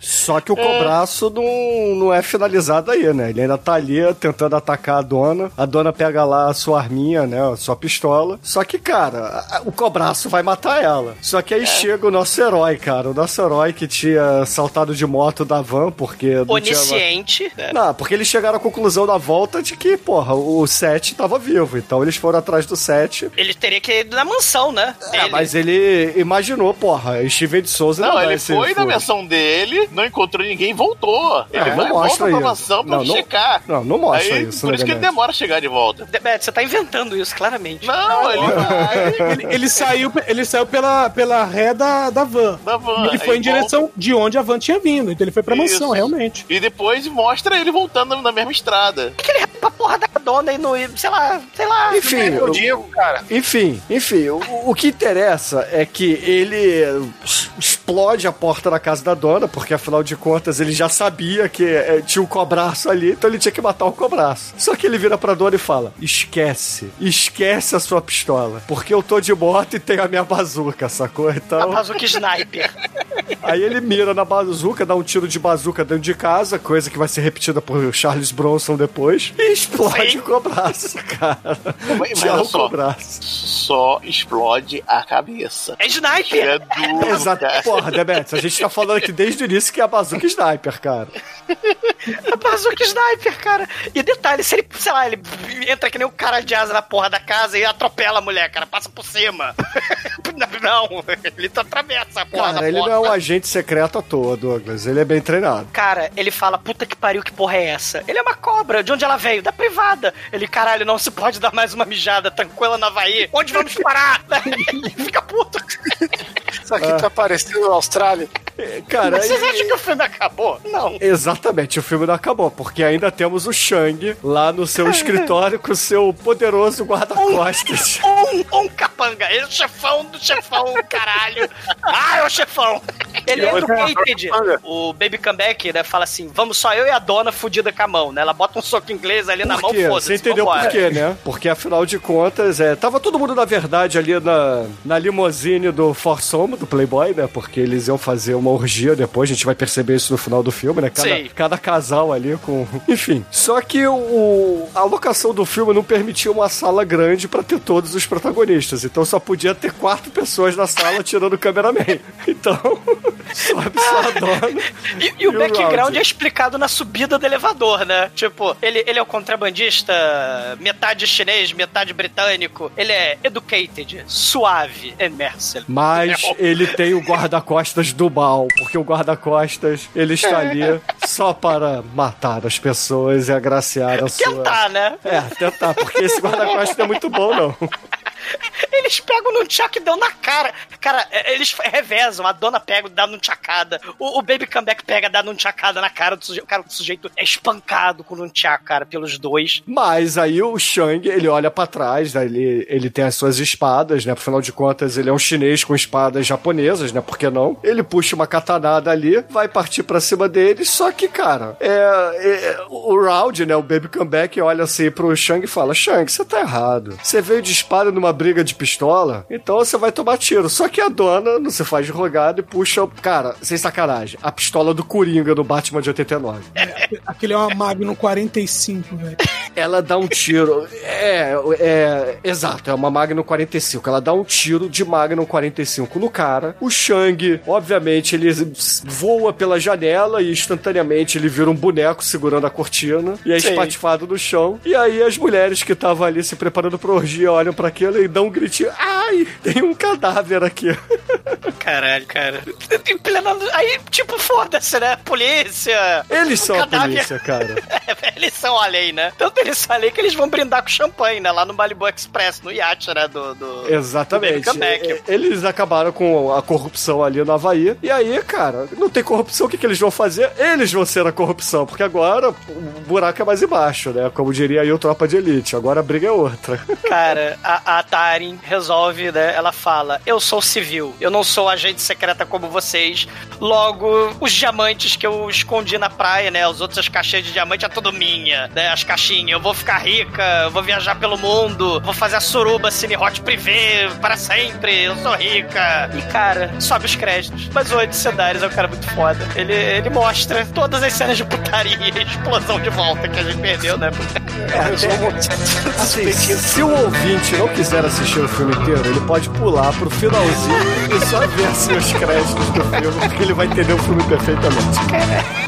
Só que o cobraço não, não é finalizado aí, né? Ele ainda tá ali tentando atacar a dona. A dona pega lá a sua arminha, né? A sua pistola. Só que, cara, o cobraço vai matar ela. Só que aí chega o nosso herói, cara. O nosso herói que tinha saltado de moto da van, porque. Não tinha... Onisciente. né? Não, porque eles chegaram à conclusão da volta de que, porra, o Sete tava vivo. Então eles foram atrás do Sete. Ele teria que ir na mansão, né? É, Dele. mas ele imaginou, porra, Steven de Souza Não, vai ele foi na versão dele, não encontrou ninguém, voltou. Ele É, vai não volta mostra pra mansão pra Não, não- checar. Não, não mostra Aí, isso, por isso que ele demora a chegar de volta. De- Beto, você tá inventando isso, claramente. Não, ele vai Ele, ele saiu, ele saiu pela, pela ré da, da van. da van. E ele foi Aí em direção de onde a van tinha vindo. Então ele foi pra Isso. mansão, realmente. E depois mostra ele voltando na mesma estrada. Por que ele pra porra da dona e não ir, sei lá, sei lá. Enfim, O Diego, cara. Enfim, enfim, o, o que interessa é que ele explode a porta da casa da dona, porque afinal de contas ele já sabia que é, tinha um cobraço ali, então ele tinha que matar o cobraço. Só que ele vira pra dona e fala: esquece, esquece a sua pistola, porque eu tô de moto e tenho a minha bazuca, sacou? A Então, bazuca sniper. aí ele mira na bazuca, dá um tiro de bazuca dentro de casa, coisa que vai ser repetida por Charles Bronson depois, e explode Sim. o cobraço, cara. Mas Tchau, olha só. cobraço. Só explode a cabeça. É sniper. É duro, Exato. cara. Porra, Demetrius, a gente tá falando aqui desde o início que é a bazuca sniper, cara. A bazuca sniper, cara. E detalhe, se ele, sei lá, ele entra que nem o cara de asa na porra da casa e atropela a mulher, cara, passa por cima. Não, ele tá atravessa a porra da Cara, ele não é um agente secreto à toa, Douglas. Ele é bem treinado. Cara, ele fala, puta que pariu, que porra é essa? Ele é uma cobra, de onde ela veio? Da privada. Ele, caralho, não se pode dar mais uma mijada tranquila na Havaí. Onde vamos parar? ele fica puto. Isso aqui tá parecendo Austrália. Cara, Mas vocês e- acham que o filme acabou? Não. Exatamente, o filme não acabou, porque ainda temos o Shang lá no seu escritório com o seu poderoso guarda-costas. Um, um capanga, ele é o chefão do chefão, caralho. Ah, é o chefão. Ele é educated. O Baby Comeback, né, fala assim, vamos só eu e a dona fudida com a mão, né? Ela bota um soco inglês ali na Por mão, quê? foda-se, Você entendeu vambora. por quê, né? Porque afinal de contas, é, tava todo mundo na verdade ali na, na limousine do Forsomo, do Playboy, né? Porque eles iam fazer uma orgia depois, a gente vai perceber isso no final do filme, né? Cada, Sim. cada casal ali com. Enfim. Só que o, a locação do filme não permitia uma sala grande pra ter todos os protagonistas. Então só podia ter quatro pessoas na sala tirando o cameraman. Então, sobe só a dona. E, e o E o background Round? é explicado na subida do elevador, né? Tipo, ele, ele é um contrabandista metade chinês, metade britânico. Ele é educated, suave, and merciless. Mas ele tem o guarda-costas do mal, porque o guarda-costas, ele está ali só para matar as pessoas e agraciar a sua... Tentar, né? É, tentar, porque esse guarda-costas não é muito bom, não. Eles pegam num tchac e dão na cara. Cara, é, eles revezam. A dona pega dá num tchacada. O, o Baby Comeback pega dá num tchacada na cara do sujeito. Cara, o sujeito é espancado com um tchac, cara, pelos dois. Mas aí o Shang, ele olha pra trás, né? ele, ele tem as suas espadas, né? Afinal de contas, ele é um chinês com espadas japonesas, né? Por que não? Ele puxa uma katanada ali, vai partir pra cima dele, só que, cara, é, é- o Round, né? O Baby Comeback olha assim pro Shang e fala: Shang, você tá errado. Você veio de espada numa briga de pistola, então você vai tomar tiro. Só que a dona não se faz de rogado e puxa, cara, sem sacanagem, a pistola do Coringa no Batman de 89. Aquele é uma Magnum 45, velho. Ela dá um tiro. É, é. Exato, é uma Magnum 45. Ela dá um tiro de Magnum 45 no cara. O Shang, obviamente, ele voa pela janela e instantaneamente ele vira um boneco segurando a cortina e é Sim. espatifado no chão. E aí as mulheres que estavam ali se preparando pra orgia olham pra aquilo e dão um gritinho: Ai, tem um cadáver aqui. Caralho, cara. Em plena- Aí, tipo, foda-se, né? Polícia. Eles O são a cadáver- polícia, cara. eles são a lei, né? Tanto eles são a lei que eles vão brindar com champanhe, né? Lá no Malibu Express, no iate, né? Do, do, Exatamente. do. É, Eles acabaram com a corrupção ali no Havaí. E aí, cara, não tem corrupção, o que, que eles vão fazer? Eles vão ser a corrupção, porque agora o buraco é mais embaixo, né? Como diria aí o Tropa de Elite. Agora a briga é outra. Cara, a, a Resolve, né? Ela fala: Eu sou civil, eu não sou agente secreta como vocês. Logo, os diamantes que eu escondi na praia, né? Os outros as caixinhas de diamante é tudo minha, né? As caixinhas. Eu vou ficar rica, vou viajar pelo mundo, vou fazer a suruba Cine Hot Privé para sempre. Eu sou rica. E, cara, sobe os créditos. Mas o Ed Sedaris é um cara muito foda. Ele, ele mostra todas as cenas de putaria e explosão de volta que a gente perdeu, né? Assim, se o ouvinte não quiser assistir o filme inteiro, ele pode pular pro finalzinho e só ver assim, os créditos do filme, porque ele vai entender o filme perfeitamente.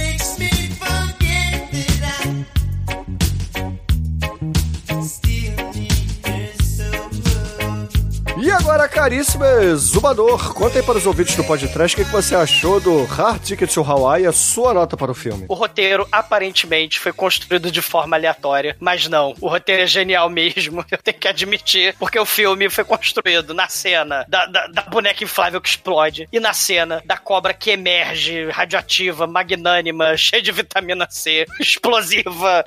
Caríssimo Zumbador, conta aí para os ouvintes do podcast o que, que você achou do Hard Ticket to Hawaii, a sua nota para o filme. O roteiro aparentemente foi construído de forma aleatória, mas não. O roteiro é genial mesmo, eu tenho que admitir, porque o filme foi construído na cena da, da, da boneca inflável que explode e na cena da cobra que emerge radioativa, magnânima, cheia de vitamina C, explosiva,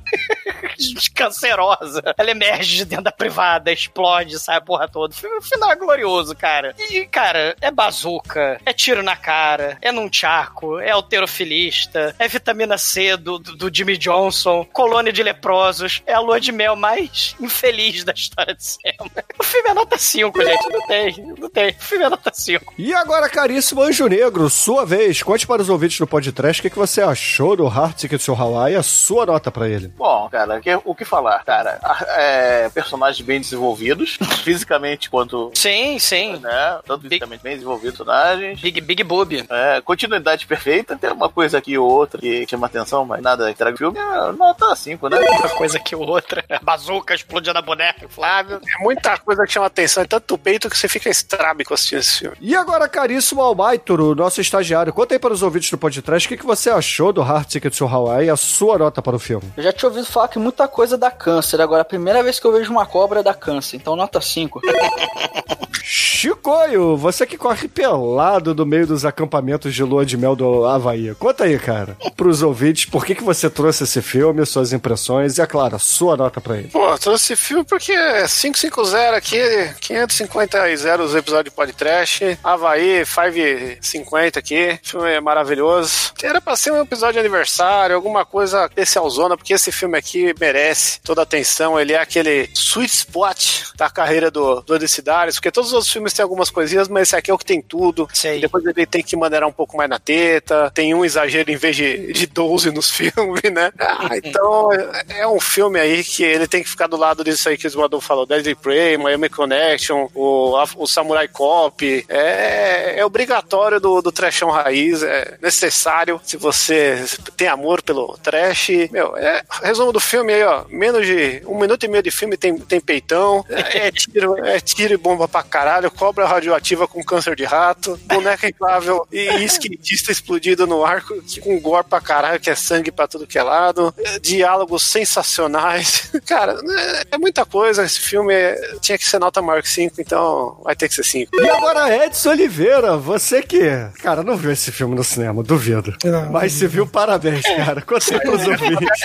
cancerosa. Ela emerge de dentro da privada, explode, sai a porra toda. O final é glorioso. Maravilhoso, cara. E, cara, é bazuca, é tiro na cara, é num tchaco, é alterofilista, é vitamina C do, do, do Jimmy Johnson, colônia de leprosos, é a lua de mel mais infeliz da história de cinema. O filme é nota 5, gente. Não tem, não tem. O filme é nota 5. E agora, caríssimo Anjo Negro, sua vez. Conte para os ouvintes do podcast o que, que você achou do Heart Ticket to Hawaii e a sua nota pra ele. Bom, cara, que- o que falar, cara? É, personagens bem desenvolvidos, fisicamente quanto. Sim, sim. Né? Tanto fisicamente bem desenvolvidos, personagens. Big, Big Boob. É, continuidade perfeita, tem uma coisa aqui ou outra que chama atenção, mas nada que traga o filme. É, nota 5, né? Uma coisa que outra. Bazuca explodindo a boneca, Flávio. É muita coisa que chama atenção, é tanto peito que você fica estrábico assistindo esse filme. E agora, caríssimo Almaituro, nosso estagiário, conta aí para os ouvintes do podcast o que, que você achou do Heart Ticket to Hawaii e a sua nota para o filme. Eu já tinha ouvido falar que muita coisa dá câncer. Agora, a primeira vez que eu vejo uma cobra dá câncer. Então, nota 5. Chicoio, você que corre pelado no meio dos acampamentos de lua de mel do Havaí. Conta aí, cara, pros ouvintes, por que, que você trouxe esse filme, suas impressões e, é claro, a sua nota pra ele. Pô, trouxe esse filme porque é 550 aqui, 550 e 0 os episódios de podcast. Havaí, 550 aqui. Filme é maravilhoso. Era pra ser um episódio de aniversário, alguma coisa especialzona, porque esse filme aqui merece toda a atenção. Ele é aquele sweet spot da carreira do, do Odicidários, porque todos os outros filmes têm algumas coisinhas, mas esse aqui é o que tem tudo. Depois ele tem que maneirar um pouco mais na teta, tem um exagero em vez de, de 12 nos filmes, né? Ah, então é- é um filme aí que ele tem que ficar do lado disso aí que o Esmador falou, Deadly Prey, Miami Connection, o, a- o Samurai Cop, é, é obrigatório do, do trashão raiz, é necessário. Se você tem amor pelo trash. Meu, é, resumo do filme aí, ó, menos de um minuto e meio de filme tem, tem peitão, é, é tiro, é tiro e bomba pra caralho, cobra radioativa com câncer de rato, boneca inflável e skatista explodido no ar com gore pra caralho, que é sangue pra tudo que é lado, é, diálogos sensacionais. Cara, é, é muita coisa. Esse filme é- tinha que ser nota maior que 5, então vai ter que ser 5. E agora, Edson Oliveira, você que, cara, não viu esse filme no cinema, duvido. Não. Mas se viu, parabéns, cara. Conta aí pros ouvintes.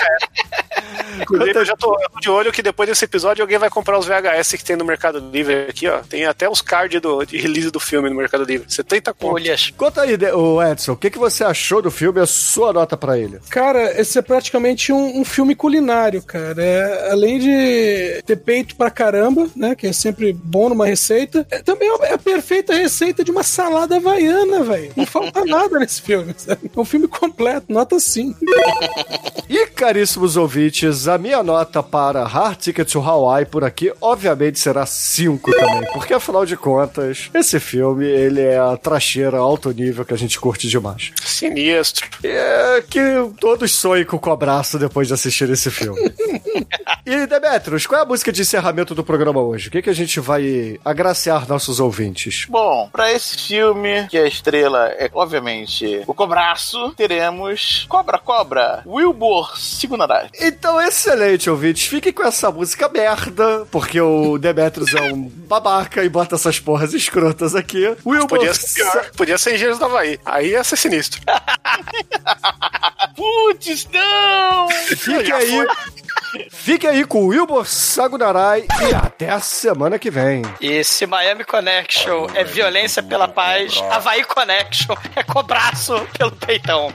Inclusive, eu já tô de olho que depois desse episódio alguém vai comprar os VHS que tem no Mercado Livre aqui, ó. Tem até os cards do, de release do filme no Mercado Livre. 70 conto. Olhas. Conta aí, ô Edson, o que, que você achou do filme e a sua nota pra ele? Cara, esse é praticamente um, um filme culinário, cara. É, além de ter peito pra caramba, né? Que é sempre bom numa receita, é, também é a- é a perfeita receita de uma salada havaiana, velho. Não falta nada nesse filme. sabe? É um filme completo, nota 5. E, caríssimos ouvintes, a minha nota para Hard Ticket to Hawaii por aqui, obviamente, será 5 também. Porque, afinal de contas, esse filme, ele é a tracheira alto nível que a gente curte demais. Sinistro. É que todos sonham com o cobraço depois de assistir esse filme. e, Demetrios, qual é a música de encerramento do programa hoje? O que, que a gente vai agraciar nossos ouvintes? Bom, pra esse filme, que a estrela é, obviamente, o Cobraço, teremos Cobra Cobra, Wilbur Sigunarás. Então, excelente, ouvintes. Fiquem com essa música merda, porque o Demetrius é um babaca e bota essas porras escrotas aqui. Wilbur Podia ser pior. Podia ser Engenheiros do Havaí. Aí ia ser sinistro. Putz, não! Fique aí. Fique aí com o Wilbur Sagunarai e até a semana que vem. E se Miami Connection é violência pela paz, Havaí Connection é cobraço pelo peitão.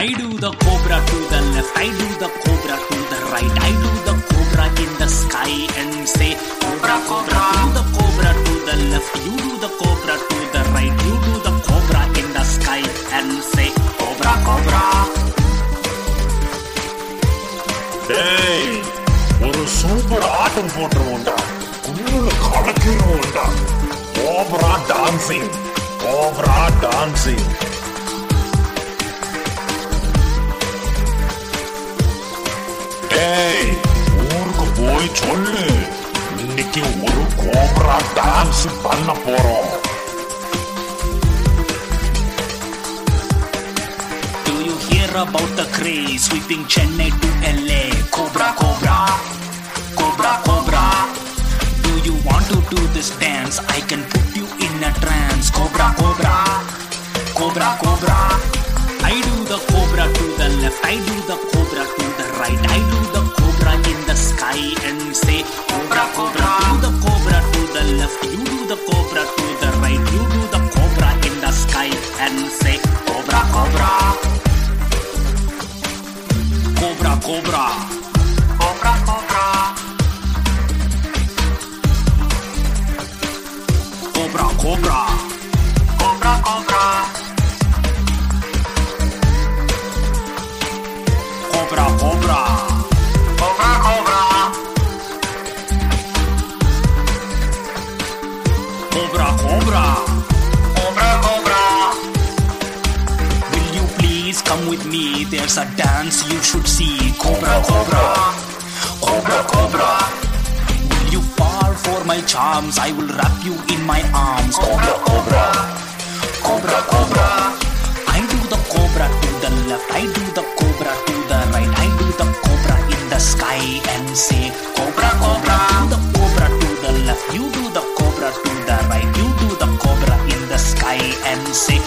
I do the cobra to the left, I do the cobra to the right, I do the cobra sky and say, Cobra, cobra, do the cobra to the left, you do the cobra to the right, you do the cobra in the sky and say, Cobra, cobra. டேய் ஒரு சூப்பர் ஆட்டம் போட்டுருவோம்டா குழுல கலக்கிடுவோம்டா ஓவரா டான்சிங் ஓவரா டான்சிங் டேய் ஊருக்கு போய் சொல்லு இன்னைக்கு ஒரு கோபரா டான்ஸ் பண்ண போறோம் Do you hear about the craze sweeping Chennai to LA? Cobra, cobra, cobra, cobra. Do you want to do this dance? I can put you in a trance. Cobra, cobra, cobra, cobra. I do the cobra to the left, I do the cobra to the right, I do the and say, Cobra, Cobra. Do the Cobra to the left, you do the Cobra to the right, you do the Cobra in the sky and say, Cobra, Cobra. Cobra, Cobra. With me? There's a dance you should see. Cobra, Cobra. Cobra, Cobra. Will you fall for my charms? I will wrap you in my arms. Cobra, Cobra. Cobra, Cobra. I do the cobra to the left. I do the cobra to the right. I do the cobra in the sky and say, Cobra, Cobra. Do the cobra to the left. You do the cobra to the right. You do the cobra in the sky and say,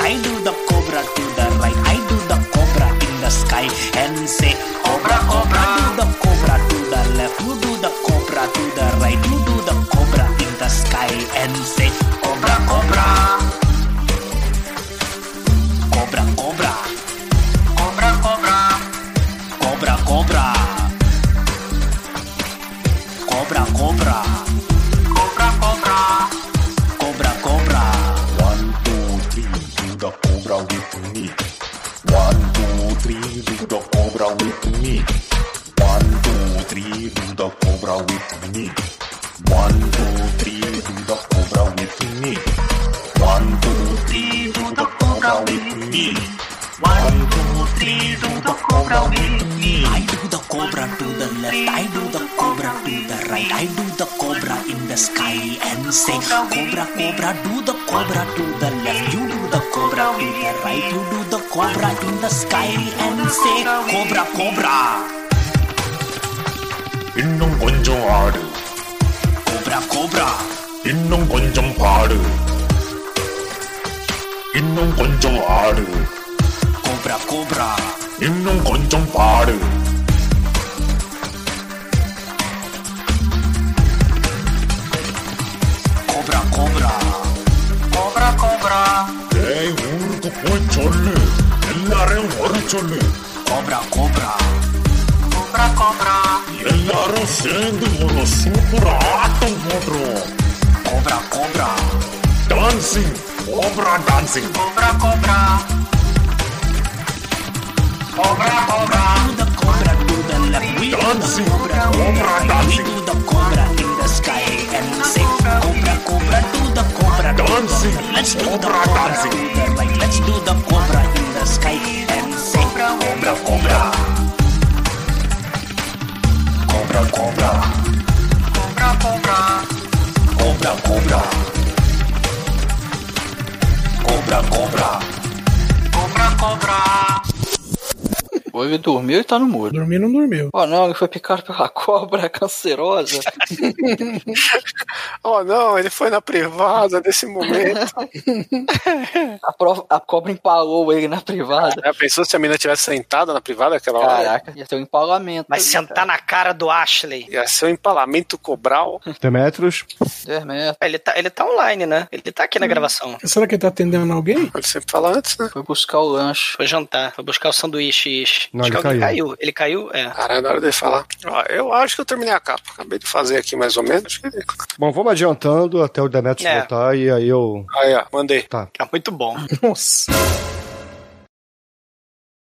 I do the cobra to the right. I do the cobra in the sky Oh não, ele foi picado pela cobra cancerosa. Oh não, ele foi na privada nesse momento. A, prova- a cobra empalou ele na privada. Já pensou se a menina tivesse sentada na privada aquela hora? Caraca, ia ter um empalamento. Mas sentar na cara do Ashley. Ia ser um empalamento cobral. Demetrius. Ele tá, ele tá online, né? Ele tá aqui na gravação. Será que ele tá atendendo alguém? Ele sempre fala antes, né? Foi buscar o lanche. Foi jantar, foi buscar o sanduíche. Não, Acho ele que alguém caiu. caiu. Ele caiu, é. Caralho, na hora dele falar. Ó, eu acho que eu terminei a capa. Acabei de fazer aqui mais ou menos. Acho que- Bom, vamos adiantando até o Demetrius É. voltar e aí eu. Aí, ó, mandei. Tá. É muito bom. Nossa.